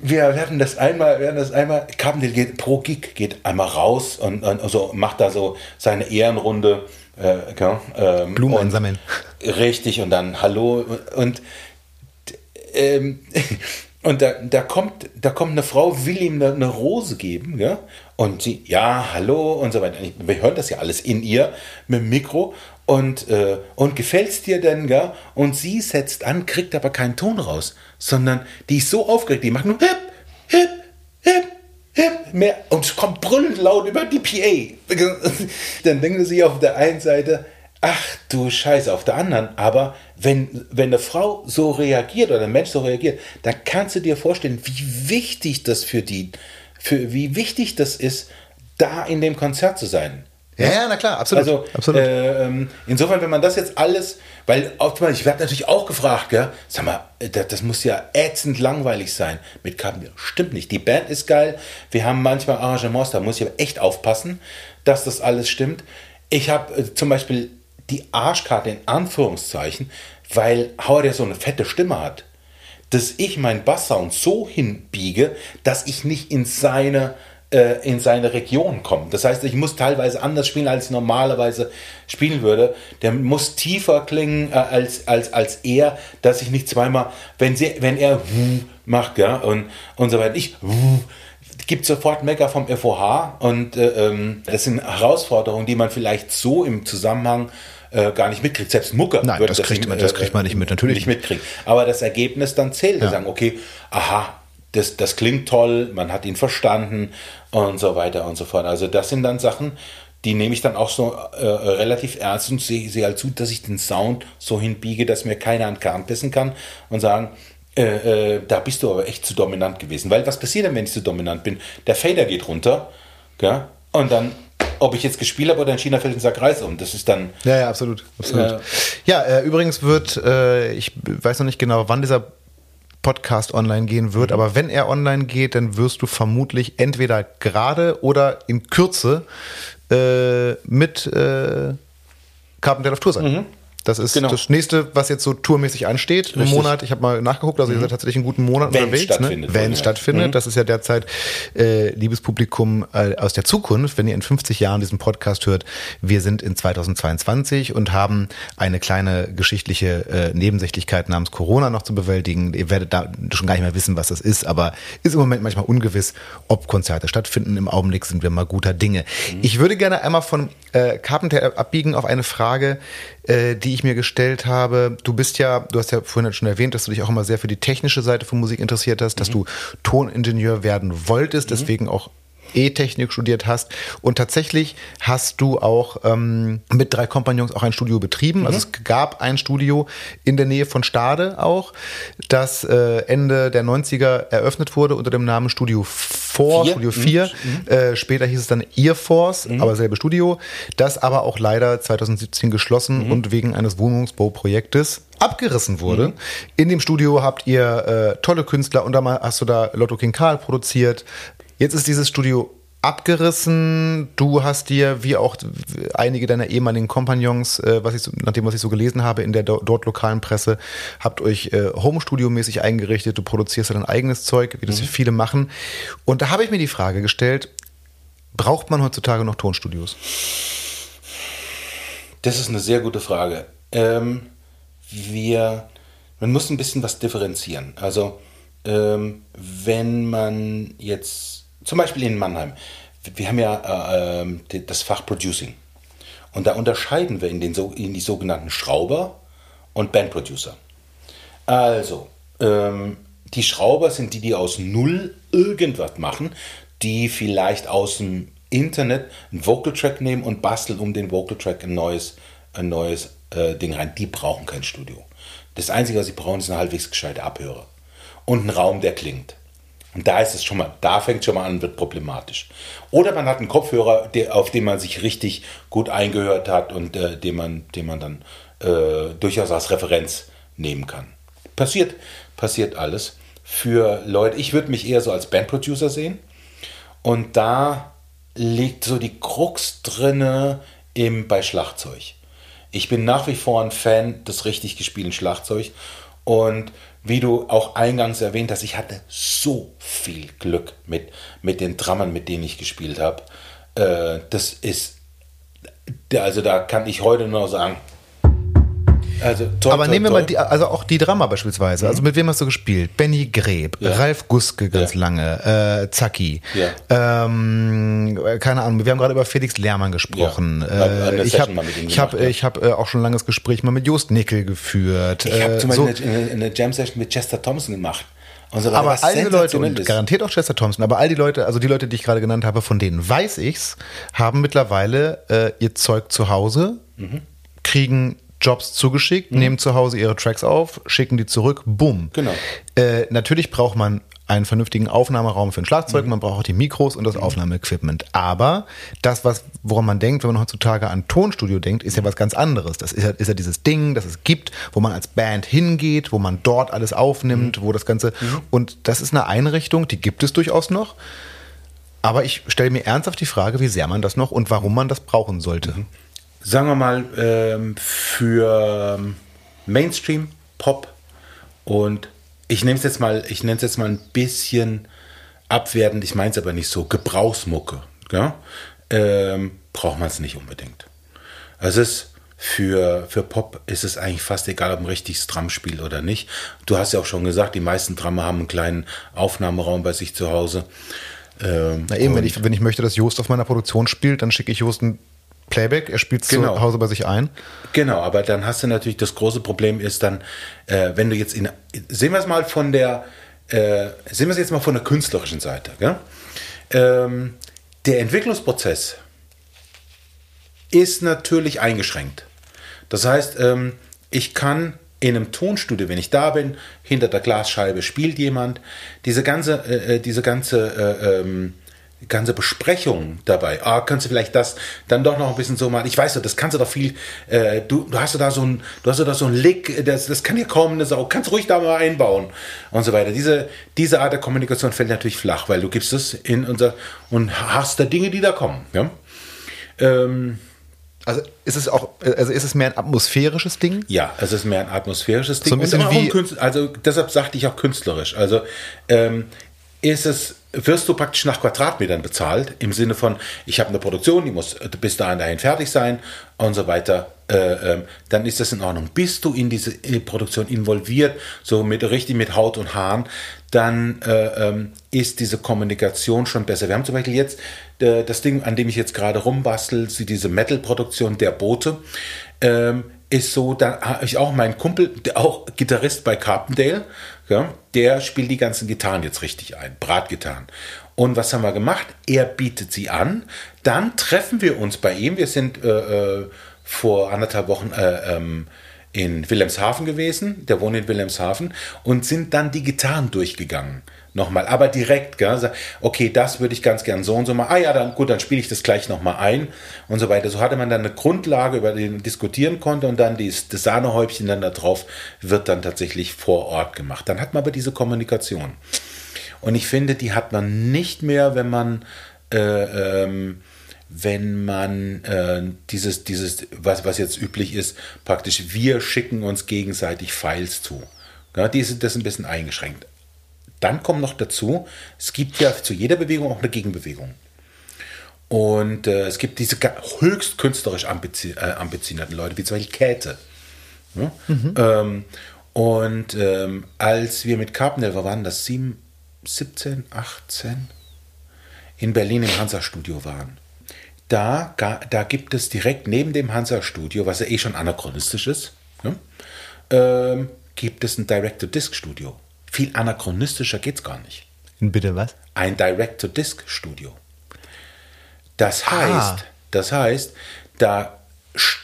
wir werden das einmal, werden das einmal, Carpendale geht, pro Gig geht einmal raus und, und also macht da so seine Ehrenrunde. Äh, ja, ähm, Blumen einsammeln. Richtig, und dann Hallo und ähm, <laughs> und da, da, kommt, da kommt eine Frau, will ihm eine, eine, Rose geben, ja? Und sie, ja, hallo und so weiter. Wir hören das ja alles in ihr mit dem Mikro. Und, äh, und gefällt's dir denn, ja? Und sie setzt an, kriegt aber keinen Ton raus, sondern die ist so aufgeregt, die macht nur hip, hip, hip, hip, mehr und kommt brüllend laut über die PA. <laughs> Dann denken sie auf der einen Seite, ach du Scheiße, auf der anderen, aber wenn, wenn eine Frau so reagiert oder ein Mensch so reagiert, dann kannst du dir vorstellen, wie wichtig das für die, für wie wichtig das ist, da in dem Konzert zu sein. Ja, ja, na klar, absolut. Also absolut. Äh, insofern, wenn man das jetzt alles, weil ich werde natürlich auch gefragt, gell, sag mal, das, das, muss ja ätzend langweilig sein mit Carpenter. Stimmt nicht. Die Band ist geil. Wir haben manchmal Arrangements, da muss ich aber echt aufpassen, dass das alles stimmt. Ich habe äh, zum Beispiel die Arschkarte in Anführungszeichen, weil Howard ja so eine fette Stimme hat, dass ich meinen Basssound so hinbiege, dass ich nicht in seine äh, in seine Region komme. Das heißt, ich muss teilweise anders spielen, als ich normalerweise spielen würde. Der muss tiefer klingen äh, als, als, als er, dass ich nicht zweimal, wenn, sie, wenn er macht, ja, und, und so weiter, ich gibt sofort Mecker vom FOH und äh, ähm, das sind Herausforderungen, die man vielleicht so im Zusammenhang äh, gar nicht mitkriegt. Selbst Mucke Nein, das, das, kriegt man, das kriegt man nicht mit, natürlich nicht mitkriegen. Aber das Ergebnis dann zählt. Ja. sagen, okay, aha, das, das klingt toll, man hat ihn verstanden und so weiter und so fort. Also das sind dann Sachen, die nehme ich dann auch so äh, relativ ernst und sehe seh halt zu, dass ich den Sound so hinbiege, dass mir keiner an den Kern pissen kann und sagen, äh, äh, da bist du aber echt zu dominant gewesen. Weil was passiert denn, wenn ich zu dominant bin? Der Fader geht runter gell? und dann ob ich jetzt gespielt habe oder in China fällt ein Sack Reis um. Das ist dann. Ja, ja, absolut. absolut. Äh, ja, äh, übrigens wird, äh, ich weiß noch nicht genau, wann dieser Podcast online gehen wird, mhm. aber wenn er online geht, dann wirst du vermutlich entweder gerade oder in Kürze äh, mit äh, Carpenter auf Tour sein. Mhm. Das ist genau. das nächste, was jetzt so tourmäßig ansteht. Richtig. Im Monat, ich habe mal nachgeguckt, also mhm. ihr seid tatsächlich einen guten Monat Wenn unterwegs. Ne? Stattfindet, ne? Wenn es stattfindet. Mhm. Das ist ja derzeit, äh, liebes Publikum äh, aus der Zukunft, wenn ihr in 50 Jahren diesen Podcast hört, wir sind in 2022 und haben eine kleine geschichtliche äh, Nebensächlichkeit namens Corona noch zu bewältigen. Ihr werdet da schon gar nicht mehr wissen, was das ist, aber ist im Moment manchmal ungewiss, ob Konzerte stattfinden. Im Augenblick sind wir mal guter Dinge. Mhm. Ich würde gerne einmal von äh, Carpenter abbiegen auf eine Frage, äh, die ich mir gestellt habe. Du bist ja, du hast ja vorhin schon erwähnt, dass du dich auch immer sehr für die technische Seite von Musik interessiert hast, mhm. dass du Toningenieur werden wolltest, mhm. deswegen auch E-Technik studiert hast. Und tatsächlich hast du auch ähm, mit drei Kompagnons auch ein Studio betrieben. Mhm. Also es gab ein Studio in der Nähe von Stade auch, das äh, Ende der 90er eröffnet wurde unter dem Namen Studio 4, Studio 4. Mhm. mhm. Äh, später hieß es dann Ear Force, mhm. aber selbe Studio. Das aber auch leider 2017 geschlossen mhm. und wegen eines Wohnungsbauprojektes abgerissen wurde. Mhm. In dem Studio habt ihr äh, tolle Künstler und da hast du da Lotto King Karl produziert, Jetzt ist dieses Studio abgerissen. Du hast dir, wie auch einige deiner ehemaligen Kompagnons, äh, was ich nach dem, was ich so gelesen habe in der dort lokalen Presse, habt euch äh, Home-Studio-mäßig eingerichtet. Du produzierst dein eigenes Zeug, wie das mhm. viele machen. Und da habe ich mir die Frage gestellt, braucht man heutzutage noch Tonstudios? Das ist eine sehr gute Frage. Ähm, wir, man muss ein bisschen was differenzieren. Also, ähm, wenn man jetzt zum Beispiel in Mannheim. Wir haben ja äh, das Fach Producing. Und da unterscheiden wir in, den, in die sogenannten Schrauber und Bandproducer. Also, ähm, die Schrauber sind die, die aus Null irgendwas machen, die vielleicht aus dem Internet einen Vocal Track nehmen und basteln um den Vocal Track ein neues, ein neues äh, Ding rein. Die brauchen kein Studio. Das Einzige, was sie brauchen, ist eine halbwegs gescheite Abhörer. Und ein Raum, der klingt. Und da ist es schon mal, da fängt schon mal an, wird problematisch. Oder man hat einen Kopfhörer, der, auf den man sich richtig gut eingehört hat und äh, den, man, den man dann äh, durchaus als Referenz nehmen kann. Passiert, passiert alles. Für Leute, ich würde mich eher so als Bandproducer sehen. Und da liegt so die Krux drinne im, bei Schlagzeug. Ich bin nach wie vor ein Fan des richtig gespielten Schlagzeugs. Und wie du auch eingangs erwähnt hast, ich hatte so viel Glück mit, mit den Drummern, mit denen ich gespielt habe. Äh, das ist, also da kann ich heute nur sagen, also, toll, Aber toll, nehmen wir toll. mal die, also auch die Drama beispielsweise. Also mhm. mit wem hast du gespielt? Benny Greb, ja. Ralf Guske ganz ja. lange, äh, Zacki. Ja. Ähm, keine Ahnung, wir haben gerade über Felix Lehrmann gesprochen. Äh, ich habe ich hab, ich hab, äh, auch schon ein langes Gespräch mal mit Jost Nickel geführt. Ich habe zum Beispiel so, eine, eine Jam-Session mit Chester Thompson gemacht. So aber all die Leute, und garantiert auch Chester Thompson, aber all die Leute, also die Leute, die ich gerade genannt habe, von denen weiß ich's, haben mittlerweile äh, ihr Zeug zu Hause, mhm. kriegen Jobs zugeschickt, mhm. nehmen zu Hause ihre Tracks auf, schicken die zurück, bumm. Genau. Äh, natürlich braucht man einen vernünftigen Aufnahmeraum für ein Schlagzeug, mhm. man braucht auch die Mikros und das mhm. Aufnahmeequipment. Aber das, was, woran man denkt, wenn man heutzutage an Tonstudio denkt, ist ja was ganz anderes. Das ist ja, ist ja dieses Ding, das es gibt, wo man als Band hingeht, wo man dort alles aufnimmt, mhm. wo das Ganze. Mhm. Und das ist eine Einrichtung, die gibt es durchaus noch. Aber ich stelle mir ernsthaft die Frage, wie sehr man das noch und warum man das brauchen sollte. Sagen wir mal, ähm, für Mainstream, Pop und ich nehme es jetzt mal, ich nenne es jetzt mal ein bisschen abwertend, ich meine es aber nicht so, Gebrauchsmucke, ja? ähm, braucht man es nicht unbedingt. Also es ist für, für Pop ist es eigentlich fast egal, ob ein richtiges Drum spielt oder nicht. Du hast ja auch schon gesagt, die meisten Drummer haben einen kleinen Aufnahmeraum bei sich zu Hause. Ähm, Na eben, wenn ich, wenn ich möchte, dass Jost auf meiner Produktion spielt, dann schicke ich Jost ein Playback, er spielt genau. zu Hause bei sich ein. Genau, aber dann hast du natürlich das große Problem ist dann, äh, wenn du jetzt in, sehen wir es mal von der, äh, sehen wir es jetzt mal von der künstlerischen Seite. Ähm, der Entwicklungsprozess ist natürlich eingeschränkt. Das heißt, ähm, ich kann in einem Tonstudio, wenn ich da bin, hinter der Glasscheibe spielt jemand, diese ganze, äh, äh diese ganze äh, ähm, ganze Besprechung dabei. Ah, kannst du vielleicht das dann doch noch ein bisschen so machen? Ich weiß, das kannst du doch viel. Äh, du, du hast da so ein, du hast da so ein Lick, das, das kann hier kommen, das auch, kannst du ruhig da mal einbauen und so weiter. Diese, diese Art der Kommunikation fällt natürlich flach, weil du gibst es in unser und hast da Dinge, die da kommen. Ja? Ähm, also ist es auch, also ist es mehr ein atmosphärisches Ding? Ja, es ist mehr ein atmosphärisches Ding. So ein bisschen wie, also deshalb sagte ich auch künstlerisch. Also ähm, ist es wirst du praktisch nach Quadratmetern bezahlt, im Sinne von, ich habe eine Produktion, die muss bis dahin dahin fertig sein und so weiter, äh, äh, dann ist das in Ordnung. Bist du in diese Produktion involviert, so mit richtig mit Haut und Haaren, dann äh, ähm, ist diese Kommunikation schon besser. Wir haben zum Beispiel jetzt äh, das Ding, an dem ich jetzt gerade rumbastel, diese Metal-Produktion der Boote. Ähm, ist so, da habe ich auch meinen Kumpel, der auch Gitarrist bei Carpendale, ja, der spielt die ganzen Gitarren jetzt richtig ein, Bratgitarren. Und was haben wir gemacht? Er bietet sie an. Dann treffen wir uns bei ihm. Wir sind äh, äh, vor anderthalb Wochen äh, ähm, in Wilhelmshaven gewesen. Der wohnt in Wilhelmshaven und sind dann die Gitarren durchgegangen nochmal, aber direkt, gell? okay, das würde ich ganz gern so und so mal, ah ja, dann gut, dann spiele ich das gleich nochmal ein und so weiter. So hatte man dann eine Grundlage, über die man diskutieren konnte und dann dies, das Sahnehäubchen dann da drauf wird dann tatsächlich vor Ort gemacht. Dann hat man aber diese Kommunikation. Und ich finde, die hat man nicht mehr, wenn man äh, ähm, wenn man äh, dieses, dieses, was, was jetzt üblich ist, praktisch wir schicken uns gegenseitig Files zu. Ja, die sind das ein bisschen eingeschränkt. Dann kommt noch dazu, es gibt ja zu jeder Bewegung auch eine Gegenbewegung. Und äh, es gibt diese höchst künstlerisch ambizi äh, ambitionierten Leute, wie zum Beispiel Käthe. Ja? Mhm. Ähm, und ähm, als wir mit Carpenter waren, das 7, 17, 18, in Berlin im Hansa-Studio waren, da, da gibt es direkt neben dem Hansa-Studio, was ja eh schon anachronistisch ist, ja, ähm, gibt es ein Direct-to-Disc-Studio. Viel anachronistischer geht es gar nicht. Bitte was? Ein Direct-to-Disc-Studio. Das heißt, ah. das heißt, da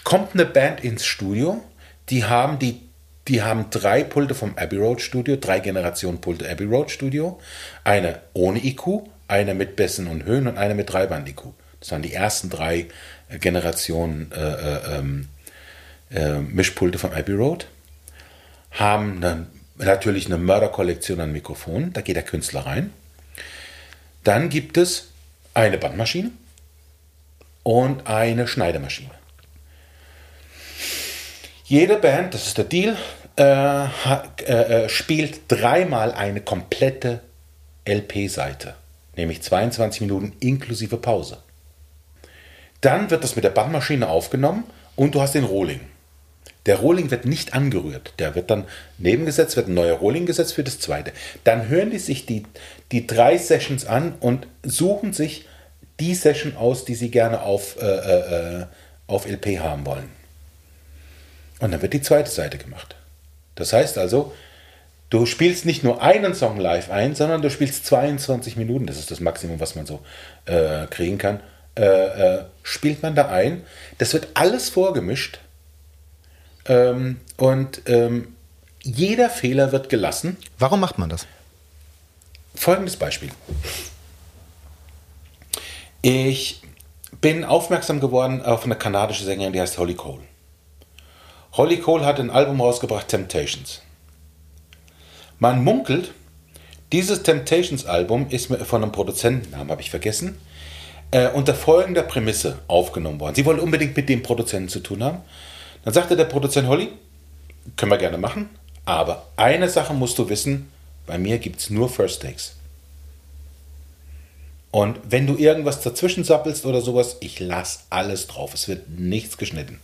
kommt eine Band ins Studio, die haben die die haben drei Pulte vom Abbey Road Studio, drei Generationen Pulte Abbey Road Studio, eine ohne IQ, eine mit Bässen und Höhen und eine mit Dreiband IQ. Das waren die ersten drei Generationen äh, äh, ähm, äh, Mischpulte vom Abbey Road. Haben einen natürlich eine Mörderkollektion an Mikrofonen, da geht der Künstler rein. Dann gibt es eine Bandmaschine und eine Schneidemaschine. Jede Band, das ist der Deal, äh, äh, spielt dreimal eine komplette LP-Seite, nämlich 22 Minuten inklusive Pause. Dann wird das mit der Bandmaschine aufgenommen und du hast den Rohling. Der Rohling wird nicht angerührt. Der wird dann nebengesetzt, wird ein neuer Rohling gesetzt für das zweite. Dann hören die sich die, die drei Sessions an und suchen sich die Session aus, die sie gerne auf, äh, äh, auf LP haben wollen. Und dann wird die zweite Seite gemacht. Das heißt also, du spielst nicht nur einen Song live ein, sondern du spielst 22 Minuten. Das ist das Maximum, was man so äh, kriegen kann. Äh, äh, spielt man da ein. Das wird alles vorgemischt ähm, und ähm, jeder Fehler wird gelassen. Warum macht man das? Folgendes Beispiel. Ich bin aufmerksam geworden auf eine kanadische Sängerin, die heißt Holly Cole. Holly Cole hat ein Album rausgebracht, Temptations. Man munkelt, dieses Temptations-Album ist von einem Produzentennamen, habe ich vergessen, äh, unter folgender Prämisse aufgenommen worden. Sie wollen unbedingt mit dem Produzenten zu tun haben. Dann sagte der Produzent Holly, können wir gerne machen, aber eine Sache musst du wissen, bei mir gibt es nur First Takes. Und wenn du irgendwas dazwischen sappelst oder sowas, ich lasse alles drauf. Es wird nichts geschnitten.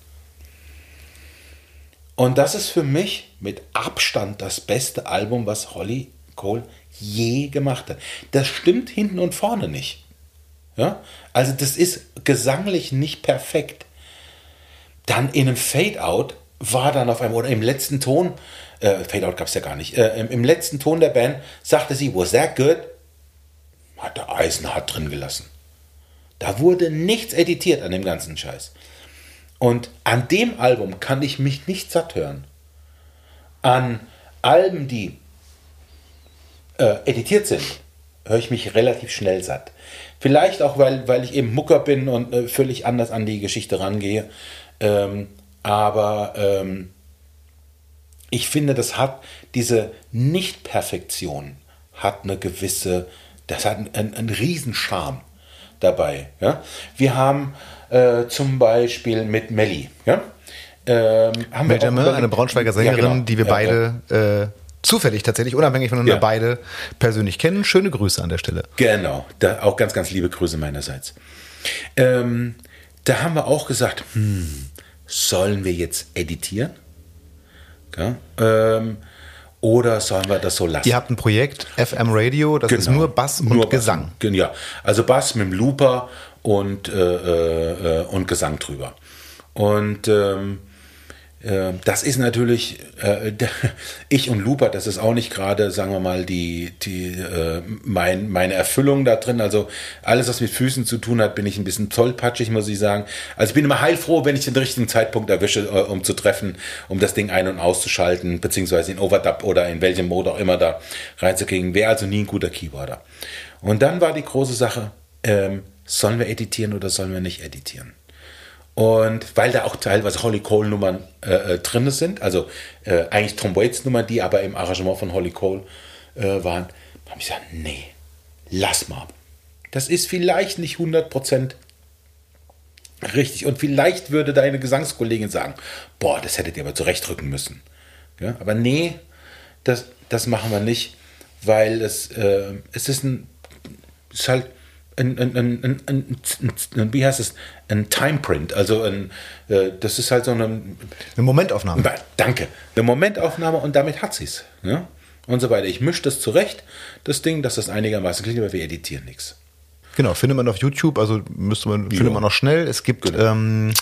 Und das ist für mich mit Abstand das beste Album, was Holly Cole je gemacht hat. Das stimmt hinten und vorne nicht. Ja? Also das ist gesanglich nicht perfekt. Dann in einem Fade-Out war dann auf einmal, oder im letzten Ton, äh, Fade-Out gab es ja gar nicht, äh, im, im, letzten Ton der Band sagte sie, was that good? Hat der Eisenhart drin gelassen. Da wurde nichts editiert an dem ganzen Scheiß. Und an dem Album kann ich mich nicht satt hören. An Alben, die äh, editiert sind, höre ich mich relativ schnell satt. Vielleicht auch, weil, weil ich eben Mucker bin und äh, völlig anders an die Geschichte rangehe. Ähm, aber ähm, ich finde, das hat diese Nicht-Perfektion hat eine gewisse, das hat einen, einen Riesenscharme dabei. Ja? Wir haben äh, zum Beispiel mit Melli, ja? Ähm, haben Benjamin, wir eine Braunschweiger Sängerin, ja, genau. die wir beide ja. Äh, zufällig tatsächlich, unabhängig voneinander ja. beide persönlich kennen. Schöne Grüße an der Stelle. Genau, da auch ganz, ganz liebe Grüße meinerseits. Ähm, da haben wir auch gesagt, hm, sollen wir jetzt editieren? Ja, ähm, oder sollen wir das so lassen? Ihr habt ein Projekt, FM Radio, das genau. ist nur Bass und nur Gesang. Bass, ja, also Bass mit dem Looper und, äh, äh, und Gesang drüber. Und ähm, äh, das ist natürlich, äh, <laughs> ich und Lupa, das ist auch nicht gerade, sagen wir mal, die, die, äh, mein, meine Erfüllung da drin. Also alles, was mit Füßen zu tun hat, bin ich ein bisschen tollpatschig, muss ich sagen. Also ich bin immer heilfroh, wenn ich den richtigen Zeitpunkt erwische, äh, um zu treffen, um das Ding ein- und auszuschalten, beziehungsweise in Overdub oder in welchem Mode auch immer da reinzukriegen. Wäre also nie ein guter Keyboarder. Und dann war die große Sache, ähm, sollen wir editieren oder sollen wir nicht editieren? Und weil da auch teilweise Holly Cole Nummern äh, äh, drin sind, also äh, eigentlich Tom Waits Nummern, die aber im Arrangement von Holly Cole äh, waren, habe ich gesagt, nee, lass mal. Das ist vielleicht nicht 100% richtig. Und vielleicht würde deine Gesangskollegin sagen, boah, das hättet ihr aber zurechtrücken müssen. Ja, aber nee, das, das machen wir nicht, weil es, äh, es ist ein, ist halt ein, ein, ein, ein, wie heißt es, ein Timeprint. Also ein, äh, das ist halt so eine, eine Momentaufnahme. Danke. Eine Momentaufnahme und damit hat sie es. Ja? Und so weiter. Ich mische das zurecht, das Ding, dass das einigermaßen klingt, aber wir editieren nichts. Genau, findet man auf YouTube, also müsste man, findet man auch schnell. Es gibt genau. ähm,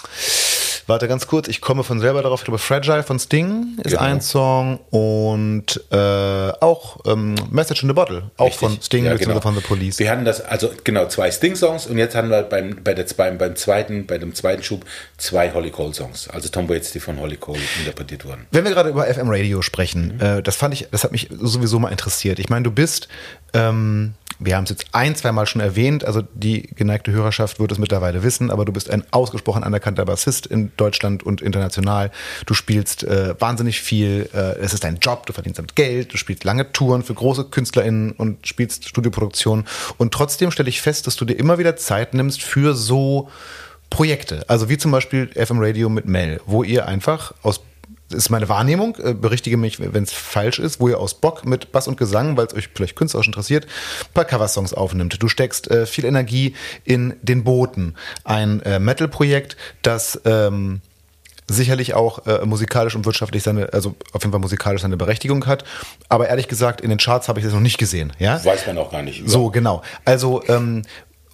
Warte ganz kurz, ich komme von selber darauf. Ich glaube, Fragile von Sting ist genau. ein Song und äh, auch ähm, Message in the Bottle, auch Richtig. von Sting ja, genau. von The Police. Wir hatten das, also genau, zwei Sting-Songs und jetzt haben wir beim, bei der, beim, beim zweiten, bei dem zweiten Schub zwei Holly Cole-Songs. Also Tom Waits, die von Holly Cole interpretiert wurden. Wenn wir gerade über FM Radio sprechen, mhm. äh, das fand ich, das hat mich sowieso mal interessiert. Ich meine, du bist ähm, wir haben es jetzt ein, zwei Mal schon erwähnt, also die geneigte Hörerschaft wird es mittlerweile wissen, aber du bist ein ausgesprochen anerkannter Bassist in Deutschland und international. Du spielst äh, wahnsinnig viel, äh, es ist dein Job, du verdienst damit Geld, du spielst lange Touren für große KünstlerInnen und spielst Studioproduktionen und trotzdem stelle ich fest, dass du dir immer wieder Zeit nimmst für so Projekte, also wie zum Beispiel FM Radio mit Mel, wo ihr einfach aus ist meine Wahrnehmung, äh, berichtige mich, wenn es falsch ist, wo ihr aus Bock mit Bass und Gesang, weil es euch vielleicht künstlerisch interessiert, ein paar Coversongs aufnimmt. Du steckst äh, viel Energie in den Boten, ein äh, Metal-Projekt, das ähm, sicherlich auch äh, musikalisch und wirtschaftlich seine, also auf jeden Fall musikalisch seine Berechtigung hat. Aber ehrlich gesagt, in den Charts habe ich das noch nicht gesehen. Ja? Weiß man auch gar nicht. So, genau. Also ähm,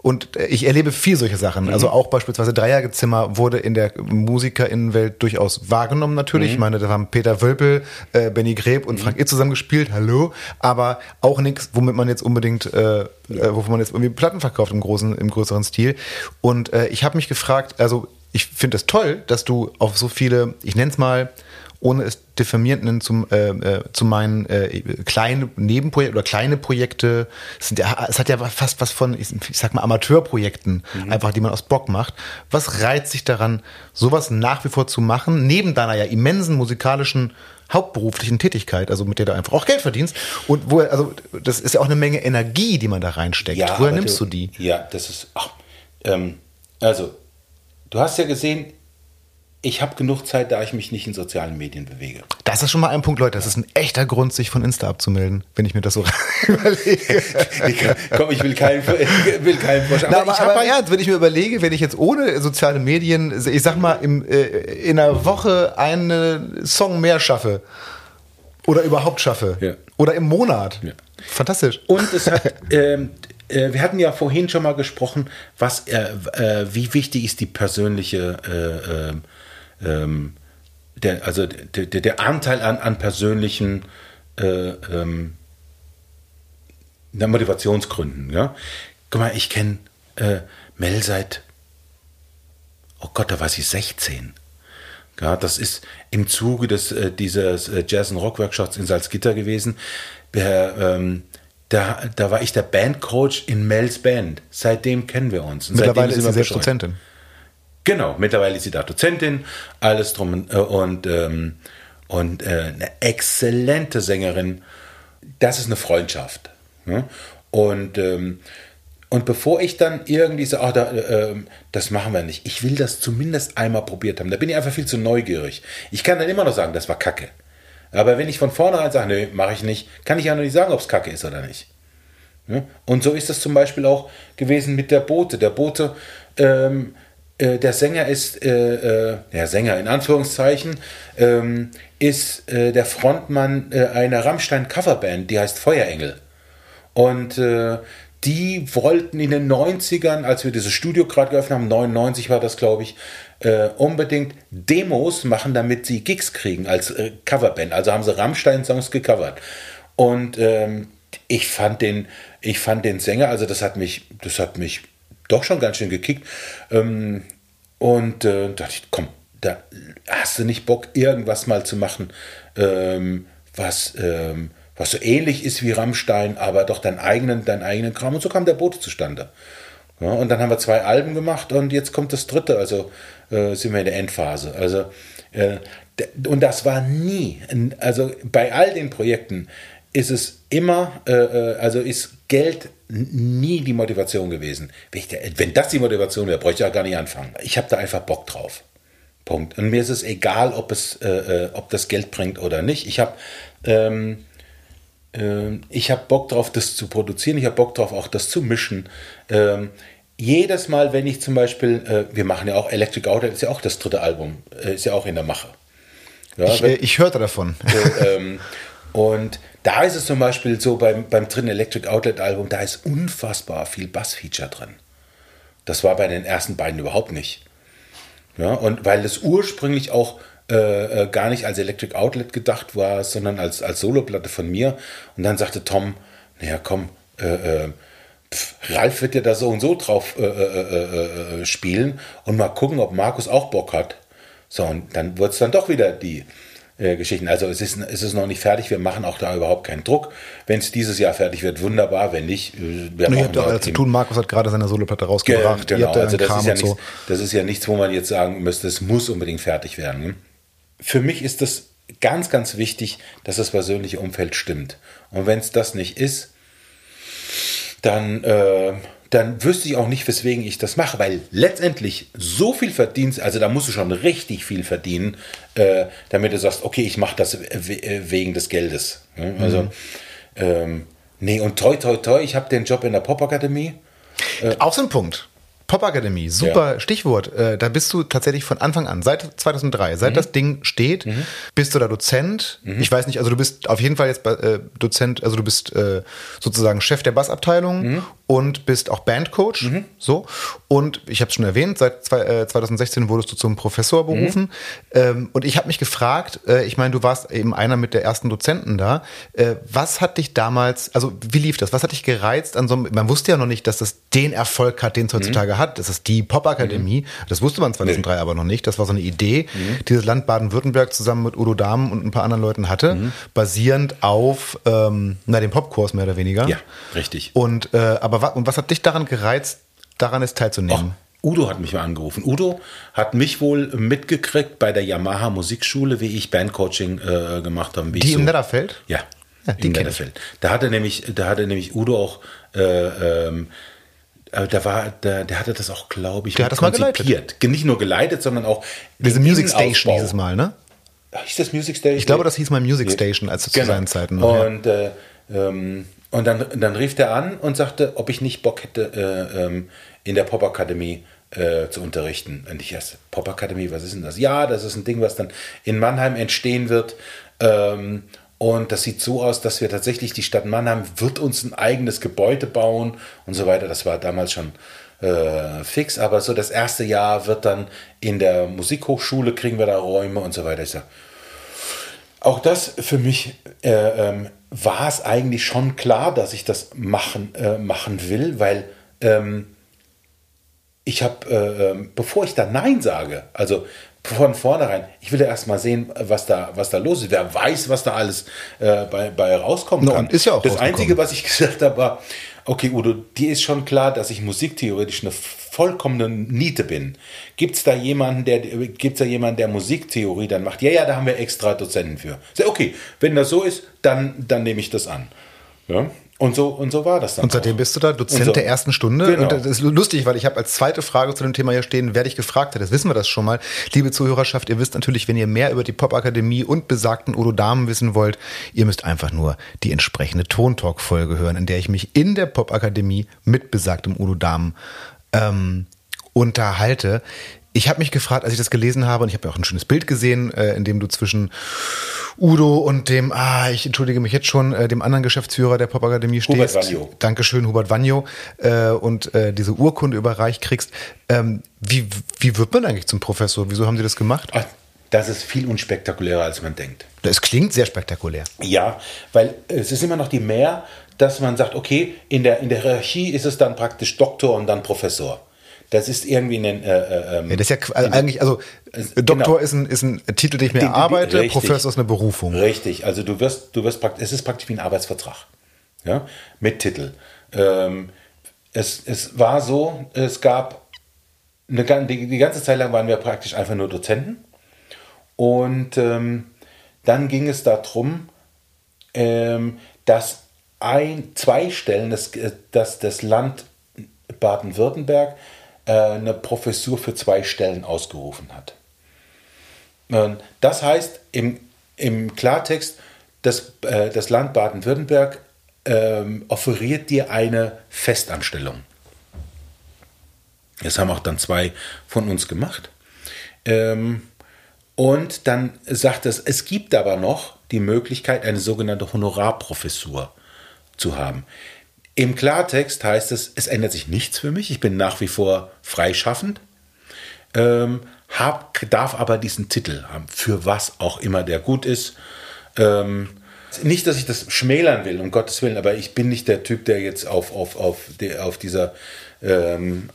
und ich erlebe viel solche Sachen. Also mhm. auch beispielsweise Dreiergezimmer wurde in der Musikerinnenwelt durchaus wahrgenommen natürlich. Mhm. Ich meine, da haben Peter Wölpel, äh, Benny Greb und mhm. Frank Itz zusammen gespielt. Hallo. Aber auch nichts, womit man jetzt unbedingt, äh, äh, wovon man jetzt irgendwie Platten verkauft im großen, im größeren Stil. Und äh, ich habe mich gefragt, also ich finde es das toll, dass du auf so viele, ich nenne es mal, ohne es diffamierend nennen, zum, äh, äh, zu meinen äh, kleinen Nebenprojekten oder kleine Projekte. Es, sind ja, es hat ja fast was von, ich, ich sag mal, Amateurprojekten, mhm. einfach, die man aus Bock macht. Was reizt sich daran, sowas nach wie vor zu machen, neben deiner ja immensen musikalischen hauptberuflichen Tätigkeit, also mit der du einfach auch Geld verdienst und wo, also das ist ja auch eine Menge Energie, die man da reinsteckt. Ja, Woher nimmst du, du, die? Ja, das ist, ach, ähm, also du hast ja gesehen, ich habe genug Zeit, da ich mich nicht in sozialen Medien bewege. Das ist schon mal ein Punkt, Leute. Das ist ein echter Grund, sich von Insta abzumelden, wenn ich mir das so <laughs> überlege. Komm, ich will keinen, will keinen Vorschlag. Aber, aber, aber ernst, wenn ich mir überlege, wenn ich jetzt ohne soziale Medien, ich sag mal, im, äh, in einer Woche einen Song mehr schaffe oder überhaupt schaffe ja. oder im Monat. Ja. Fantastisch. Und es hat, ähm, äh, wir hatten ja vorhin schon mal gesprochen, was, äh, äh, wie wichtig ist die persönliche äh, ähm, der, also der, der, Anteil an, an persönlichen äh, ähm, Motivationsgründen. Ja? Guck mal, ich kenne äh, Mel seit, oh Gott, da war sie 16. Ja, das ist im Zuge des, äh, dieses äh, Jazz- und Rock-Workshops in Salzgitter gewesen. Der, ähm, da, da war ich der Bandcoach in Mels Band. Seitdem kennen wir uns. Und Mittlerweile ist sie selbst Dozentin. Genau, mittlerweile ist sie da Dozentin, alles drum und, äh, und, ähm, und äh, eine exzellente Sängerin. Das ist eine Freundschaft. Ne? Und, ähm, und bevor ich dann irgendwie so, ach, da, äh, das machen wir nicht, ich will das zumindest einmal probiert haben. Da bin ich einfach viel zu neugierig. Ich kann dann immer noch sagen, das war Kacke. Aber wenn ich von vornherein sage, nee, mache ich nicht, kann ich ja noch nicht sagen, ob es Kacke ist oder nicht. Ja? Und so ist es zum Beispiel auch gewesen mit der Bote. Der Bote, ähm, äh, der Sänger ist, äh, äh, der Sänger in Anführungszeichen, ähm, ist äh, der Frontmann äh, einer Rammstein-Coverband, die heißt Feuerengel. Und die wollten in den 90ern, als wir dieses Studio gerade geöffnet haben, 99 war das, glaube ich, unbedingt Demos machen, damit sie Gigs kriegen als Coverband. Also haben sie Rammstein-Songs gecovert. Und ähm, ich fand den, ich fand den Sänger, also das hat mich, das hat mich doch schon ganz schön gekickt. Ähm, und äh, dachte ich, komm, da hast du nicht Bock, irgendwas mal zu machen, ähm, was, ähm, was so ähnlich ist wie Rammstein, aber doch deinen eigenen, deinen eigenen Kram. Und so kam der Boot zustande. Ja, und dann haben wir zwei Alben gemacht und jetzt kommt das dritte, also äh, sind wir in der Endphase. Also, äh, und das war nie, also bei all den Projekten ist es immer, äh, äh also ist Geld nie die Motivation gewesen. Wenn das die Motivation wäre, bräuchte ich ja gar nicht anfangen. Ich habe da einfach Bock drauf. Punkt. Und mir ist es egal, ob, es, äh, äh ob das Geld bringt oder nicht. Ich habe ähm, äh, hab Bock drauf, das zu produzieren. Ich habe Bock drauf, auch das zu mischen. Ähm, jedes Mal, wenn ich zum Beispiel, äh, wir machen ja auch Electric Outlet, ist ja auch das dritte Album, äh, ist ja auch in der Mache. Ja, ich, wenn, ich hörte davon. ähm, <laughs> und da ist es zum Beispiel so beim, beim dritten Electric Outlet Album, da ist unfassbar viel Bassfeature drin. Das war bei den ersten beiden überhaupt nicht. Ja, und weil es ursprünglich auch äh, äh gar nicht als Electric Outlet gedacht war, sondern als, als Soloplatte von mir. Und dann sagte Tom, naja, komm, äh, äh, pf, Ralf wird ja da so und so drauf äh, äh, spielen und mal gucken, ob Markus auch Bock hat. So, und dann wurde es dann doch wieder die äh, Geschichten. Also es ist, es ist noch nicht fertig, wir machen auch da überhaupt keinen Druck. Wenn es dieses Jahr fertig wird, wunderbar, wenn nicht, äh, wir Ihr habt ja zu tun, Markus hat gerade seine Soloplatte rausgebracht. Ge genau, also das ist, ja nichts, so. das ist ja nichts, wo man jetzt sagen müsste, es muss unbedingt fertig werden. Ne? Für mich ist das ganz, ganz wichtig, dass das persönliche Umfeld stimmt. Und wenn es das nicht ist, dann, äh, dann wüsste ich auch nicht, weswegen ich das mache, weil letztendlich so viel verdienst, also da musst du schon richtig viel verdienen, äh, damit du sagst, okay, ich mache das wegen des Geldes. Also, mhm. ähm, nee, und toi, toi, toi, ich habe den Job in der Popakademie. Äh, auch so ein Punkt. Popakademie, super ja. Stichwort. Äh, da bist du tatsächlich von Anfang an, seit 2003, seit mhm. das Ding steht, mhm. bist du da Dozent. Mhm. Ich weiß nicht, also du bist auf jeden Fall jetzt äh, Dozent, also du bist äh, sozusagen Chef der Bassabteilung mhm. Und bist auch Bandcoach. Mhm. So. Und ich habe es schon erwähnt, seit zwei, äh, 2016 wurdest du zum Professor berufen. Mhm. Ähm, und ich habe mich gefragt, äh, ich meine, du warst eben einer mit der ersten Dozenten da. Äh, was hat dich damals, also wie lief das? Was hat dich gereizt an so einem, man wusste ja noch nicht, dass das den Erfolg hat, den es heutzutage hat hat. Das ist die Popakademie. Mhm. Das wusste man 2003 nee. aber noch nicht. Das war so eine Idee, mhm. die das Land Baden-Württemberg zusammen mit Udo Dahmen und ein paar anderen Leuten hatte, mhm. basierend auf ähm, na, dem Popkurs mehr oder weniger. Ja, richtig. Und, äh, aber wa und was hat dich daran gereizt, daran es teilzunehmen? Och. Udo hat mich mal angerufen. Udo hat mich wohl mitgekriegt bei der Yamaha Musikschule, wie ich Bandcoaching äh, gemacht habe. die so, im Netterfeld? Ja, ja die in Netterfeld. Da hatte nämlich, da hatte nämlich Udo auch äh, ähm, äh, da war, der, der hatte das auch, glaube ich, der hat das mal geleitet. Nicht nur geleitet, sondern auch. Diese Music Station dieses Mal, ne? Hieß das Music Station? Ich glaube, das hieß mal Music Station, als genau. zu seinen Zeiten. Und, äh, ähm, und dann, dann rief der an und sagte, ob ich nicht Bock hätte, äh, ähm, in der Popakademie äh, zu unterrichten. Und ich erst, Popakademie, was ist denn das? Ja, das ist ein Ding, was dann in Mannheim entstehen wird. Ähm, und das sieht so aus, dass wir tatsächlich, die Stadt Mannheim wird uns ein eigenes Gebäude bauen und so weiter. Das war damals schon äh, fix. Aber so das erste Jahr wird dann in der Musikhochschule, kriegen wir da Räume und so weiter. Ich sag, auch das für mich äh, ähm, war es eigentlich schon klar, dass ich das machen, äh, machen will, weil ähm, ich habe, äh, ähm, bevor ich da Nein sage, also von vornherein, ich will ja erst mal sehen, was da, was da los ist. Wer weiß, was da alles äh, bei, bei rauskommen kann. ist ja auch das Einzige, was ich <laughs> gesagt habe, war, okay, Udo, dir ist schon klar, dass ich musiktheoretisch eine vollkommene Niete bin. Gibt es da jemanden, der gibt's da jemanden, der Musiktheorie dann macht? Ja, ja, da haben wir extra Dozenten für. Okay, wenn das so ist, dann, dann nehme ich das an. Ja? Und so, und so war das dann. Und seitdem auch. bist du da Dozent so. der ersten Stunde. Genau. Und das ist lustig, weil ich habe als zweite Frage zu dem Thema hier stehen, wer dich gefragt hat. Das wissen wir das schon mal. Liebe Zuhörerschaft, ihr wisst natürlich, wenn ihr mehr über die Popakademie und besagten Udo Damen wissen wollt, ihr müsst einfach nur die entsprechende Tontalk-Folge hören, in der ich mich in der Popakademie mit besagtem Udo Damen ähm, unterhalte. Ich habe mich gefragt, als ich das gelesen habe, und ich habe ja auch ein schönes Bild gesehen, äh, in dem du zwischen Udo und dem, ah, ich entschuldige mich jetzt schon, äh, dem anderen Geschäftsführer der Popakademie stehst. Hubert Vanjo. Dankeschön, Hubert Vanjo, äh, und äh, diese Urkunde überreicht kriegst. Ähm, wie, wie wird man eigentlich zum Professor? Wieso haben Sie das gemacht? Ach, das ist viel unspektakulärer, als man denkt. Das klingt sehr spektakulär. Ja, weil es ist immer noch die Mehr, dass man sagt, okay, in der, in der Hierarchie ist es dann praktisch Doktor und dann Professor. Das ist irgendwie ein. Äh, äh, ähm, ja, das ist ja eigentlich, also Doktor genau. ist, ein, ist ein Titel, den ich mir den, erarbeite, richtig, Professor ist eine Berufung. Richtig, also du wirst, du wirst praktisch, es ist praktisch wie ein Arbeitsvertrag. Ja, mit Titel. Ähm, es, es war so, es gab eine, die, die ganze Zeit lang waren wir praktisch einfach nur Dozenten. Und ähm, dann ging es darum, ähm, dass ein, zwei Stellen, dass, dass das Land Baden-Württemberg eine Professur für zwei Stellen ausgerufen hat. Ähm, das heißt im, im Klartext, das, äh, das Land Baden-Württemberg ähm, offeriert dir eine Festanstellung. Das haben auch dann zwei von uns gemacht. Ähm, und dann sagt es, es gibt aber noch die Möglichkeit, eine sogenannte Honorarprofessur zu haben. Im Klartext heißt es, es ändert sich nichts für mich. Ich bin nach wie vor freischaffend, ähm, hab, darf aber diesen Titel haben, für was auch immer der gut ist. Ähm, nicht, dass ich das schmälern will, um Gottes Willen, aber ich bin nicht der Typ, der jetzt auf, auf, auf, auf dieser ähm,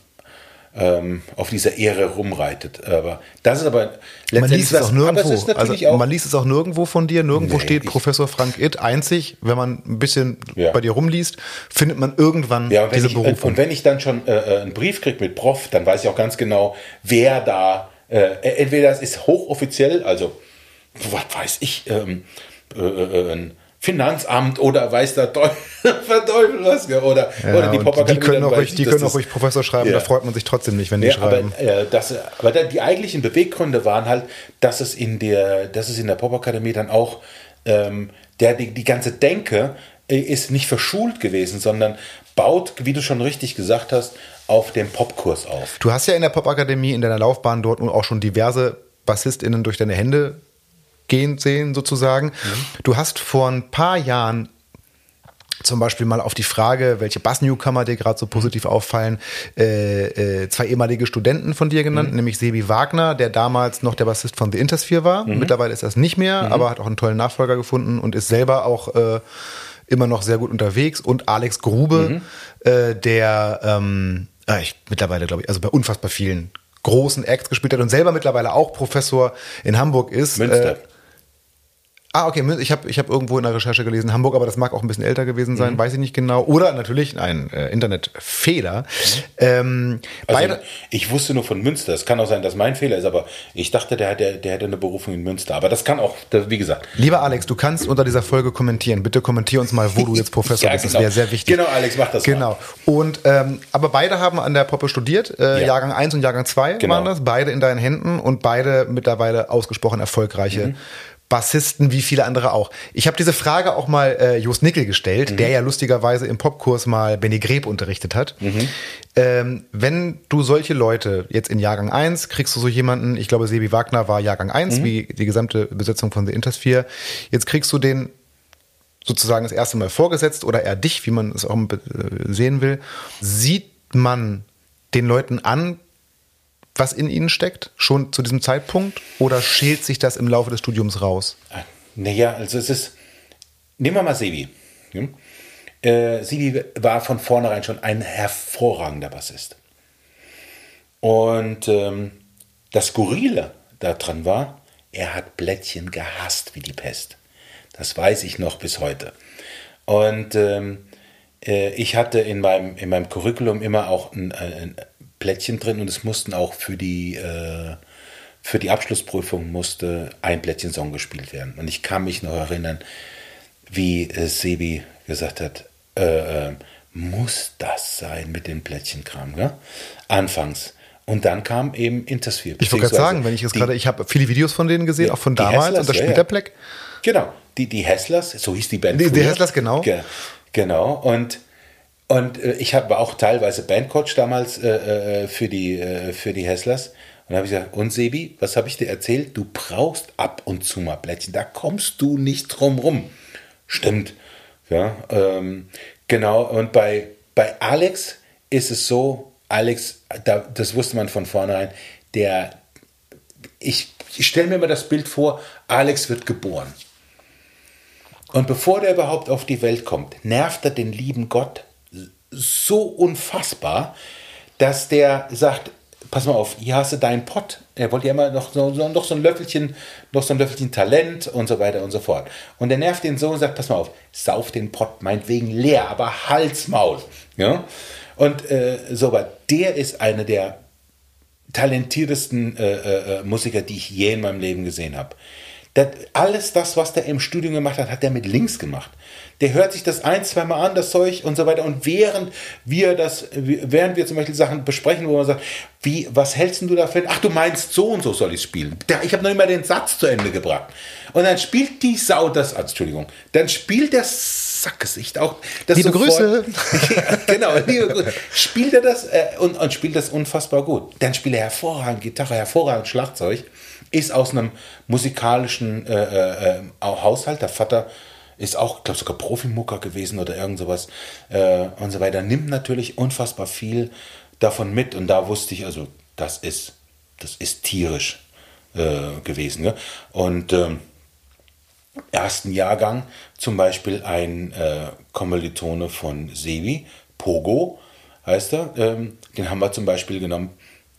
ähm, auf dieser Ehre rumreitet. Aber das ist aber man liest es auch nirgendwo. also, auch man liest es auch nirgendwo von dir. Nirgendwo nee, steht Professor Frank Itt. Einzig, wenn man ein bisschen ja. bei dir rumliest, findet man irgendwann ja, diese ich, Berufung. Und wenn ich dann schon äh, äh einen Brief kriege mit Prof, dann weiß ich auch ganz genau, wer da. Äh, entweder es ist hochoffiziell, also was weiß ich, ähm, äh, äh, äh ein Finanzamt oder weiß der Teufel, <laughs> was, oder, ja, oder die Popakademie. Die können auch ruhig, die können auch ruhig Professor schreiben, ja. da freut man sich trotzdem nicht, wenn die ja, schreiben. Aber, äh, das, aber die eigentlichen Beweggründe waren halt, dass es in der, dass es in der Popakademie dann auch ähm, der, die, die ganze Denke äh, ist nicht verschult gewesen, sondern baut, wie du schon richtig gesagt hast, auf dem Popkurs auf. Du hast ja in der Popakademie in deiner Laufbahn dort auch schon diverse BassistInnen durch deine Hände gehen sehen, sozusagen. Mhm. Du hast vor ein paar Jahren zum Beispiel mal auf die Frage, welche Bass-Newcomer dir gerade so positiv auffallen, äh, äh, zwei ehemalige Studenten von dir genannt, mhm. nämlich Sebi Wagner, der damals noch der Bassist von The Intersphere war. Mhm. Mittlerweile ist das nicht mehr, mhm. aber hat auch einen tollen Nachfolger gefunden und ist selber auch äh, immer noch sehr gut unterwegs. Und Alex Grube, mhm. äh, der ähm, äh, ich, mittlerweile, glaube ich, also bei unfassbar vielen großen Acts gespielt hat und selber mittlerweile auch Professor in Hamburg ist. Münster. Ah, okay, ich habe ich hab irgendwo in der Recherche gelesen, Hamburg, aber das mag auch ein bisschen älter gewesen sein, mhm. weiß ich nicht genau. Oder natürlich ein äh, Internetfehler. Mhm. Ähm, also, ich wusste nur von Münster. Es kann auch sein, dass mein Fehler ist, aber ich dachte, der, der, der hätte eine Berufung in Münster. Aber das kann auch, wie gesagt. Lieber Alex, du kannst unter dieser Folge kommentieren. Bitte kommentier uns mal, wo du jetzt <laughs> Professor ja, bist. Genau. Das wäre sehr wichtig. Genau, Alex, mach das Genau. Mal. Und, ähm, aber beide haben an der Poppe studiert. Äh, ja. Jahrgang 1 und Jahrgang 2 genau. waren das. Beide in deinen Händen und beide mittlerweile ausgesprochen erfolgreiche mhm. Bassisten wie viele andere auch. Ich habe diese Frage auch mal äh, Jos Nickel gestellt, mhm. der ja lustigerweise im Popkurs mal Benny Greb unterrichtet hat. Mhm. Ähm, wenn du solche Leute jetzt in Jahrgang 1, kriegst du so jemanden, ich glaube Sebi Wagner war Jahrgang 1, mhm. wie die gesamte Besetzung von The Intersphere, jetzt kriegst du den sozusagen das erste Mal vorgesetzt oder er dich, wie man es auch äh, sehen will. Sieht man den Leuten an, was in ihnen steckt, schon zu diesem Zeitpunkt? Oder schält sich das im Laufe des Studiums raus? Naja, also es ist, nehmen wir mal Sebi. Hm? Äh, Sebi war von vornherein schon ein hervorragender Bassist. Und ähm, das Skurrile daran war, er hat Blättchen gehasst wie die Pest. Das weiß ich noch bis heute. Und ähm, äh, ich hatte in meinem, in meinem Curriculum immer auch ein, ein, Plättchen drin und es mussten auch für die, äh, für die Abschlussprüfung musste ein Plättchen Song gespielt werden. Und ich kann mich noch erinnern, wie äh, Sebi gesagt hat, äh, äh muss das sein mit dem Plättchenkram, ja? Anfangs. Und dann kam eben Intersphere. Ich wollte gerade sagen, wenn ich jetzt gerade, ich habe viele Videos von denen gesehen, ja, auch von damals, Hesslers, und da spielt ja, der Black. Genau, die, die Hesslers, so hieß die Band. Die, die Hesslers, genau. Ge genau, und und äh, ich habe auch teilweise Bandcoach damals äh, äh, für, die, äh, für die Hesslers. Und habe ich gesagt, und Sebi, was habe ich dir erzählt? Du brauchst ab und zu mal Plättchen. Da kommst du nicht drum rum. Stimmt. Ja, ähm, genau. Und bei, bei Alex ist es so, Alex, da, das wusste man von vornherein, der, ich, ich stelle mir mal das Bild vor, Alex wird geboren. Und bevor der überhaupt auf die Welt kommt, nervt er den lieben Gott so unfassbar, dass der sagt, pass mal auf, hier hast du deinen Pott. Er wollte ja immer noch so, noch so ein Löffelchen, noch so ein Löffelchen Talent und so weiter und so fort. Und er nervt den so und sagt, pass mal auf, sauf den Pott meinetwegen leer, aber Halsmaul. Ja? Und äh, so war, der ist einer der talentiertesten äh, äh, äh, Musiker, die ich je in meinem Leben gesehen habe. alles das, was der im Studium gemacht hat, hat er mit links gemacht der hört sich das ein, zweimal an, das Zeug und so weiter. Und während wir das, während wir zum Beispiel Sachen besprechen, wo man sagt, wie, was hältst du dafür? Ach, du meinst, so und so soll ich spielen. Ich habe noch nicht mal den Satz zu Ende gebracht. Und dann spielt die Sau das, Entschuldigung, dann spielt der Sackgesicht auch das Liebe Grüße. <laughs> genau, liebe Grüße. Spielt er das äh, und, und spielt das unfassbar gut. Dann spielt er hervorragend Gitarre, hervorragend Schlagzeug. Ist aus einem musikalischen äh, äh, äh Haushalt. Der Vater ist auch, glaube sogar Profimucker gewesen oder irgend sowas äh, und so weiter. Nimmt natürlich unfassbar viel davon mit und da wusste ich, also das ist, das ist tierisch äh, gewesen. Ne? Und ähm, ersten Jahrgang zum Beispiel ein äh, Kommilitone von Sebi, Pogo heißt er, ähm, den haben wir zum Beispiel genommen,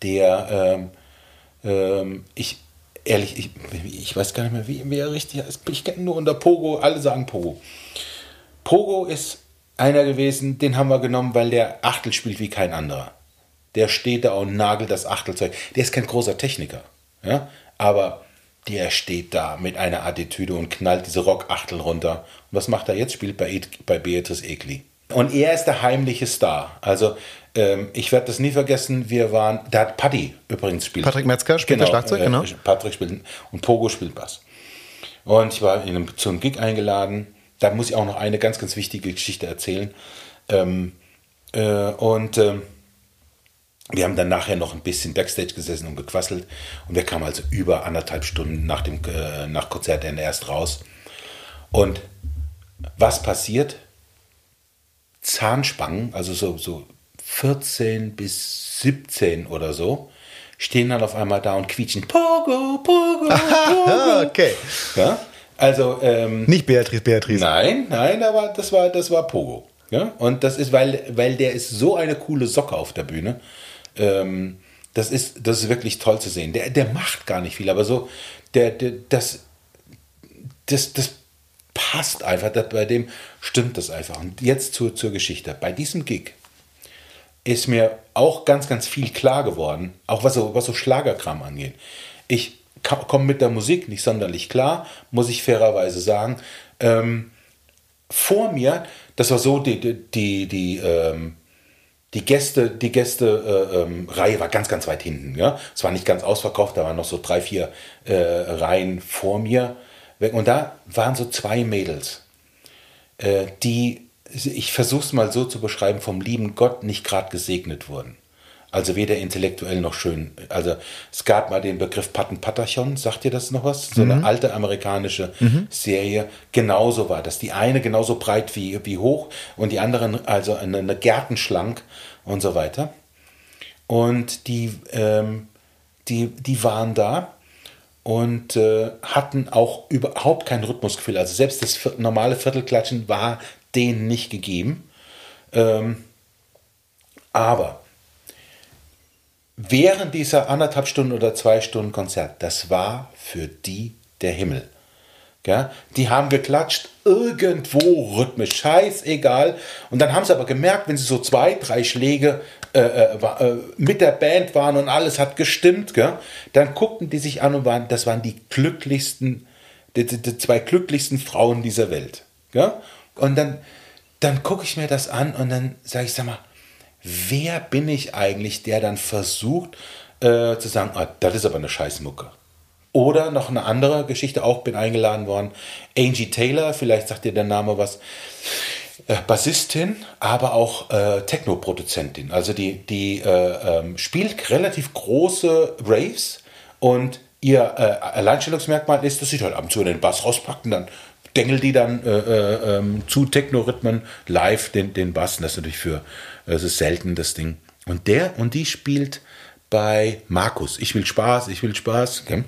der ähm, ähm ich ehrlich, ich, ich weiß gar nicht mehr, wie, wie er richtig heißt. Ich kenne nur unter Pogo, alle sagen Pogo. Pogo ist einer gewesen, den haben wir genommen, weil der Achtel spielt wie kein anderer. Der steht da und nagelt das Achtelzeug. Der ist kein großer Techniker, ja? aber der steht da mit einer Attitüde und knallt diese Rockachtel runter. Und was macht er jetzt? Spielt bei, bei Beatrice Egli. Und er ist der heimliche Star. Also ähm, ich werde das nie vergessen, wir waren, da hat Paddy übrigens spielt. Patrick Metzger spielt genau, Schlagzeug, genau. Äh, Patrick spielt und Pogo spielt Bass. Und ich war in einem, zu einem Gig eingeladen. Da muss ich auch noch eine ganz, ganz wichtige Geschichte erzählen. Ähm, äh, und ähm, wir haben dann nachher noch ein bisschen Backstage gesessen und gequasselt. Und wir kamen also über anderthalb Stunden nach dem äh, nach Konzertende erst raus. Und was passiert? Zahnspangen, also so, so 14 bis 17 oder so, stehen dann auf einmal da und quietschen. Pogo, Pogo, <laughs> Pogo. okay. Ja? Also ähm, nicht Beatrice, Beatrice. Nein, nein, aber das war das war Pogo. Ja? Und das ist, weil, weil der ist so eine coole Socke auf der Bühne. Ähm, das ist, das ist wirklich toll zu sehen. Der, der macht gar nicht viel, aber so, der, der das, das, das passt einfach. Bei dem stimmt das einfach. Und jetzt zur, zur Geschichte. Bei diesem Gig ist mir auch ganz, ganz viel klar geworden, auch was so, was so Schlagerkram angeht. Ich komme mit der Musik nicht sonderlich klar, muss ich fairerweise sagen. Ähm, vor mir, das war so, die, die, die, die, ähm, die Gäste, die Gäste äh, ähm, Reihe war ganz, ganz weit hinten. Ja? Es war nicht ganz ausverkauft, da waren noch so drei, vier äh, Reihen vor mir. Und da waren so zwei Mädels, äh, die, ich versuche es mal so zu beschreiben, vom lieben Gott nicht gerade gesegnet wurden. Also weder intellektuell noch schön. Also es gab mal den Begriff Patten Patachon, sagt ihr das noch was? So mhm. eine alte amerikanische mhm. Serie. Genauso war das. Die eine genauso breit wie, wie hoch und die anderen also eine, eine Gärtenschlank und so weiter. Und die, ähm, die, die waren da und äh, hatten auch überhaupt kein Rhythmusgefühl. Also selbst das normale Viertelklatschen war denen nicht gegeben. Ähm, aber während dieser anderthalb Stunden oder zwei Stunden Konzert, das war für die der Himmel. Ja, die haben geklatscht, irgendwo rhythmisch, scheißegal. Und dann haben sie aber gemerkt, wenn sie so zwei, drei Schläge äh, äh, äh, mit der Band waren und alles hat gestimmt, gell, dann guckten die sich an und waren, das waren die glücklichsten, die, die, die zwei glücklichsten Frauen dieser Welt. Gell? Und dann, dann gucke ich mir das an und dann sage ich, sag mal, wer bin ich eigentlich, der dann versucht äh, zu sagen, ah, das ist aber eine Scheißmucke. Oder noch eine andere Geschichte, auch bin eingeladen worden, Angie Taylor, vielleicht sagt dir der Name was, Bassistin, aber auch äh, Techno-Produzentin. Also die, die äh, ähm, spielt relativ große Raves und ihr äh, Alleinstellungsmerkmal ist, dass sie halt ab und zu den Bass rauspackt und dann dengelt die dann äh, äh, ähm, zu Techno-Rhythmen live den, den Bass. Und das ist natürlich für es ist selten das Ding. Und der und die spielt bei Markus. Ich will Spaß, ich will Spaß. Okay?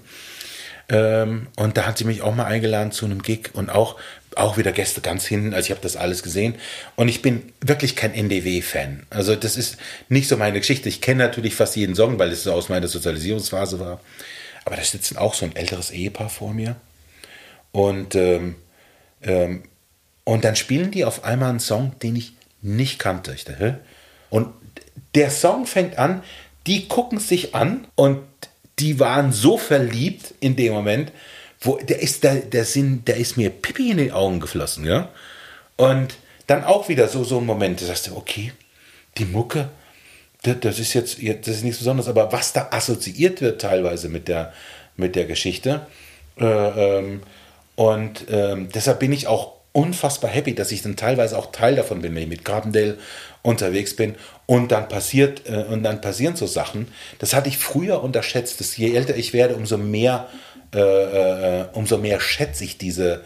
Ähm, und da hat sie mich auch mal eingeladen zu einem Gig und auch, auch wieder Gäste ganz hinten. Also ich habe das alles gesehen. Und ich bin wirklich kein NDW-Fan. Also das ist nicht so meine Geschichte. Ich kenne natürlich fast jeden Song, weil es so aus meiner Sozialisierungsphase war. Aber da sitzt auch so ein älteres Ehepaar vor mir. Und, ähm, ähm, und dann spielen die auf einmal einen Song, den ich nicht kannte. Ich dachte, und der Song fängt an, die gucken sich an und die waren so verliebt in dem Moment, wo der ist der, der Sinn, der ist mir Pippi in den Augen geflossen, ja. Und dann auch wieder so so ein Moment, da sagst du, okay, die Mucke, das ist jetzt, das ist nichts Besonderes, aber was da assoziiert wird teilweise mit der, mit der Geschichte. Äh, ähm, und ähm, deshalb bin ich auch unfassbar happy, dass ich dann teilweise auch Teil davon bin, wenn ich mit Carbondale unterwegs bin und dann passiert äh, und dann passieren so Sachen. Das hatte ich früher unterschätzt. Dass je älter ich werde, umso mehr äh, äh, umso mehr schätze ich diese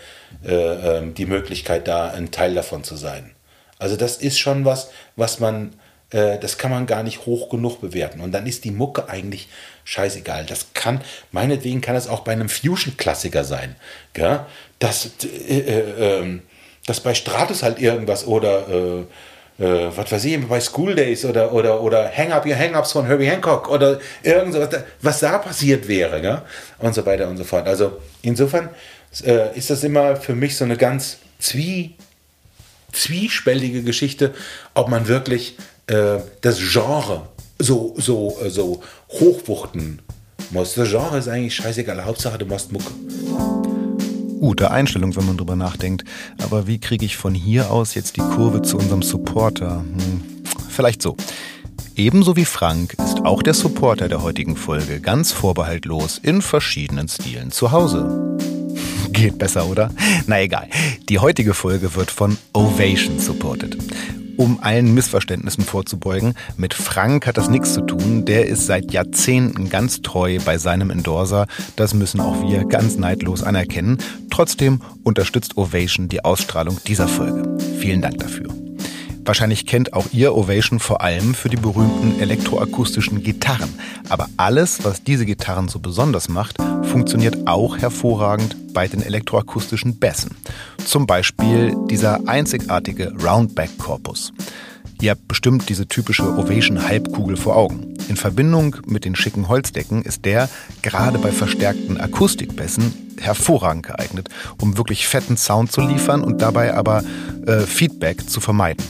äh, ähm, die Möglichkeit, da ein Teil davon zu sein. Also das ist schon was, was man äh, das kann man gar nicht hoch genug bewerten. Und dann ist die Mucke eigentlich scheißegal. Das kann, meinetwegen kann es auch bei einem Fusion-Klassiker sein. Gell? Dass, äh, äh, ähm, dass bei Stratus halt irgendwas oder äh, was weiß ich, bei School Days oder, oder, oder Hang Up Your Hang-Ups von Herbie Hancock oder irgendwas, was da passiert wäre, gell? und so weiter und so fort. Also insofern äh, ist das immer für mich so eine ganz zwie, zwiespältige Geschichte, ob man wirklich äh, das Genre so, so, äh, so hochwuchten Musst das Genre ist eigentlich scheißegal. Hauptsache, du machst Mucke. Gute Einstellung, wenn man drüber nachdenkt. Aber wie kriege ich von hier aus jetzt die Kurve zu unserem Supporter? Hm, vielleicht so. Ebenso wie Frank ist auch der Supporter der heutigen Folge ganz vorbehaltlos in verschiedenen Stilen zu Hause. <laughs> Geht besser, oder? Na egal. Die heutige Folge wird von Ovation supported. Um allen Missverständnissen vorzubeugen, mit Frank hat das nichts zu tun. Der ist seit Jahrzehnten ganz treu bei seinem Endorser. Das müssen auch wir ganz neidlos anerkennen. Trotzdem unterstützt Ovation die Ausstrahlung dieser Folge. Vielen Dank dafür. Wahrscheinlich kennt auch ihr Ovation vor allem für die berühmten elektroakustischen Gitarren. Aber alles, was diese Gitarren so besonders macht, funktioniert auch hervorragend bei den elektroakustischen Bässen. Zum Beispiel dieser einzigartige Roundback-Korpus. Ihr habt bestimmt diese typische Ovation-Halbkugel vor Augen. In Verbindung mit den schicken Holzdecken ist der gerade bei verstärkten Akustikbässen hervorragend geeignet, um wirklich fetten Sound zu liefern und dabei aber äh, Feedback zu vermeiden.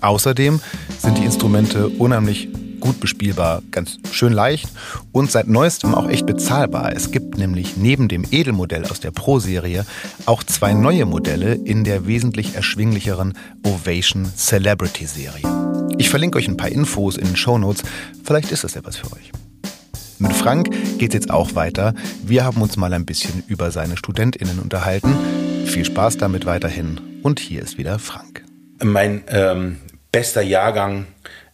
Außerdem sind die Instrumente unheimlich gut bespielbar, ganz schön leicht und seit neuestem auch echt bezahlbar. Es gibt nämlich neben dem Edelmodell aus der Pro-Serie auch zwei neue Modelle in der wesentlich erschwinglicheren Ovation Celebrity Serie. Ich verlinke euch ein paar Infos in den Show Notes. Vielleicht ist das ja was für euch. Mit Frank geht es jetzt auch weiter. Wir haben uns mal ein bisschen über seine StudentInnen unterhalten. Viel Spaß damit weiterhin. Und hier ist wieder Frank. Mein ähm, bester Jahrgang,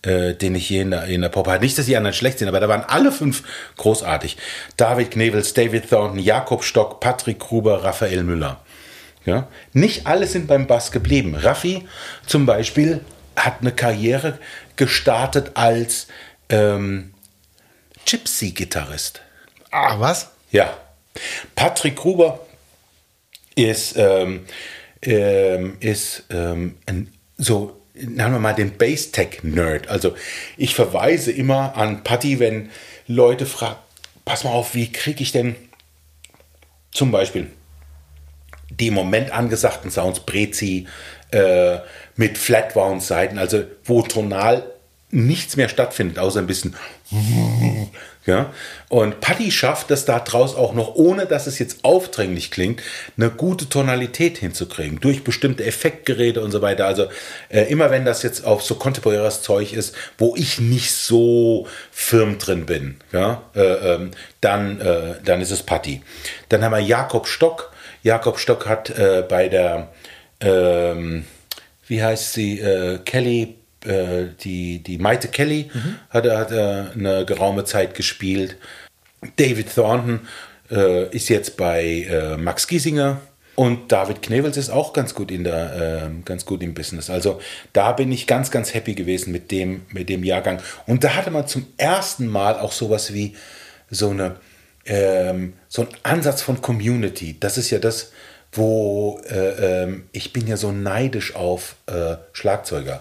äh, den ich hier in der, in der Pop hatte. Nicht, dass die anderen schlecht sind, aber da waren alle fünf großartig. David Knebels, David Thornton, Jakob Stock, Patrick Gruber, Raphael Müller. Ja? Nicht alle sind beim Bass geblieben. Raffi zum Beispiel hat eine Karriere gestartet als ähm, Gypsy-Gitarrist. Ah, was? Ja. Patrick Gruber ist, ähm, ähm, ist ähm, ein, so nennen wir mal den Base-Tech-Nerd. Also ich verweise immer an Patty, wenn Leute fragen, pass mal auf, wie kriege ich denn zum Beispiel die im Moment angesagten Sounds Prezi äh, mit Flatwound-Seiten, also wo tonal nichts mehr stattfindet, außer ein bisschen ja? Und Paddy schafft es da draus auch noch, ohne dass es jetzt aufdringlich klingt, eine gute Tonalität hinzukriegen, durch bestimmte Effektgeräte und so weiter. Also äh, immer wenn das jetzt auf so kontemporäres Zeug ist, wo ich nicht so firm drin bin, ja? Äh, ähm, dann, äh, dann ist es Paddy. Dann haben wir Jakob Stock. Jakob Stock hat äh, bei der, ähm, wie heißt sie, äh, Kelly äh, die, die Maite Kelly mhm. hat, hat äh, eine geraume Zeit gespielt. David Thornton äh, ist jetzt bei äh, Max Giesinger und David Knevels ist auch ganz gut in der, äh, ganz gut im Business. Also da bin ich ganz, ganz happy gewesen mit dem, mit dem Jahrgang. Und da hatte man zum ersten Mal auch sowas wie so eine, ähm, so ein Ansatz von Community. Das ist ja das, wo äh, ähm, ich bin ja so neidisch auf äh, Schlagzeuger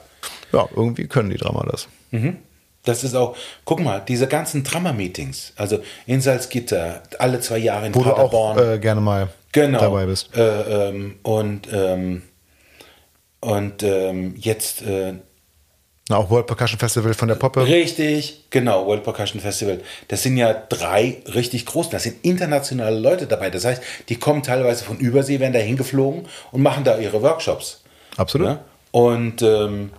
ja, irgendwie können die Drama das. Mhm. Das ist auch, guck mal, diese ganzen Drama-Meetings, also in Salzgitter, alle zwei Jahre in Wo Paderborn. Du auch, äh, gerne mal genau, dabei bist. Äh, ähm, und ähm, und ähm, jetzt. Äh, Na, auch World Percussion Festival von der Poppe. Richtig, genau, World Percussion Festival. Das sind ja drei richtig groß, da sind internationale Leute dabei. Das heißt, die kommen teilweise von Übersee, werden da hingeflogen und machen da ihre Workshops. Absolut. Ja? Und ähm,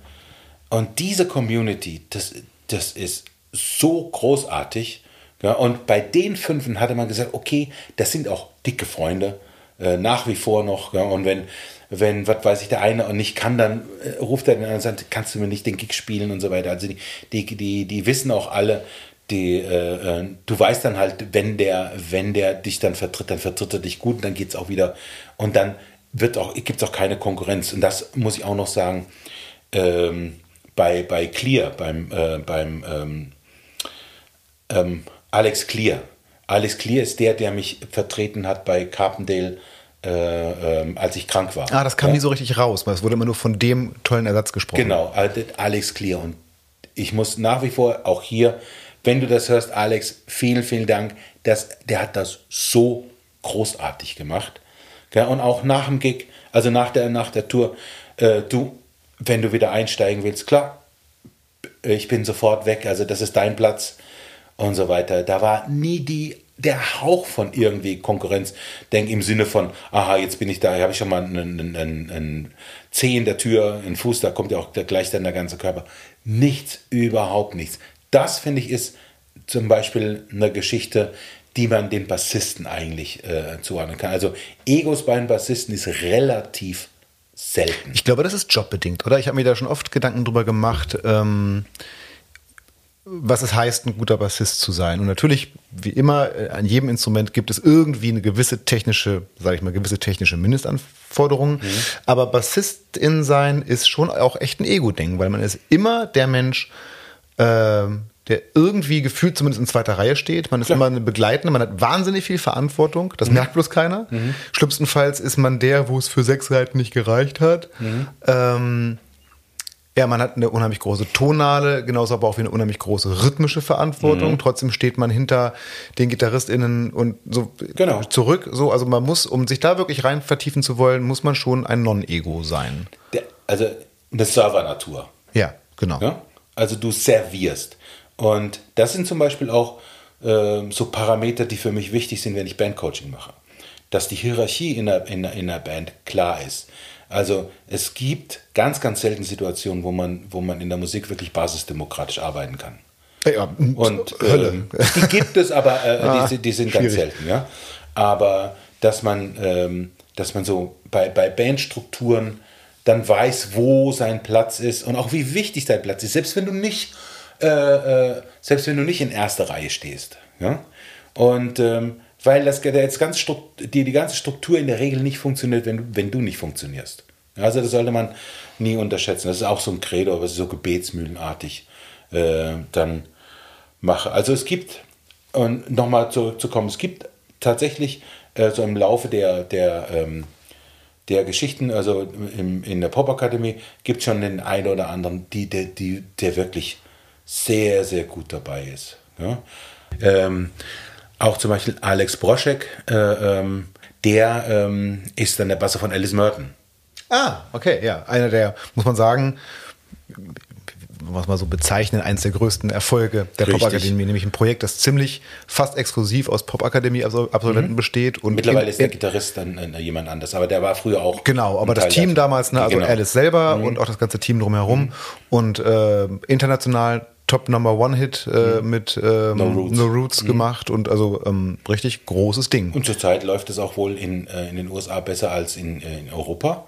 und diese Community, das, das ist so großartig. Ja, und bei den Fünfen hatte man gesagt, okay, das sind auch dicke Freunde, äh, nach wie vor noch. Ja, und wenn, wenn, was weiß ich, der eine und nicht kann, dann äh, ruft er den anderen und sagt, kannst du mir nicht den Gig spielen und so weiter. Also die, die, die, die wissen auch alle, die, äh, äh du weißt dann halt, wenn der, wenn der dich dann vertritt, dann vertritt er dich gut und dann geht es auch wieder. Und dann wird auch, gibt es auch keine Konkurrenz. Und das muss ich auch noch sagen. Ähm, bei, bei Clear, beim, äh, beim ähm, ähm, Alex Clear. Alex Clear ist der, der mich vertreten hat bei Carpendale, äh, ähm, als ich krank war. Ah, das kam ja. nie so richtig raus, weil es wurde immer nur von dem tollen Ersatz gesprochen. Genau, Alex Clear. Und ich muss nach wie vor auch hier, wenn du das hörst, Alex, vielen, vielen Dank. Das, der hat das so großartig gemacht. Und auch nach dem Gig, also nach der, nach der Tour, äh, du, wenn du wieder einsteigen willst, klar, ich bin sofort weg, also das ist dein Platz. und so weiter. Da war nie die der Hauch von irgendwie Konkurrenz. Denk im Sinne von, aha, jetzt bin ich da, habe ich schon mal einen, einen, einen Zeh in der Tür, einen Fuß, da kommt ja auch gleich dann der ganze Körper. Nichts, überhaupt nichts. Das finde ich ist zum Beispiel eine Geschichte, die man den Bassisten eigentlich äh, zuordnen kann. Also Egos bei den Bassisten ist relativ selten. Ich glaube, das ist jobbedingt, oder? Ich habe mir da schon oft Gedanken drüber gemacht. Ähm was es heißt, ein guter Bassist zu sein. Und natürlich, wie immer, äh, an jedem Instrument gibt es irgendwie eine gewisse technische, sage ich mal, gewisse technische Mindestanforderungen. Mhm. Aber Bassistin sein ist schon auch echt ein Ego-Ding, weil man ist immer der Mensch, äh, der irgendwie gefühlt zumindest in zweiter Reihe steht. Man ist Klar. immer eine Begleitende, man hat wahnsinnig viel Verantwortung, das mhm. merkt bloß keiner. Mhm. Schlimmstenfalls ist man der, wo es für sechs Seiten nicht gereicht hat. Mhm. Ähm, ja, man hat eine unheimlich große tonale, genauso aber auch wie eine unheimlich große rhythmische Verantwortung. Mhm. Trotzdem steht man hinter den GitarristInnen und so genau. zurück. So, also man muss, um sich da wirklich rein vertiefen zu wollen, muss man schon ein Non-Ego sein. Der, also eine Server-Natur. Ja, genau. Ja? Also du servierst. Und das sind zum Beispiel auch äh, so Parameter, die für mich wichtig sind, wenn ich Bandcoaching mache. Dass die Hierarchie in der, in der, in der Band klar ist also es gibt ganz, ganz selten Situationen, wo man, wo man in der Musik wirklich basisdemokratisch arbeiten kann. Ja, und äh, die gibt es, aber äh, <laughs> ah, die, die, sind schwierig. ganz selten, ja. Aber dass man, ähm, dass man so bei, bei Bandstrukturen dann weiß, wo sein Platz ist und auch wie wichtig dein Platz ist, selbst wenn du nicht, äh, äh selbst wenn du nicht in erster Reihe stehst. Ja? Und ähm, weil das jetzt ganz die, die ganze Struktur in der Regel nicht funktioniert, wenn, wenn du nicht funktionierst. Also das sollte man nie unterschätzen. Das ist auch so ein Credo, was so gebetsmühlenartig äh, dann mache. Also es gibt, und nochmal zurückzukommen, es gibt tatsächlich äh, so im Laufe der, der, ähm, der Geschichten, also im, in der Popakademie, gibt es schon den einen oder anderen, die, der, die, der wirklich sehr, sehr gut dabei ist. Ja? Ähm, auch zum Beispiel Alex Broschek, äh, ähm, der ähm, ist dann der Basser von Alice Merton. Ah, okay, ja. Einer der, muss man sagen, was man so bezeichnen, eines der größten Erfolge der Popakademie, nämlich ein Projekt, das ziemlich fast exklusiv aus Popakademie-Absolventen mhm. besteht. Und Mittlerweile in, ist der Gitarrist dann äh, jemand anders, aber der war früher auch. Genau, aber das Team damals, ne, also genau. Alice selber mhm. und auch das ganze Team drumherum mhm. und äh, international Top Number One Hit äh, mhm. mit ähm, No Roots, no Roots mhm. gemacht und also ähm, richtig großes Ding. Und zurzeit läuft es auch wohl in, äh, in den USA besser als in, äh, in Europa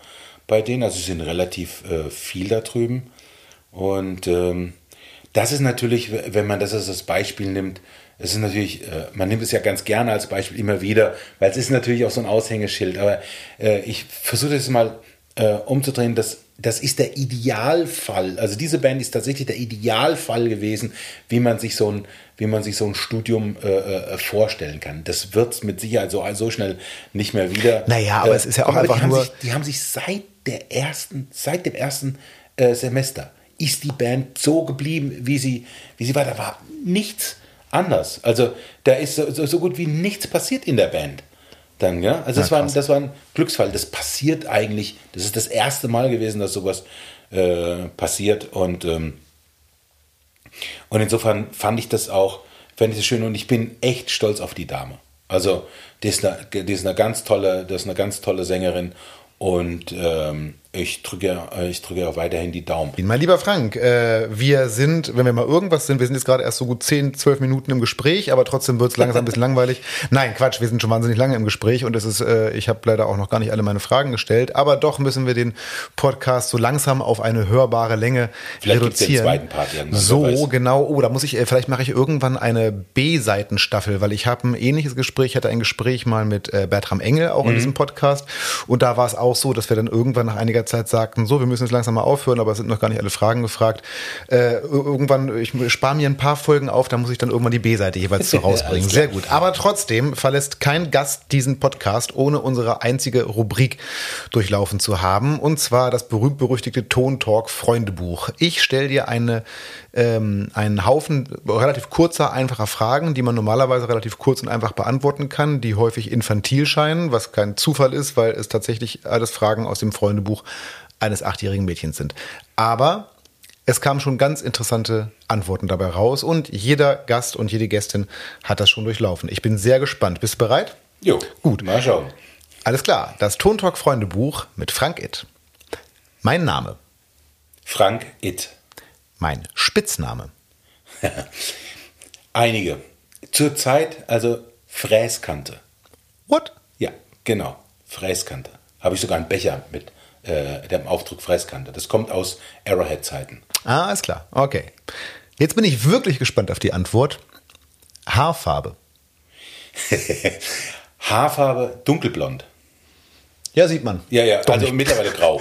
bei denen. Also sie sind relativ äh, viel da drüben. Und ähm, das ist natürlich, wenn man das als Beispiel nimmt, es ist natürlich, äh, man nimmt es ja ganz gerne als Beispiel immer wieder, weil es ist natürlich auch so ein Aushängeschild. Aber äh, ich versuche das mal äh, umzudrehen, dass das ist der Idealfall. Also diese Band ist tatsächlich der Idealfall gewesen, wie man sich so ein, wie man sich so ein Studium äh, vorstellen kann. Das wird es mit Sicherheit so, so schnell nicht mehr wieder. Naja, aber äh, es ist ja auch einfach die nur. Haben sich, die haben sich seit der ersten, seit dem ersten äh, Semester ist die Band so geblieben, wie sie, wie sie war. Da war nichts anders. Also da ist so, so, so gut wie nichts passiert in der Band dann, ja. Also das, war, das war ein Glücksfall. Das passiert eigentlich, das ist das erste Mal gewesen, dass sowas äh, passiert. Und, ähm, und insofern fand ich das auch, fand ich das schön und ich bin echt stolz auf die Dame. Also, die ist eine, die ist eine ganz tolle, das ist eine ganz tolle Sängerin und ähm, ich drücke, äh, ich drücke auch weiterhin die Daumen. Mein lieber Frank, äh, wir sind, wenn wir mal irgendwas sind, wir sind jetzt gerade erst so gut 10, 12 Minuten im Gespräch, aber trotzdem wird es langsam ein bisschen <laughs> langweilig. Nein, Quatsch, wir sind schon wahnsinnig lange im Gespräch und es ist, äh, ich habe leider auch noch gar nicht alle meine Fragen gestellt, aber doch müssen wir den Podcast so langsam auf eine hörbare Länge vielleicht reduzieren. Den zweiten Part irgendwann, so, genau. Oh, da muss ich, äh, vielleicht mache ich irgendwann eine B-Seitenstaffel, weil ich habe ein ähnliches Gespräch, hatte ein Gespräch mal mit Bertram Engel auch mhm. in diesem Podcast und da war es auch so, dass wir dann irgendwann nach einiger Zeit sagten, so, wir müssen jetzt langsam mal aufhören, aber es sind noch gar nicht alle Fragen gefragt. Äh, irgendwann, ich spare mir ein paar Folgen auf, da muss ich dann irgendwann die B-Seite jeweils so <laughs> rausbringen. Sehr gut. Aber trotzdem verlässt kein Gast diesen Podcast, ohne unsere einzige Rubrik durchlaufen zu haben. Und zwar das berühmt-berüchtigte Ton-Talk Freundebuch. Ich stelle dir eine ähm, einen Haufen relativ kurzer, einfacher Fragen, die man normalerweise relativ kurz und einfach beantworten kann, die häufig infantil scheinen, was kein Zufall ist, weil es tatsächlich alles Fragen aus dem Freundebuch eines achtjährigen Mädchens sind. Aber Es kamen schon ganz interessante Antworten dabei raus und jeder Gast und jede Gästin hat das schon durchlaufen. Ich bin sehr gespannt. Bist du bereit? Jo, gut. Mal schauen. Alles klar. Das Tontalk Freunde Buch mit Frank Itt. Mein Name. Frank Itt. Mein Spitzname. <laughs> Einige. Zurzeit also Fräskante. What? Ja, genau. Fräskante. Habe ich sogar einen Becher mit äh, dem Aufdruck Fräskante. Das kommt aus Arrowhead-Zeiten. Ah, ist klar. Okay. Jetzt bin ich wirklich gespannt auf die Antwort. Haarfarbe. <laughs> Haarfarbe dunkelblond. Ja, sieht man. Ja, ja, Doch also nicht. mittlerweile grau.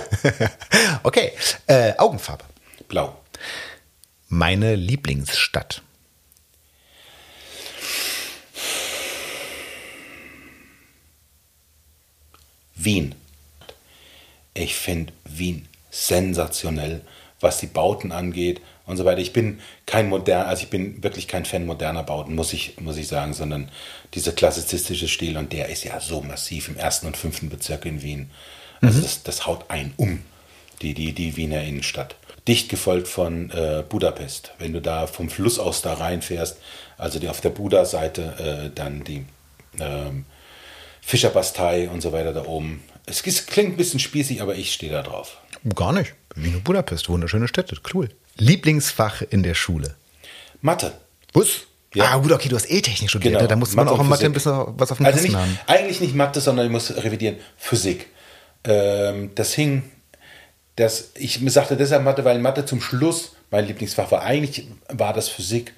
<laughs> okay. Äh, Augenfarbe. Blau. Meine Lieblingsstadt. Wien. Ich finde Wien sensationell, was die Bauten angeht und so weiter. Ich bin kein modern, also ich bin wirklich kein Fan moderner Bauten, muss ich, muss ich sagen, sondern dieser klassizistische Stil und der ist ja so massiv im ersten und fünften Bezirk in Wien. Also mhm. das, das haut einen um, die, die, die Wiener Innenstadt. Dicht gefolgt von äh, Budapest. Wenn du da vom Fluss aus da reinfährst, also die auf der Buda-Seite, äh, dann die ähm, Fischerbastei und so weiter da oben. Es klingt ein bisschen spießig, aber ich stehe da drauf. Gar nicht. Wien und Budapest, wunderschöne Städte, cool. Lieblingsfach in der Schule? Mathe. Was? Ja. Ah, gut, okay, du hast E-Technik studiert. Genau. Ne? Da muss man auch in Mathe ein bisschen was auf dem also nicht, haben. Eigentlich nicht Mathe, sondern ich muss revidieren. Physik. Ähm, das hing, das, ich sagte deshalb Mathe, weil Mathe zum Schluss mein Lieblingsfach war. Eigentlich war das Physik,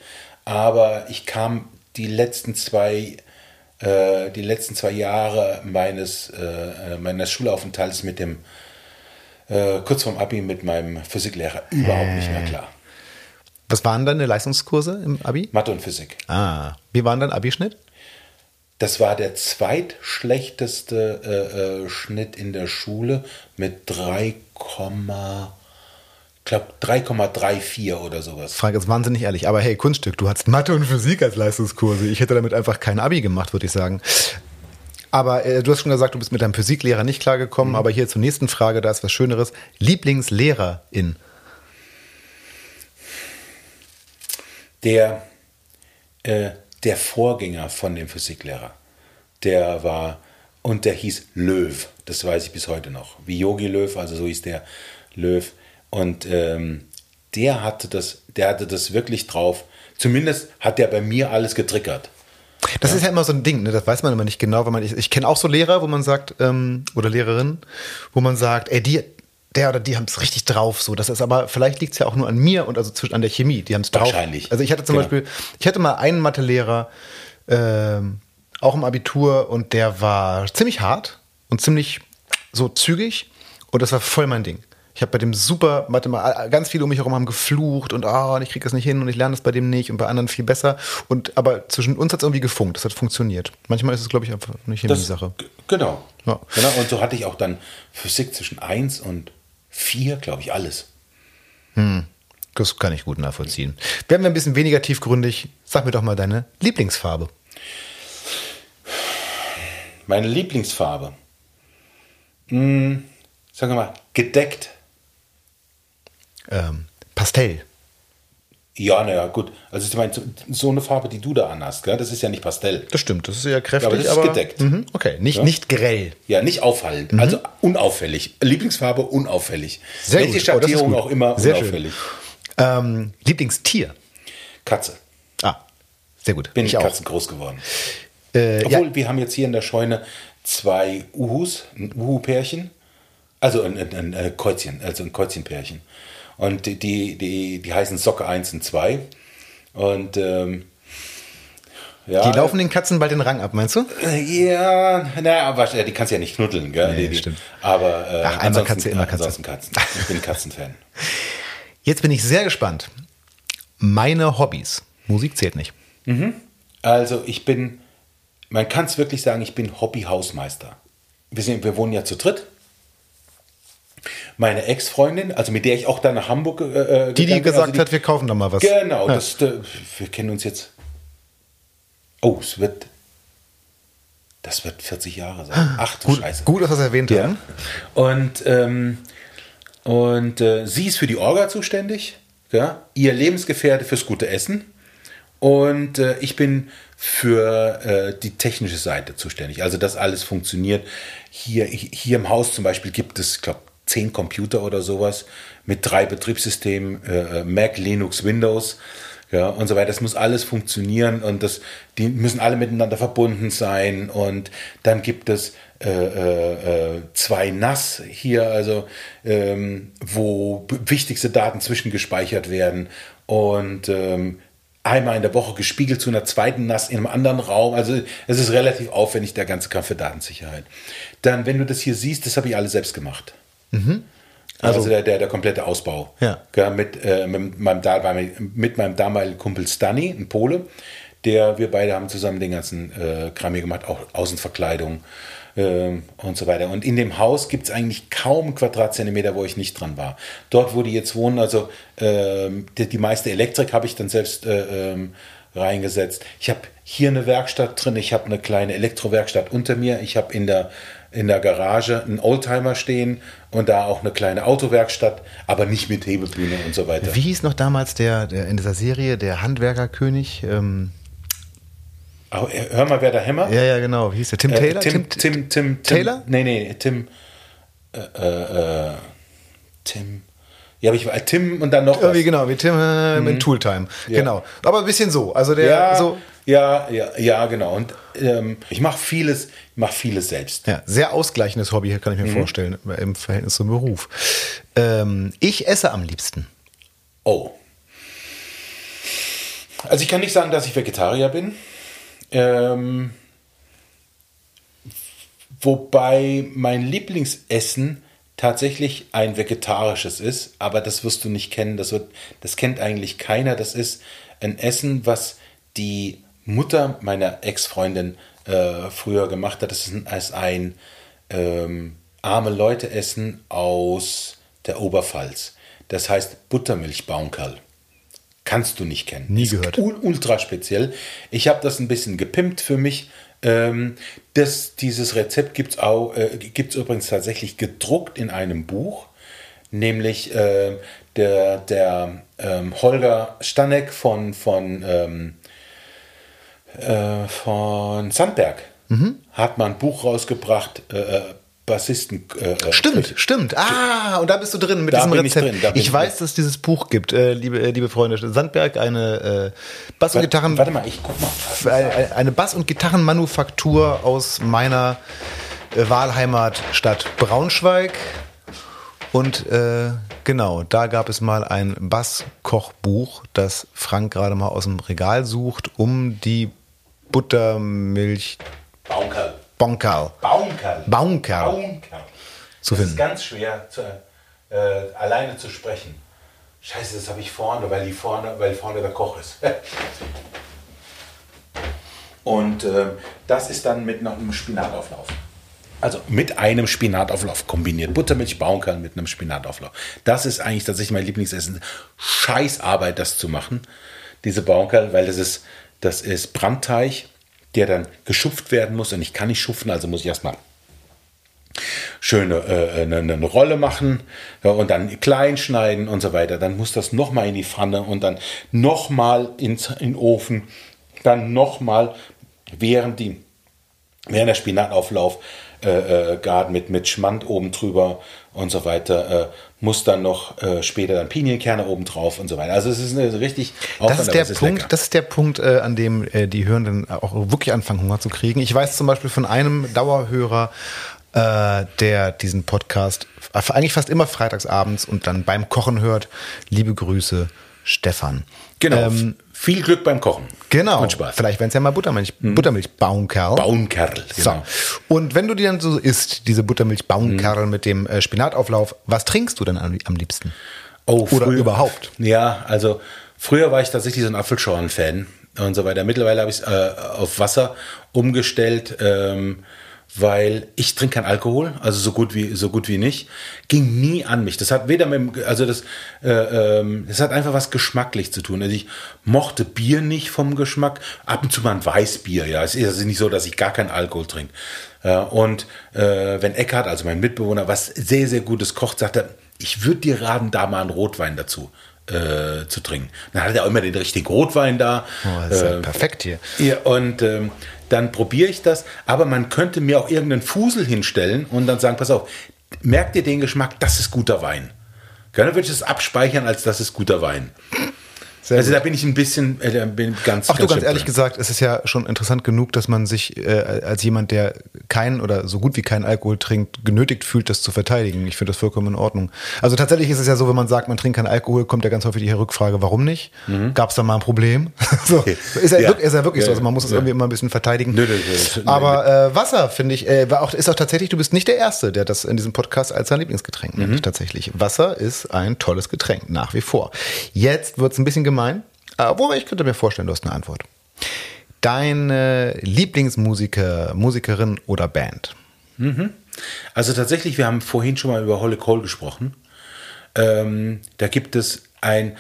aber ich kam die letzten zwei äh, die letzten zwei Jahre meines, äh, meines Schulaufenthalts mit dem, äh, kurz vorm Abi mit meinem Physiklehrer überhaupt nicht mehr klar. Was waren deine Leistungskurse im Abi? Mathe und Physik. Ah, wie war dein Abischnitt? Das war der zweitschlechteste äh, äh, Schnitt in der Schule mit 3, glaube 3,34 oder sowas. Frage ist wahnsinnig ehrlich, aber hey, Kunststück, du hast Mathe und Physik als Leistungskurse. Ich hätte damit einfach kein Abi gemacht, würde ich sagen. Aber äh, du hast schon gesagt, du bist mit deinem Physiklehrer nicht klargekommen, mhm. aber hier zur nächsten Frage, da ist was Schöneres. Lieblingslehrerin? Der, äh, der Vorgänger von dem Physiklehrer, der war, und der hieß Löw, das weiß ich bis heute noch. Wie Yogi Löw, also so hieß der Löw. Und ähm, der hatte das, der hatte das wirklich drauf. Zumindest hat der bei mir alles getriggert. Das ja. ist ja immer so ein Ding, ne? das weiß man immer nicht genau, weil man, ich, ich kenne auch so Lehrer, wo man sagt, ähm, oder Lehrerinnen, wo man sagt, ey, die, der oder die haben es richtig drauf, so. Das ist aber, vielleicht liegt es ja auch nur an mir und also an der Chemie, die haben es drauf. Wahrscheinlich. Also ich hatte zum genau. Beispiel, ich hatte mal einen Mathelehrer, ähm, auch im Abitur und der war ziemlich hart und ziemlich so zügig und das war voll mein Ding. Ich habe bei dem super, mal, ganz viele um mich herum haben geflucht und ah, oh, ich kriege das nicht hin und ich lerne das bei dem nicht und bei anderen viel besser. Und aber zwischen uns hat es irgendwie gefunkt, das hat funktioniert. Manchmal ist es, glaube ich, einfach nicht die Sache. Genau. Ja. genau. Und so hatte ich auch dann Physik zwischen 1 und 4, glaube ich, alles. Hm. Das kann ich gut nachvollziehen. Werden wir ein bisschen weniger tiefgründig, sag mir doch mal deine Lieblingsfarbe. Meine Lieblingsfarbe. Hm, sagen wir mal, gedeckt ähm, Pastell. Ja, naja, gut. Also ich meine, so eine Farbe, die du da anhast, gell? das ist ja nicht Pastell. Das stimmt, das ist ja kräftig, ja, aber das ist aber, gedeckt. Mh, okay, nicht, ja? nicht grell. Ja, nicht auffallend, mhm. also unauffällig. Lieblingsfarbe unauffällig. Sehr Welche gut. Oh, Schattierung oh, auch immer sehr unauffällig. Ähm, Lieblingstier? Katze. Ah, sehr gut. Bin ich Katzen groß geworden. Äh, Obwohl, ja. wir haben jetzt hier in der Scheune zwei Uhus, ein Uhu-Pärchen. Also ein, ein, ein, ein Kreuzchen, also ein Kreuzchenpärchen. Und die, die, die, heißen Socke 1 und 2. Und ähm, ja, die laufen den Katzen bald den Rang ab, meinst du? Ja, naja, aber die kannst du ja nicht knuddeln, gell? Nee, die, stimmt. Aber äh, Ach, einmal Katze, immer Katze. Ansonsten Katzen. Ich bin Katzenfan. <laughs> Jetzt bin ich sehr gespannt. Meine Hobbys. Musik zählt nicht. Mhm. Also ich bin, man kann es wirklich sagen, ich bin Hobby-Hausmeister. Wir, wir wohnen ja zu dritt meine Ex-Freundin, also mit der ich auch dann nach Hamburg äh, äh Die, die gesagt also die, hat, wir kaufen da mal was. Genau, ja. das, äh, wir kennen uns jetzt. Oh, es wird. Das wird 40 Jahre sein. Ach du gut, Scheiße. Gut, dass wir es erwähnt ja. Und, ähm, und äh, sie ist für die Orga zuständig. ja, ihr Lebensgefährte fürs gute Essen und äh, ich bin für äh, die technische Seite zuständig. Also, dass alles funktioniert. Hier, hier im Haus zum Beispiel gibt es, ich glaube, zehn Computer oder sowas mit drei Betriebssystemen, äh, Mac, Linux, Windows ja, und so weiter. Das muss alles funktionieren und das, die müssen alle miteinander verbunden sein. Und dann gibt es äh, äh, äh zwei NAS hier, also ähm, wo wichtigste Daten zwischengespeichert werden. Und ähm, einmal in der Woche gespiegelt zu einer zweiten NAS in einem anderen Raum. Also es ist relativ aufwendig, der ganze Kampf für Datensicherheit. Dann, wenn du das hier siehst, das habe ich alles selbst gemacht. Mhm. Also, also der, der, der, komplette Ausbau. Ja. ja mit, äh, mit, meinem, mit meinem damaligen Kumpel Stani, ein Pole, der wir beide haben zusammen den ganzen äh, Kram hier gemacht, auch Außenverkleidung äh, und so weiter. Und in dem Haus gibt es eigentlich kaum Quadratzentimeter, wo ich nicht dran war. Dort, wo die jetzt wohnen, also ähm, die, die, meiste Elektrik habe ich dann selbst äh, ähm, reingesetzt. Ich habe hier eine Werkstatt drin, ich habe eine kleine Elektrowerkstatt unter mir, ich habe in der in der Garage einen Oldtimer stehen und da auch eine kleine Autowerkstatt, aber nicht mit Hebebühne und so weiter. Wie hieß noch damals der, der in dieser Serie der Handwerkerkönig? Ähm hör mal, wer da hämmert? Ja, ja, genau. Wie hieß der? Tim äh, Taylor? Tim, Tim, Tim, Tim, Taylor? Nee, nee, Tim. Äh, äh, äh Tim. Ja, aber ich war Tim und dann noch. Irgendwie genau, wie Tim äh, mhm. mit Tooltime. Ja. Genau. Aber ein bisschen so. Also der ja, so. Ja, ja, ja, genau. Und ähm, ich mache vieles, ich mache vieles selbst. Ja, sehr ausgleichendes Hobby, kann ich mir mhm. vorstellen, im Verhältnis zum Beruf. Ähm, ich esse am liebsten. Oh. Also ich kann nicht sagen, dass ich Vegetarier bin. Ähm, wobei mein Lieblingsessen tatsächlich ein vegetarisches ist, aber das wirst du nicht kennen. Das, wird, das kennt eigentlich keiner. Das ist ein Essen, was die Mutter meiner Ex-Freundin äh, früher gemacht hat. Das ist ein, ähm, arme Leute Essen aus der Oberpfalz. Das heißt Buttermilchbaumkerl. Kannst du nicht kennen. Nie gehört. ultra speziell. Ich habe das ein bisschen gepimpt für mich. Ähm, das, dieses Rezept gibt es äh, übrigens tatsächlich gedruckt in einem Buch, nämlich äh, der, der ähm, Holger Stanek von, von, ähm, äh, von Sandberg mhm. hat mal ein Buch rausgebracht, äh, äh Bassisten. Äh, äh, stimmt, stimmt. Ah, und da bist du drin mit diesem Rezept. Ich, drin, ich weiß, dass es dieses Buch gibt, äh, liebe, liebe Freunde. Sandberg, eine äh, Bass- und Gitarren. Warte mal, ich guck mal. Eine, eine Bass- und Gitarrenmanufaktur aus meiner äh, Wahlheimatstadt Braunschweig. Und genau, da gab es mal ein Basskochbuch, das Frank gerade mal aus dem Regal sucht, um die Buttermilch. Baumkerl. Bonkerl. Baumkerl. Baumkerl. Baumkerl. Zu das finden. ist ganz schwer zu, äh, alleine zu sprechen. Scheiße, das habe ich vorne, weil die vorne, weil vorne der Koch ist. <laughs> Und äh, das ist dann mit noch einem Spinatauflauf. Also mit einem Spinatauflauf kombiniert. Buttermilch, Baumkerl mit einem Spinatauflauf. Das ist eigentlich tatsächlich mein Lieblingsessen. Scheißarbeit, das zu machen, diese Baumkerl, weil das ist, das ist Brandteig der dann geschupft werden muss. Und ich kann nicht schupfen, also muss ich erstmal schöne äh, eine, eine, Rolle machen ja, und dann klein schneiden und so weiter. Dann muss das nochmal in die Pfanne und dann nochmal in den Ofen. Dann nochmal während, während der Spinatauflauf äh, äh, Garten mit, mit Schmand oben drüber und so weiter. Äh, muss dann noch äh, später dann Pinienkerne oben drauf und so weiter. Also es ist eine richtig das ist der ist Punkt, Das ist der Punkt, äh, an dem äh, die Hörenden auch wirklich anfangen, Hunger zu kriegen. Ich weiß zum Beispiel von einem Dauerhörer, äh, der diesen Podcast eigentlich fast immer freitagsabends und dann beim Kochen hört. Liebe Grüße, Stefan. Genau. Ähm, viel Glück beim Kochen. Genau. Und Spaß. Vielleicht, wenn es ja mal Buttermilch, mhm. Buttermilch Baumkerl. Baumkerl, genau. So. Und wenn du die dann so isst, diese Buttermilch Baumkerl mhm. mit dem äh, Spinatauflauf, was trinkst du dann am, am liebsten? Oh, Oder früher, überhaupt? Ja, also früher war ich tatsächlich so ein Apfelschorlen-Fan und so weiter. Mittlerweile habe ich es äh, auf Wasser umgestellt. Ähm, weil ich trinke keinen Alkohol, also so gut wie so gut wie nicht, ging nie an mich. Das hat weder mit dem, also das, äh, ähm, das hat einfach was geschmacklich zu tun. Also ich mochte Bier nicht vom Geschmack, ab und zu mal ein Weißbier. Ja, es ist also nicht so, dass ich gar keinen Alkohol trinke. Äh, und äh, wenn Eckhard, also mein Mitbewohner, was sehr sehr Gutes kocht, sagt er, ich würde dir raten, da mal einen Rotwein dazu äh, zu trinken. Dann hat er auch immer den richtigen Rotwein da. Oh, das ist äh, perfekt hier. Ja, und ähm, dann probiere ich das, aber man könnte mir auch irgendeinen Fusel hinstellen und dann sagen, pass auf, merkt ihr den Geschmack, das ist guter Wein. Dann würde ich es abspeichern, als das ist guter Wein. Sehr also gut. da bin ich ein bisschen äh, bin ganz. Ach ganz du, ganz ehrlich gesagt, es ist ja schon interessant genug, dass man sich äh, als jemand, der keinen oder so gut wie keinen Alkohol trinkt, genötigt fühlt, das zu verteidigen. Ich finde das vollkommen in Ordnung. Also tatsächlich ist es ja so, wenn man sagt, man trinkt keinen Alkohol, kommt ja ganz häufig die Rückfrage, warum nicht? Mhm. Gab es da mal ein Problem? <laughs> so, okay. ist, ja, ja. ist ja wirklich ja, so. Also man muss es irgendwie immer ein bisschen verteidigen. Nö, nö, nö, Aber äh, Wasser, finde ich, äh, auch, ist auch tatsächlich, du bist nicht der Erste, der das in diesem Podcast als sein Lieblingsgetränk mhm. nennt. Tatsächlich. Wasser ist ein tolles Getränk, nach wie vor. Jetzt wird es ein bisschen gemein. Wobei ich könnte mir vorstellen, du hast eine Antwort. Deine Lieblingsmusiker, Musikerin oder Band? Mhm. Also tatsächlich, wir haben vorhin schon mal über Holly Cole gesprochen. Ähm, da gibt es ein,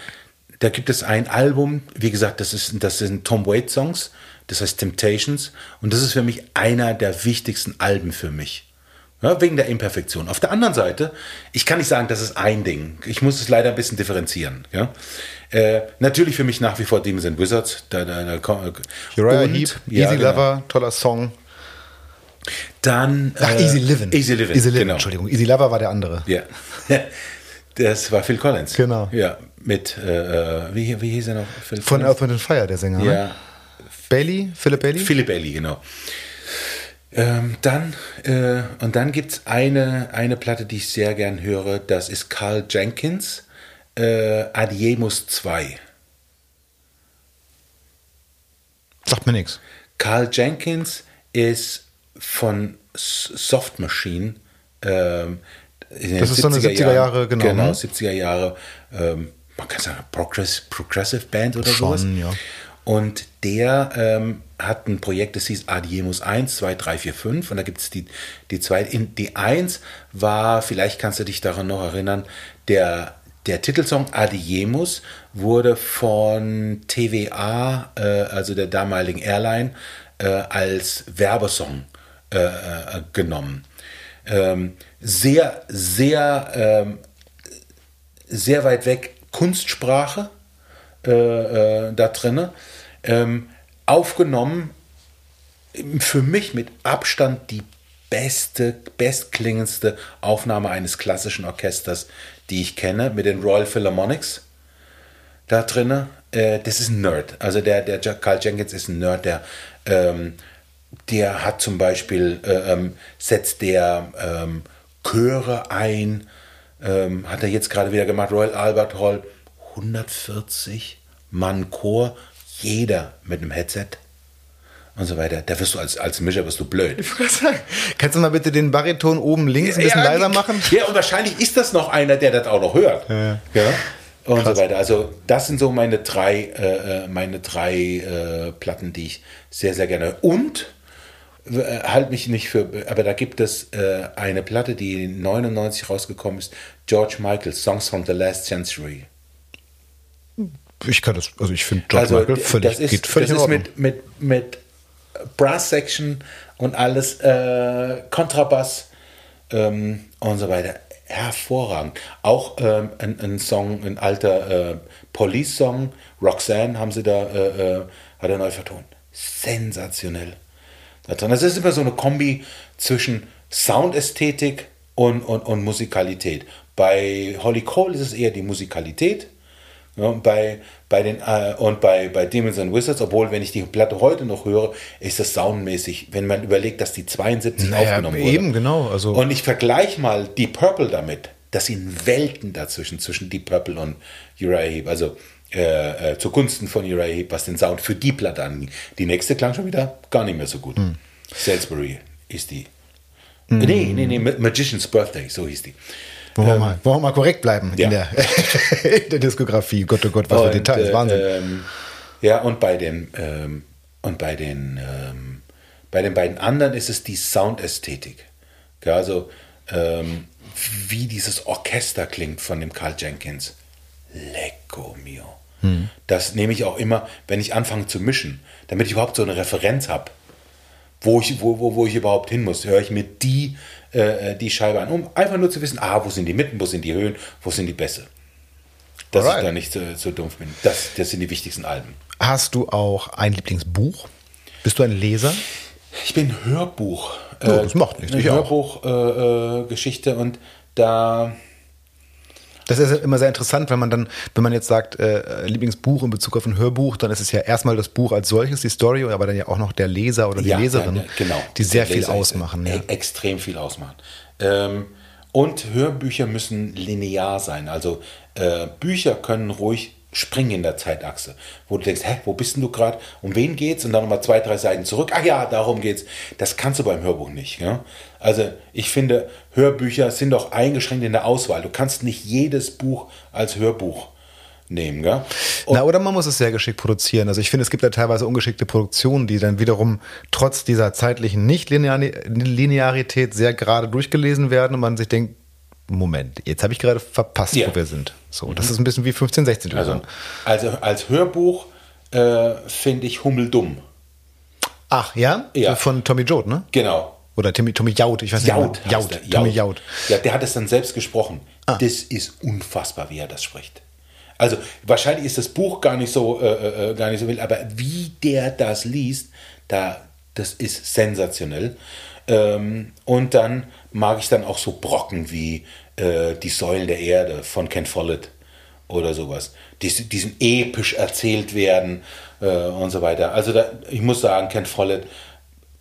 da gibt es ein Album, wie gesagt, das ist, das sind Tom Waits Songs, das heißt Temptations, und das ist für mich einer der wichtigsten Alben für mich. Ja, wegen der Imperfektion. Auf der anderen Seite, ich kann nicht sagen, das ist ein Ding. Ich muss es leider ein bisschen differenzieren. Ja? Äh, natürlich für mich nach wie vor Demons and Wizards. Da, da, da, Uriah und, Heep, ja, Easy genau. Lover, toller Song. Dann. Ach, äh, Easy Living. Easy Living. Easy Living, genau. Entschuldigung. Easy Lover war der andere. Ja. <laughs> Das war Phil Collins. Genau. Ja, mit, äh, wie, wie hieß er noch? Phil Von Earth, Wind Fire, der Sänger. Ja. Ne? Bailey? Philip Bailey? Philip Bailey, genau. Ähm, dann, äh, und dann gibt es eine, eine Platte, die ich sehr gern höre, das ist Carl Jenkins, äh, Adiemus 2. Sagt mir nichts. Carl Jenkins ist von Soft Machine. Ähm, das ist so eine 70er Jahre, genau. Genau, 70er ne? Jahre. Ähm, man kann sagen, Progress, Progressive Band oder Schon, sowas. Ja. Und der ähm, hat ein Projekt, das hieß Adiemus 1, 2, 3, 4, 5. Und da gibt es die, die zwei. Die 1 war, vielleicht kannst du dich daran noch erinnern, der, der Titelsong Adiemus wurde von TVA, äh, also der damaligen Airline, äh, als Werbesong äh, äh genommen. Ähm, sehr, sehr, ähm, sehr weit weg Kunstsprache äh, äh, da drinne. Ähm, aufgenommen, für mich mit Abstand die beste, bestklingendste Aufnahme eines klassischen Orchesters, die ich kenne, mit den Royal Philharmonics da drinne. Äh, das ist ein Nerd. Also der, der Carl Jenkins ist ein Nerd, der, ähm, der hat zum Beispiel, äh, ähm, setzt der ähm, Chöre ein, ähm, hat er jetzt gerade wieder gemacht, Royal Albert Hall, 140 Mann Chor, jeder mit einem Headset und so weiter. Da wirst du als, als Mischer wirst du blöd. Kannst du mal bitte den Bariton oben links ein bisschen ja, leiser machen? Ja, und wahrscheinlich ist das noch einer, der das auch noch hört. Ja. ja? Und Krass. so weiter. Also das sind so meine drei, äh, äh meine drei äh, Platten, die ich sehr, sehr gerne. Und äh, halt mich nicht für, aber da gibt es äh, eine Platte, die 99 rausgekommen ist, George Michael, Songs from the Last Century. Ich kann das, also ich finde George also, Michael völlig, das ist, geht völlig das ist mit, mit, mit Brass Section und alles, äh, Kontrabass ähm, und so weiter. Hervorragend. Auch ähm, ein, ein, Song, ein alter äh, Police-Song, Roxanne haben sie da, äh, äh hat er neu vertont. Sensationell. Das ist immer so eine Kombi zwischen Soundästhetik und, und, und Musikalität. Bei Holly Cole ist es eher die Musikalität ja, bei, bei den, äh, und bei, bei Demons and Wizards, obwohl, wenn ich die Platte heute noch höre, ist das soundmäßig, wenn man überlegt, dass die 72 naja, aufgenommen wurde. Eben, genau. Also und ich vergleiche mal Deep Purple damit. Das sind Welten dazwischen, zwischen Deep Purple und Uriah Heep. Also äh, äh, zugunsten von Uriah Heep, was den Sound für die Platte anging. Die nächste klang schon wieder gar nicht mehr so gut. Hm. Salisbury ist die. Hm. Nee, nee, nee, Magician's Birthday, so hieß die. Wollen wir, ähm, mal, wollen wir mal korrekt bleiben ja. in, der, <laughs> in der Diskografie. Gott, oh Gott, was für Details, äh, Wahnsinn. Ähm, ja, und bei den, ähm, und bei den, ähm, bei den beiden anderen ist es die Soundästhetik. Ja, also, ähm, wie dieses Orchester klingt von dem Carl Jenkins. Lecco mio. Hm. Das nehme ich auch immer, wenn ich anfange zu mischen, damit ich überhaupt so eine Referenz habe, wo ich, wo, wo, wo ich überhaupt hin muss. Höre ich mir die äh, die Scheibe an, um einfach nur zu wissen, ah, wo sind die Mitten, wo sind die Höhen, wo sind die Bässe. dass Alright. ich da nicht so, so dumpf bin. Das, das sind die wichtigsten Alben. Hast du auch ein Lieblingsbuch? Bist du ein Leser? Ich bin Hörbuch. Oh, das macht nichts. Hörbuchgeschichte äh, äh, und da das ist immer sehr interessant, wenn man dann, wenn man jetzt sagt, äh, Lieblingsbuch in Bezug auf ein Hörbuch, dann ist es ja erstmal das Buch als solches, die Story, aber dann ja auch noch der Leser oder die ja, Leserin, ja, genau. die sehr viel ausmachen. Ja. Extrem viel ausmachen. Ähm, und Hörbücher müssen linear sein. Also äh, Bücher können ruhig springen in der Zeitachse, wo du denkst, hä, wo bist denn du gerade? Um wen geht's? Und dann nochmal zwei, drei Seiten zurück. Ach ja, darum geht's. Das kannst du beim Hörbuch nicht. Ja? Also ich finde, Hörbücher sind doch eingeschränkt in der Auswahl. Du kannst nicht jedes Buch als Hörbuch nehmen. Gell? Na, oder man muss es sehr geschickt produzieren. Also ich finde, es gibt ja teilweise ungeschickte Produktionen, die dann wiederum trotz dieser zeitlichen Nicht-Linearität sehr gerade durchgelesen werden und man sich denkt, Moment, jetzt habe ich gerade verpasst, ja. wo wir sind. So, mhm. das ist ein bisschen wie 15, 16 also, also als Hörbuch äh, finde ich Hummel dumm. Ach ja? ja? Von Tommy Joad, ne? Genau. Oder Tommy, Tommy Jaud, ich weiß nicht. Jaud, Jaud, Jaud. Tommy Jaud. Ja, der hat es dann selbst gesprochen. Ah. Das ist unfassbar, wie er das spricht. Also wahrscheinlich ist das Buch gar nicht so, äh, äh, äh gar nicht so wild, aber wie der das liest, da, das ist sensationell. Ähm, und dann mag ich dann auch so Brocken wie äh, Die Säulen der Erde von Ken Follett oder sowas. Die, diesen episch erzählt werden äh, und so weiter. Also da, ich muss sagen, Ken Follett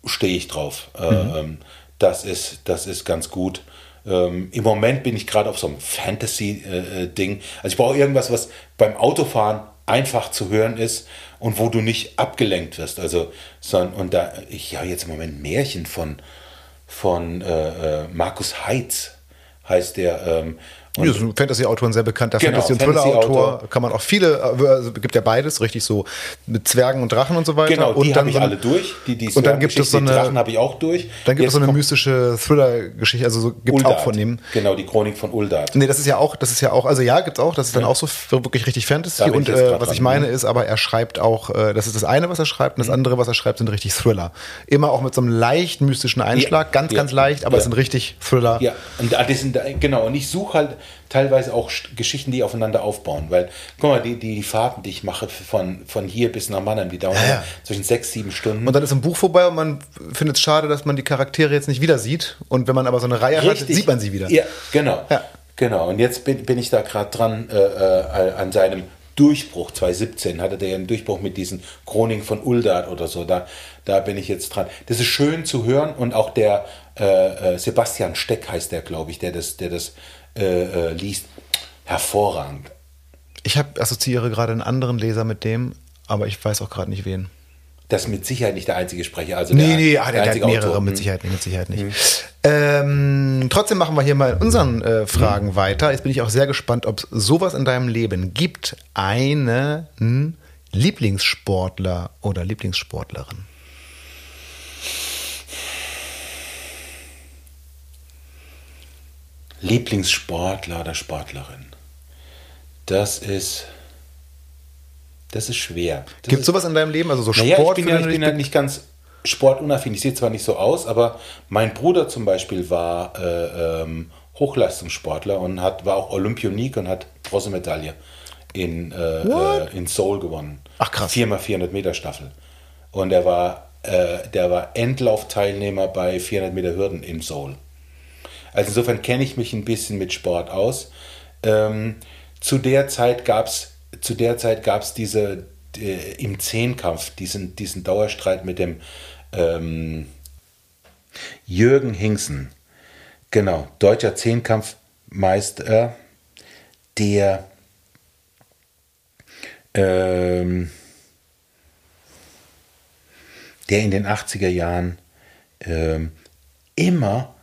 stehe ich drauf. Äh, mhm. Ähm, das, ist, das ist ganz gut. Ähm, Im Moment bin ich gerade auf so einem Fantasy-Ding. Äh, also ich brauche irgendwas, was beim Autofahren einfach zu hören ist und wo du nicht abgelenkt wirst. Also, sondern, und da, ich ja jetzt im Moment Märchen von, von äh, äh Markus Heitz heißt der. Ähm, und ja, so ein Fantasy-Autor, ein sehr bekannter genau, Fantasy- und Thriller-Autor. Kann man auch viele, also gibt ja beides, richtig so mit Zwergen und Drachen und so weiter. Genau, die habe ich so alle durch. Die, die und dann gibt es so eine, Drachen habe ich auch durch. Dann gibt Jetzt es so eine mystische Thriller-Geschichte, also so gibt es auch von ihm. Genau, die Chronik von Uldart. Nee, das ist ja auch, das ist ja auch, also ja, gibt es auch, das ist dann ja. auch so wirklich richtig Fantasy. Und äh, was ich meine ist, aber er schreibt auch, äh, das ist das eine, was er schreibt, und das mhm. andere, was er schreibt, sind richtig Thriller. Immer auch mit so einem leicht mystischen Einschlag, ja. ganz, ganz leicht, aber es sind richtig Thriller. Ja, und das sind, genau, und ich suche halt teilweise auch Geschichten, die aufeinander aufbauen. Weil, guck mal, die, die Fahrten, die ich mache von, von hier bis nach Mannheim, die dauern ja, ja. zwischen sechs, sieben Stunden. Und dann ist ein Buch vorbei und man findet es schade, dass man die Charaktere jetzt nicht wieder sieht. Und wenn man aber so eine Reihe Richtig. hat, sieht man sie wieder. Ja, genau. Ja. Genau. Und jetzt bin, bin ich da gerade dran äh, äh, an seinem Durchbruch 2017 hatte der ja einen Durchbruch mit diesen Chroniken von Uldart oder so. Da, da bin ich jetzt dran. Das ist schön zu hören und auch der äh, äh Sebastian Steck heißt der, glaube ich, der das, der das äh, äh, liest, hervorragend. Ich hab, assoziiere gerade einen anderen Leser mit dem, aber ich weiß auch gerade nicht wen. Das ist mit Sicherheit nicht der einzige Sprecher. Also nee, der, nee, ah, der, der, der hat mehrere, Autor. mit Sicherheit nicht. Mit Sicherheit nicht. Mhm. Ähm, trotzdem machen wir hier mal in unseren äh, Fragen mhm. weiter. Jetzt bin ich auch sehr gespannt, ob es sowas in deinem Leben gibt. Einen Lieblingssportler oder Lieblingssportlerin? Lieblingssportler oder Sportlerin. Das ist. Das ist schwer. Gibt es sowas in deinem Leben? Also so naja, Sport? Ich bin, ja, ich bin ja nicht ganz sportunaffin. Ich sehe zwar nicht so aus, aber mein Bruder zum Beispiel war äh, ähm, Hochleistungssportler und hat, war auch Olympionik und hat Bronzemedaille in, äh, äh, in Seoul gewonnen. Ach krass. 4x400 Meter Staffel. Und er war, äh, der war Endlaufteilnehmer bei 400 Meter Hürden in Seoul. Also insofern kenne ich mich ein bisschen mit Sport aus. Ähm, zu der Zeit gab es zu der Zeit gab es diese äh, im Zehnkampf diesen, diesen Dauerstreit mit dem ähm, Jürgen Hingsen, genau, deutscher Zehnkampfmeister, der ähm, der in den 80er Jahren ähm, immer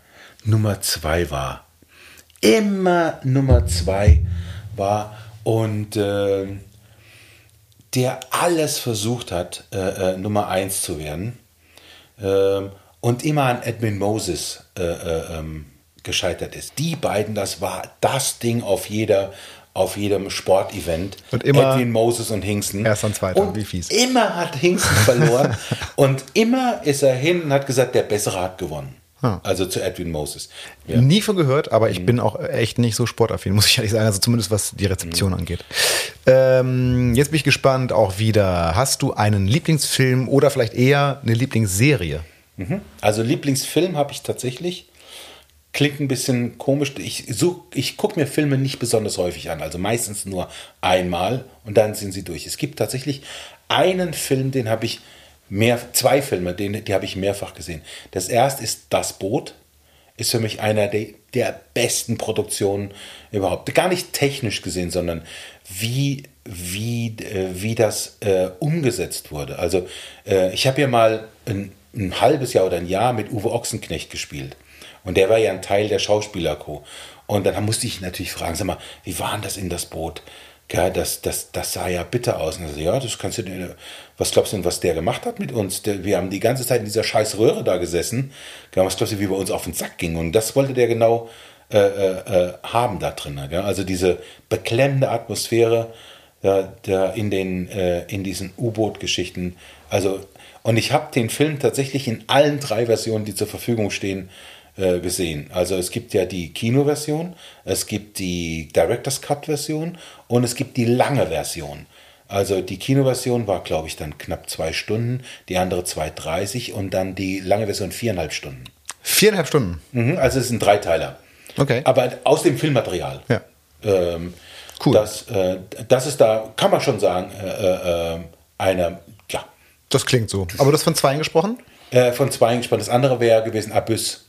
Nummer zwei war. Immer Nummer zwei war und äh, der alles versucht hat, äh, äh, Nummer eins zu werden ähm, und immer an Edwin Moses äh, äh, ähm, gescheitert ist. Die beiden, das war das Ding auf jeder auf jedem Sportevent. Und immer Edwin Moses und Hingsten. Erst und zweiter, und wie fies. Immer hat Hingsten verloren <laughs> und immer ist er hin und hat gesagt, der Bessere hat gewonnen. Ah. Also zu Edwin Moses. Ja. Nie von gehört, aber ich mhm. bin auch echt nicht so sportaffin, <laughs> muss ich ehrlich sagen. Also zumindest was die Rezeption mhm. angeht. Ähm, jetzt bin ich gespannt auch wieder. Hast du einen Lieblingsfilm oder vielleicht eher eine Lieblingsserie? Mhm. Also Lieblingsfilm habe ich tatsächlich. Klingt ein bisschen komisch. Ich, ich gucke mir Filme nicht besonders häufig an, also meistens nur einmal und dann sind sie durch. Es gibt tatsächlich einen Film, den habe ich mehr, zwei Filme, den, die habe ich mehrfach gesehen. Das erste ist Das Boot, ist für mich einer der, der besten Produktionen überhaupt. Gar nicht technisch gesehen, sondern wie, wie, äh, wie das äh, umgesetzt wurde. Also äh, ich habe ja mal ein, ein halbes Jahr oder ein Jahr mit Uwe Ochsenknecht gespielt. Und der war ja ein Teil der Schauspielerco. Und dann musste ich natürlich fragen, sag mal, wie war denn das in das Boot? Ja, das, das, das sah ja bitter aus. Und so, ja, das kannst du dir, was glaubst du denn, was der gemacht hat mit uns? Der, wir haben die ganze Zeit in dieser scheiß Röhre da gesessen. Ja, was glaubst du, wie bei uns auf den Sack ging? Und das wollte der genau äh, äh, äh haben da drin. Ja? Also diese beklemmende Atmosphäre ja, der in, den, äh, in diesen U-Boot-Geschichten. Also, und ich habe den Film tatsächlich in allen drei Versionen, die zur Verfügung stehen, äh, gesehen. Also es gibt ja die Kinoversion, es gibt die Director's Cut Version und es gibt die lange Version. Also die Kinoversion war, glaube ich, dann knapp zwei Stunden, die andere 2,30 und dann die lange Version viereinhalb Stunden. Viereinhalb Stunden? Mhm, also es ist ein Dreiteiler. Okay. Aber aus dem Filmmaterial. Ja. Ähm, cool. Das, äh, das ist da, kann man schon sagen, äh, äh, eine, ja. Das klingt so. Aber du hast von zwei gesprochen? Äh, von zwei gesprochen. Das andere wäre gewesen Abyss.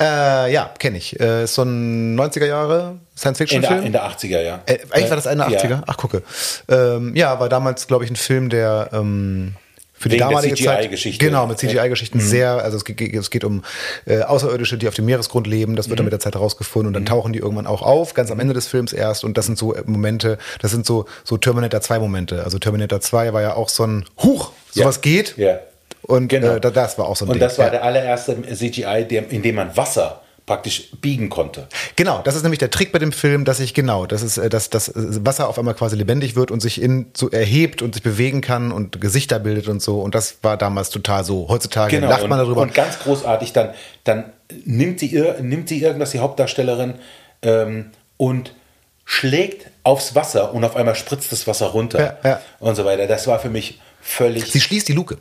Äh, ja, kenne ich. Äh, ist so ein 90er Jahre Science-Fiction-Film. In, in, der 80er, ja. Äh, eigentlich war das eine 80er? Ja. Ach, gucke. Ähm, ja, war damals, glaube ich, ein Film, der ähm, für Wegen die damalige Zeit. Genau, mit CGI-Geschichten mhm. sehr, also es geht, es geht um äh, Außerirdische, die auf dem Meeresgrund leben. Das wird mhm. dann mit der Zeit herausgefunden und dann mhm. tauchen die irgendwann auch auf, ganz am Ende des Films erst. Und das sind so Momente, das sind so, so Terminator 2 Momente. Also Terminator 2 war ja auch so ein Huch, sowas ja. geht. Ja. Und genau. äh, das war auch so ein Und Ding. das war ja. der allererste CGI, in dem man Wasser praktisch biegen konnte. Genau, das ist nämlich der Trick bei dem Film, dass ich genau, dass es, äh, dass das Wasser auf einmal quasi lebendig wird und sich in so erhebt und sich bewegen kann und Gesichter bildet und so. Und das war damals total so. Heutzutage genau. lacht man darüber. Und ganz großartig, dann, dann nimmt sie nimmt sie irgendwas die Hauptdarstellerin ähm, und schlägt aufs Wasser und auf einmal spritzt das Wasser runter ja, ja. und so weiter. Das war für mich völlig. Sie schließt die Luke.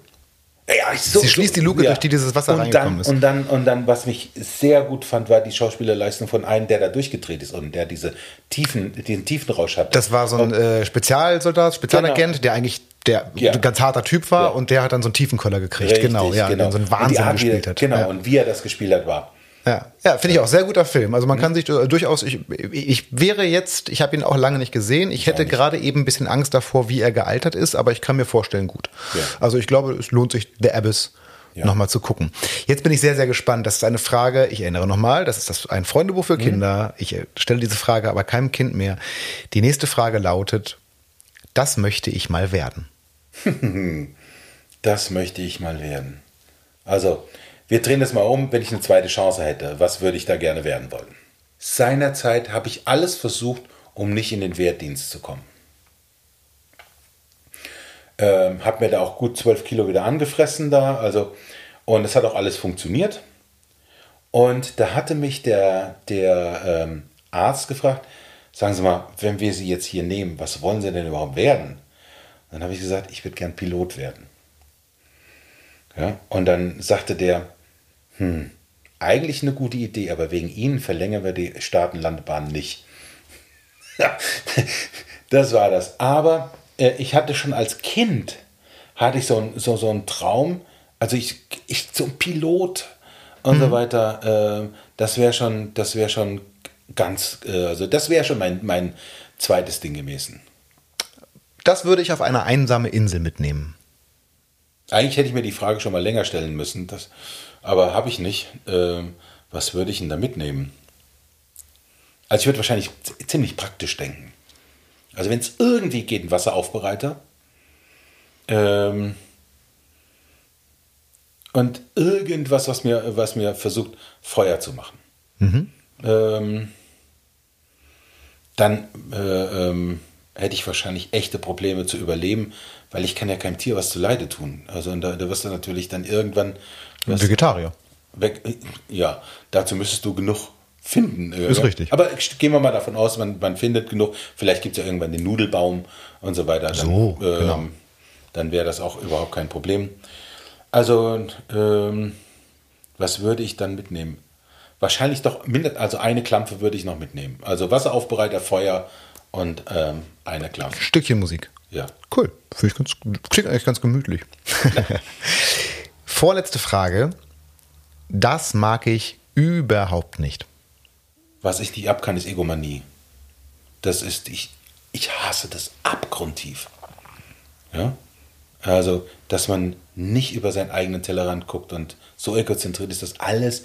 Ja, so, Sie schließt die Luke, ja. durch die dieses Wasser und reingekommen dann, ist. Und dann, und dann, was mich sehr gut fand, war die Schauspielerleistung von einem, der da durchgedreht ist und der diese tiefen, diesen Tiefenrausch hat. Das war so ein äh, Spezialsoldat, Spezialagent, genau. der eigentlich der ja. ein ganz harter Typ war und der hat dann so einen Tiefenkoller gekriegt. Richtig, genau, ja, genau. so einen Wahnsinn Art, gespielt hat. Genau, und wie er das gespielt hat, war ja, ja finde ich auch sehr guter Film. Also man mhm. kann sich durchaus, ich, ich wäre jetzt, ich habe ihn auch lange nicht gesehen. Ich hätte gerade eben ein bisschen Angst davor, wie er gealtert ist, aber ich kann mir vorstellen, gut. Ja. Also ich glaube, es lohnt sich, The Abyss ja. nochmal zu gucken. Jetzt bin ich sehr, sehr gespannt. Das ist eine Frage, ich erinnere nochmal, das ist das ein Freundebuch für mhm. Kinder. Mhm. Ich stelle diese Frage aber keinem Kind mehr. Die nächste Frage lautet, das möchte ich mal werden. <laughs> das möchte ich mal werden. Also, wir drehen das mal um, wenn ich eine zweite Chance hätte. Was würde ich da gerne werden wollen? Seinerzeit habe ich alles versucht, um nicht in den Wehrdienst zu kommen. Ähm, habe mir da auch gut zwölf Kilo wieder angefressen da. Also, und es hat auch alles funktioniert. Und da hatte mich der, der ähm, Arzt gefragt, sagen Sie mal, wenn wir Sie jetzt hier nehmen, was wollen Sie denn überhaupt werden? Dann habe ich gesagt, ich würde gern Pilot werden. Ja, und dann sagte der, hm, eigentlich eine gute Idee, aber wegen Ihnen verlängern wir die Staatenlandebahn nicht. <laughs> das war das. Aber äh, ich hatte schon als Kind, hatte ich so, ein, so, so einen Traum, also ich, ich so ein Pilot und mhm. so weiter, äh, das wäre schon, das wäre schon ganz, äh, also das wäre schon mein, mein zweites Ding gewesen. Das würde ich auf eine einsame Insel mitnehmen. Eigentlich hätte ich mir die Frage schon mal länger stellen müssen. Das, aber habe ich nicht. Ähm, was würde ich denn da mitnehmen? Also ich würde wahrscheinlich ziemlich praktisch denken. Also wenn es irgendwie geht, ein Wasseraufbereiter. Ähm, und irgendwas, was mir, was mir versucht, Feuer zu machen. Mhm. Ähm, dann äh, ähm, hätte ich wahrscheinlich echte Probleme zu überleben, weil ich kann ja keinem Tier was zu Leide tun. Also da, da wirst du natürlich dann irgendwann ein Vegetarier. weg, ja, dazu müsstest du genug finden. Ist richtig. Aber gehen wir mal davon aus, man, man findet genug. Vielleicht gibt es ja irgendwann den Nudelbaum und so weiter. Dann, so, ähm, genau. Dann wäre das auch überhaupt kein Problem. Also, ähm, was würde ich dann mitnehmen? Wahrscheinlich doch, also eine Klampe würde ich noch mitnehmen. Also Wasseraufbereiter, Feuer und ähm, eine Klampe. Stückchen Musik. Ja. Cool. Finde ich ganz, klingt eigentlich ganz gemütlich. <laughs> Vorletzte Frage. Das mag ich überhaupt nicht. Was ich nicht ab kann, ist Egomanie. Das ist, ich, ich hasse das abgrundtief. Ja? Also, dass man nicht über seinen eigenen Tellerrand guckt und so egozentriert ist, dass alles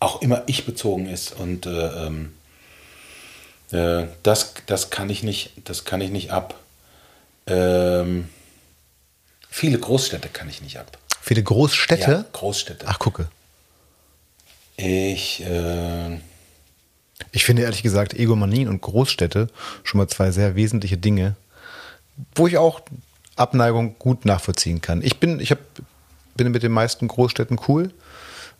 auch immer ich bezogen ist. Und äh, ähm, äh, das, das, kann ich nicht, das kann ich nicht ab. Ähm, viele Großstädte kann ich nicht ab. Viele Großstädte? Ja, Großstädte. Ach, gucke. Ich. Äh, ich finde ehrlich gesagt Egomanien und Großstädte schon mal zwei sehr wesentliche Dinge, wo ich auch Abneigung gut nachvollziehen kann. Ich bin, ich hab, bin mit den meisten Großstädten cool,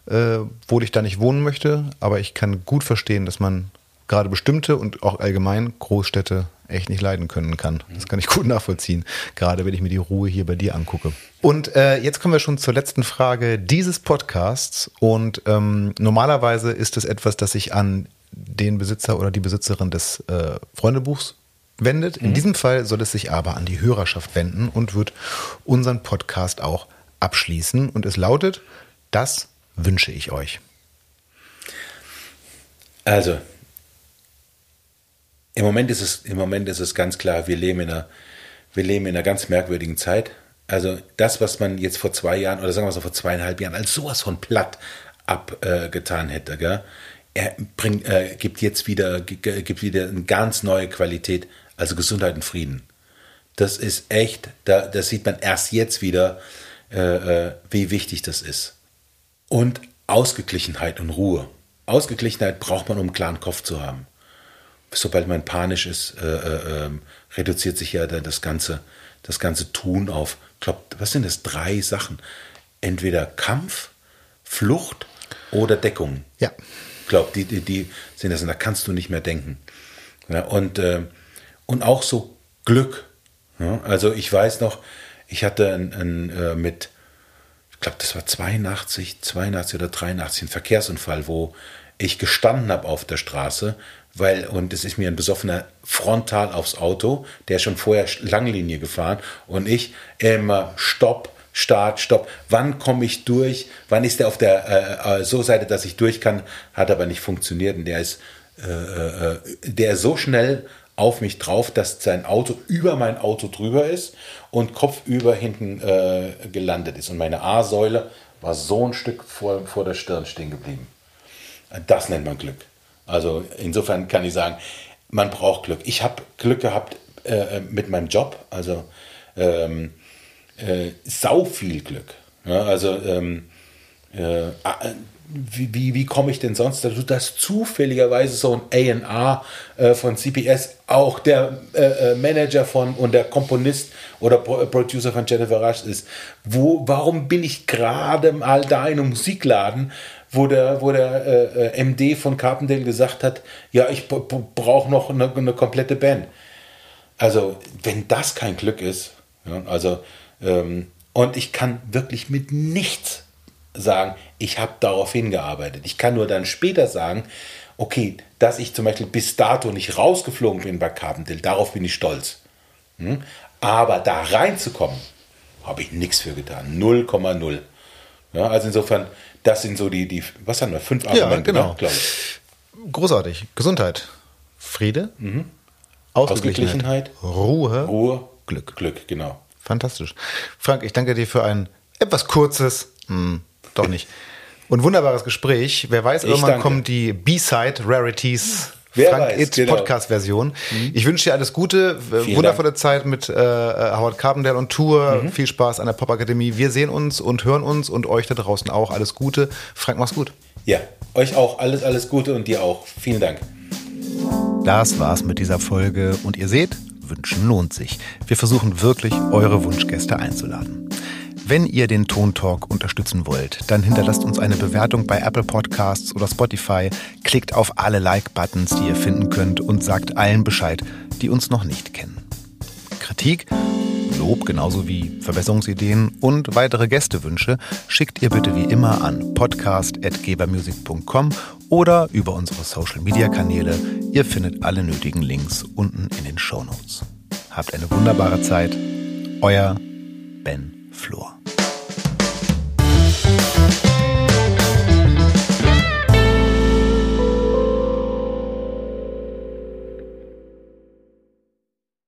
äh, obwohl ich da nicht wohnen möchte, aber ich kann gut verstehen, dass man gerade bestimmte und auch allgemein Großstädte echt nicht leiden können kann. Das kann ich gut nachvollziehen, gerade wenn ich mir die Ruhe hier bei dir angucke. Und äh, jetzt kommen wir schon zur letzten Frage dieses Podcasts. Und ähm, normalerweise ist es etwas, das ich an den Besitzer oder die Besitzerin des äh, Freundebuchs wendet. In mhm. diesem Fall soll es sich aber an die Hörerschaft wenden und wird unseren Podcast auch abschließen. Und es lautet, das wünsche ich euch. Also, im Moment ist es, im Moment ist es ganz klar, wir leben in einer, wir leben in einer ganz merkwürdigen Zeit. Also das, was man jetzt vor zwei Jahren oder sagen wir so vor zweieinhalb Jahren als sowas von platt abgetan äh, hätte, gell? er bringt, äh, gibt jetzt wieder, gibt wieder eine ganz neue Qualität, also Gesundheit und Frieden. Das ist echt, da, das sieht man erst jetzt wieder, äh, äh wie wichtig das ist. Und Ausgeglichenheit und Ruhe. Ausgeglichenheit braucht man, um einen klaren Kopf zu haben sobald man panisch ist, äh, äh, ähm, reduziert sich ja das ganze, das ganze Tun auf, glaub, was sind das? Drei Sachen. Entweder Kampf, Flucht oder Deckung. Ja. Ich glaube, die, die, die sind das, und da kannst du nicht mehr denken. Ja, und, äh, und auch so Glück. Ja, also ich weiß noch, ich hatte ein, ein, äh, mit, ich glaube, das war 82, 82 oder 83, ein Verkehrsunfall, wo ich gestanden habe auf der Straße, weil, und es ist mir ein besoffener frontal aufs Auto, der ist schon vorher Langlinie gefahren und ich immer Stopp, Start, Stopp. Wann komme ich durch? Wann ist der auf der äh, äh, so Seite, dass ich durch kann? Hat aber nicht funktioniert und der ist, äh, äh, der ist so schnell auf mich drauf, dass sein Auto über mein Auto drüber ist und kopfüber hinten äh, gelandet ist. Und meine A-Säule war so ein Stück vor, vor der Stirn stehen geblieben. Das nennt man Glück. Also insofern kann ich sagen, man braucht Glück. Ich habe Glück gehabt äh, mit meinem Job, also ähm, äh, sau viel Glück. Ja, also ähm, äh, wie, wie, wie komme ich denn sonst dazu, dass zufälligerweise so ein A&R äh, von CPS auch der äh, äh, Manager von und der Komponist oder Pro Producer von Jennifer Rush ist? Wo, warum bin ich gerade mal da in einem Musikladen, wo der, wo der äh, äh MD von Carpendale gesagt hat, ja, ich brauche noch eine, eine, komplette Band. Also, wenn das kein Glück ist, ja, also, ähm, und ich kann wirklich mit nichts sagen, ich habe darauf hingearbeitet. Ich kann nur dann später sagen, okay, dass ich zum Beispiel bis dato nicht rausgeflogen bin bei Carpendale, darauf bin ich stolz. Hm? Aber da reinzukommen, habe ich nichts für getan. 0,0. Ja, also insofern, das sind so die, die was haben wir, fünf Argumente, ja, genau. glaube ich. Großartig. Gesundheit, Friede, mhm. Ausgeglichenheit, Ruhe, Ruhe, Glück. Glück, genau. Fantastisch. Frank, ich danke dir für ein etwas kurzes, mh, hm, doch nicht, und wunderbares Gespräch. Wer weiß, irgendwann kommen die B-Side Rarities Wer Frank Itz genau. Podcast-Version. Mhm. Ich wünsche dir alles Gute, Vielen wundervolle Dank. Zeit mit äh, Howard Carbondale und Tour. Mhm. Viel Spaß an der Popakademie. Wir sehen uns und hören uns und euch da draußen auch. Alles Gute. Frank, mach's gut. Ja, euch auch alles, alles Gute und dir auch. Vielen Dank. Das war's mit dieser Folge und ihr seht, Wünschen lohnt sich. Wir versuchen wirklich, eure Wunschgäste einzuladen. Wenn ihr den Tontalk unterstützen wollt, dann hinterlasst uns eine Bewertung bei Apple Podcasts oder Spotify, klickt auf alle Like-Buttons, die ihr finden könnt und sagt allen Bescheid, die uns noch nicht kennen. Kritik, Lob genauso wie Verbesserungsideen und weitere Gästewünsche schickt ihr bitte wie immer an podcast.gebermusic.com oder über unsere Social-Media-Kanäle. Ihr findet alle nötigen Links unten in den Show Notes. Habt eine wunderbare Zeit. Euer Ben Flor.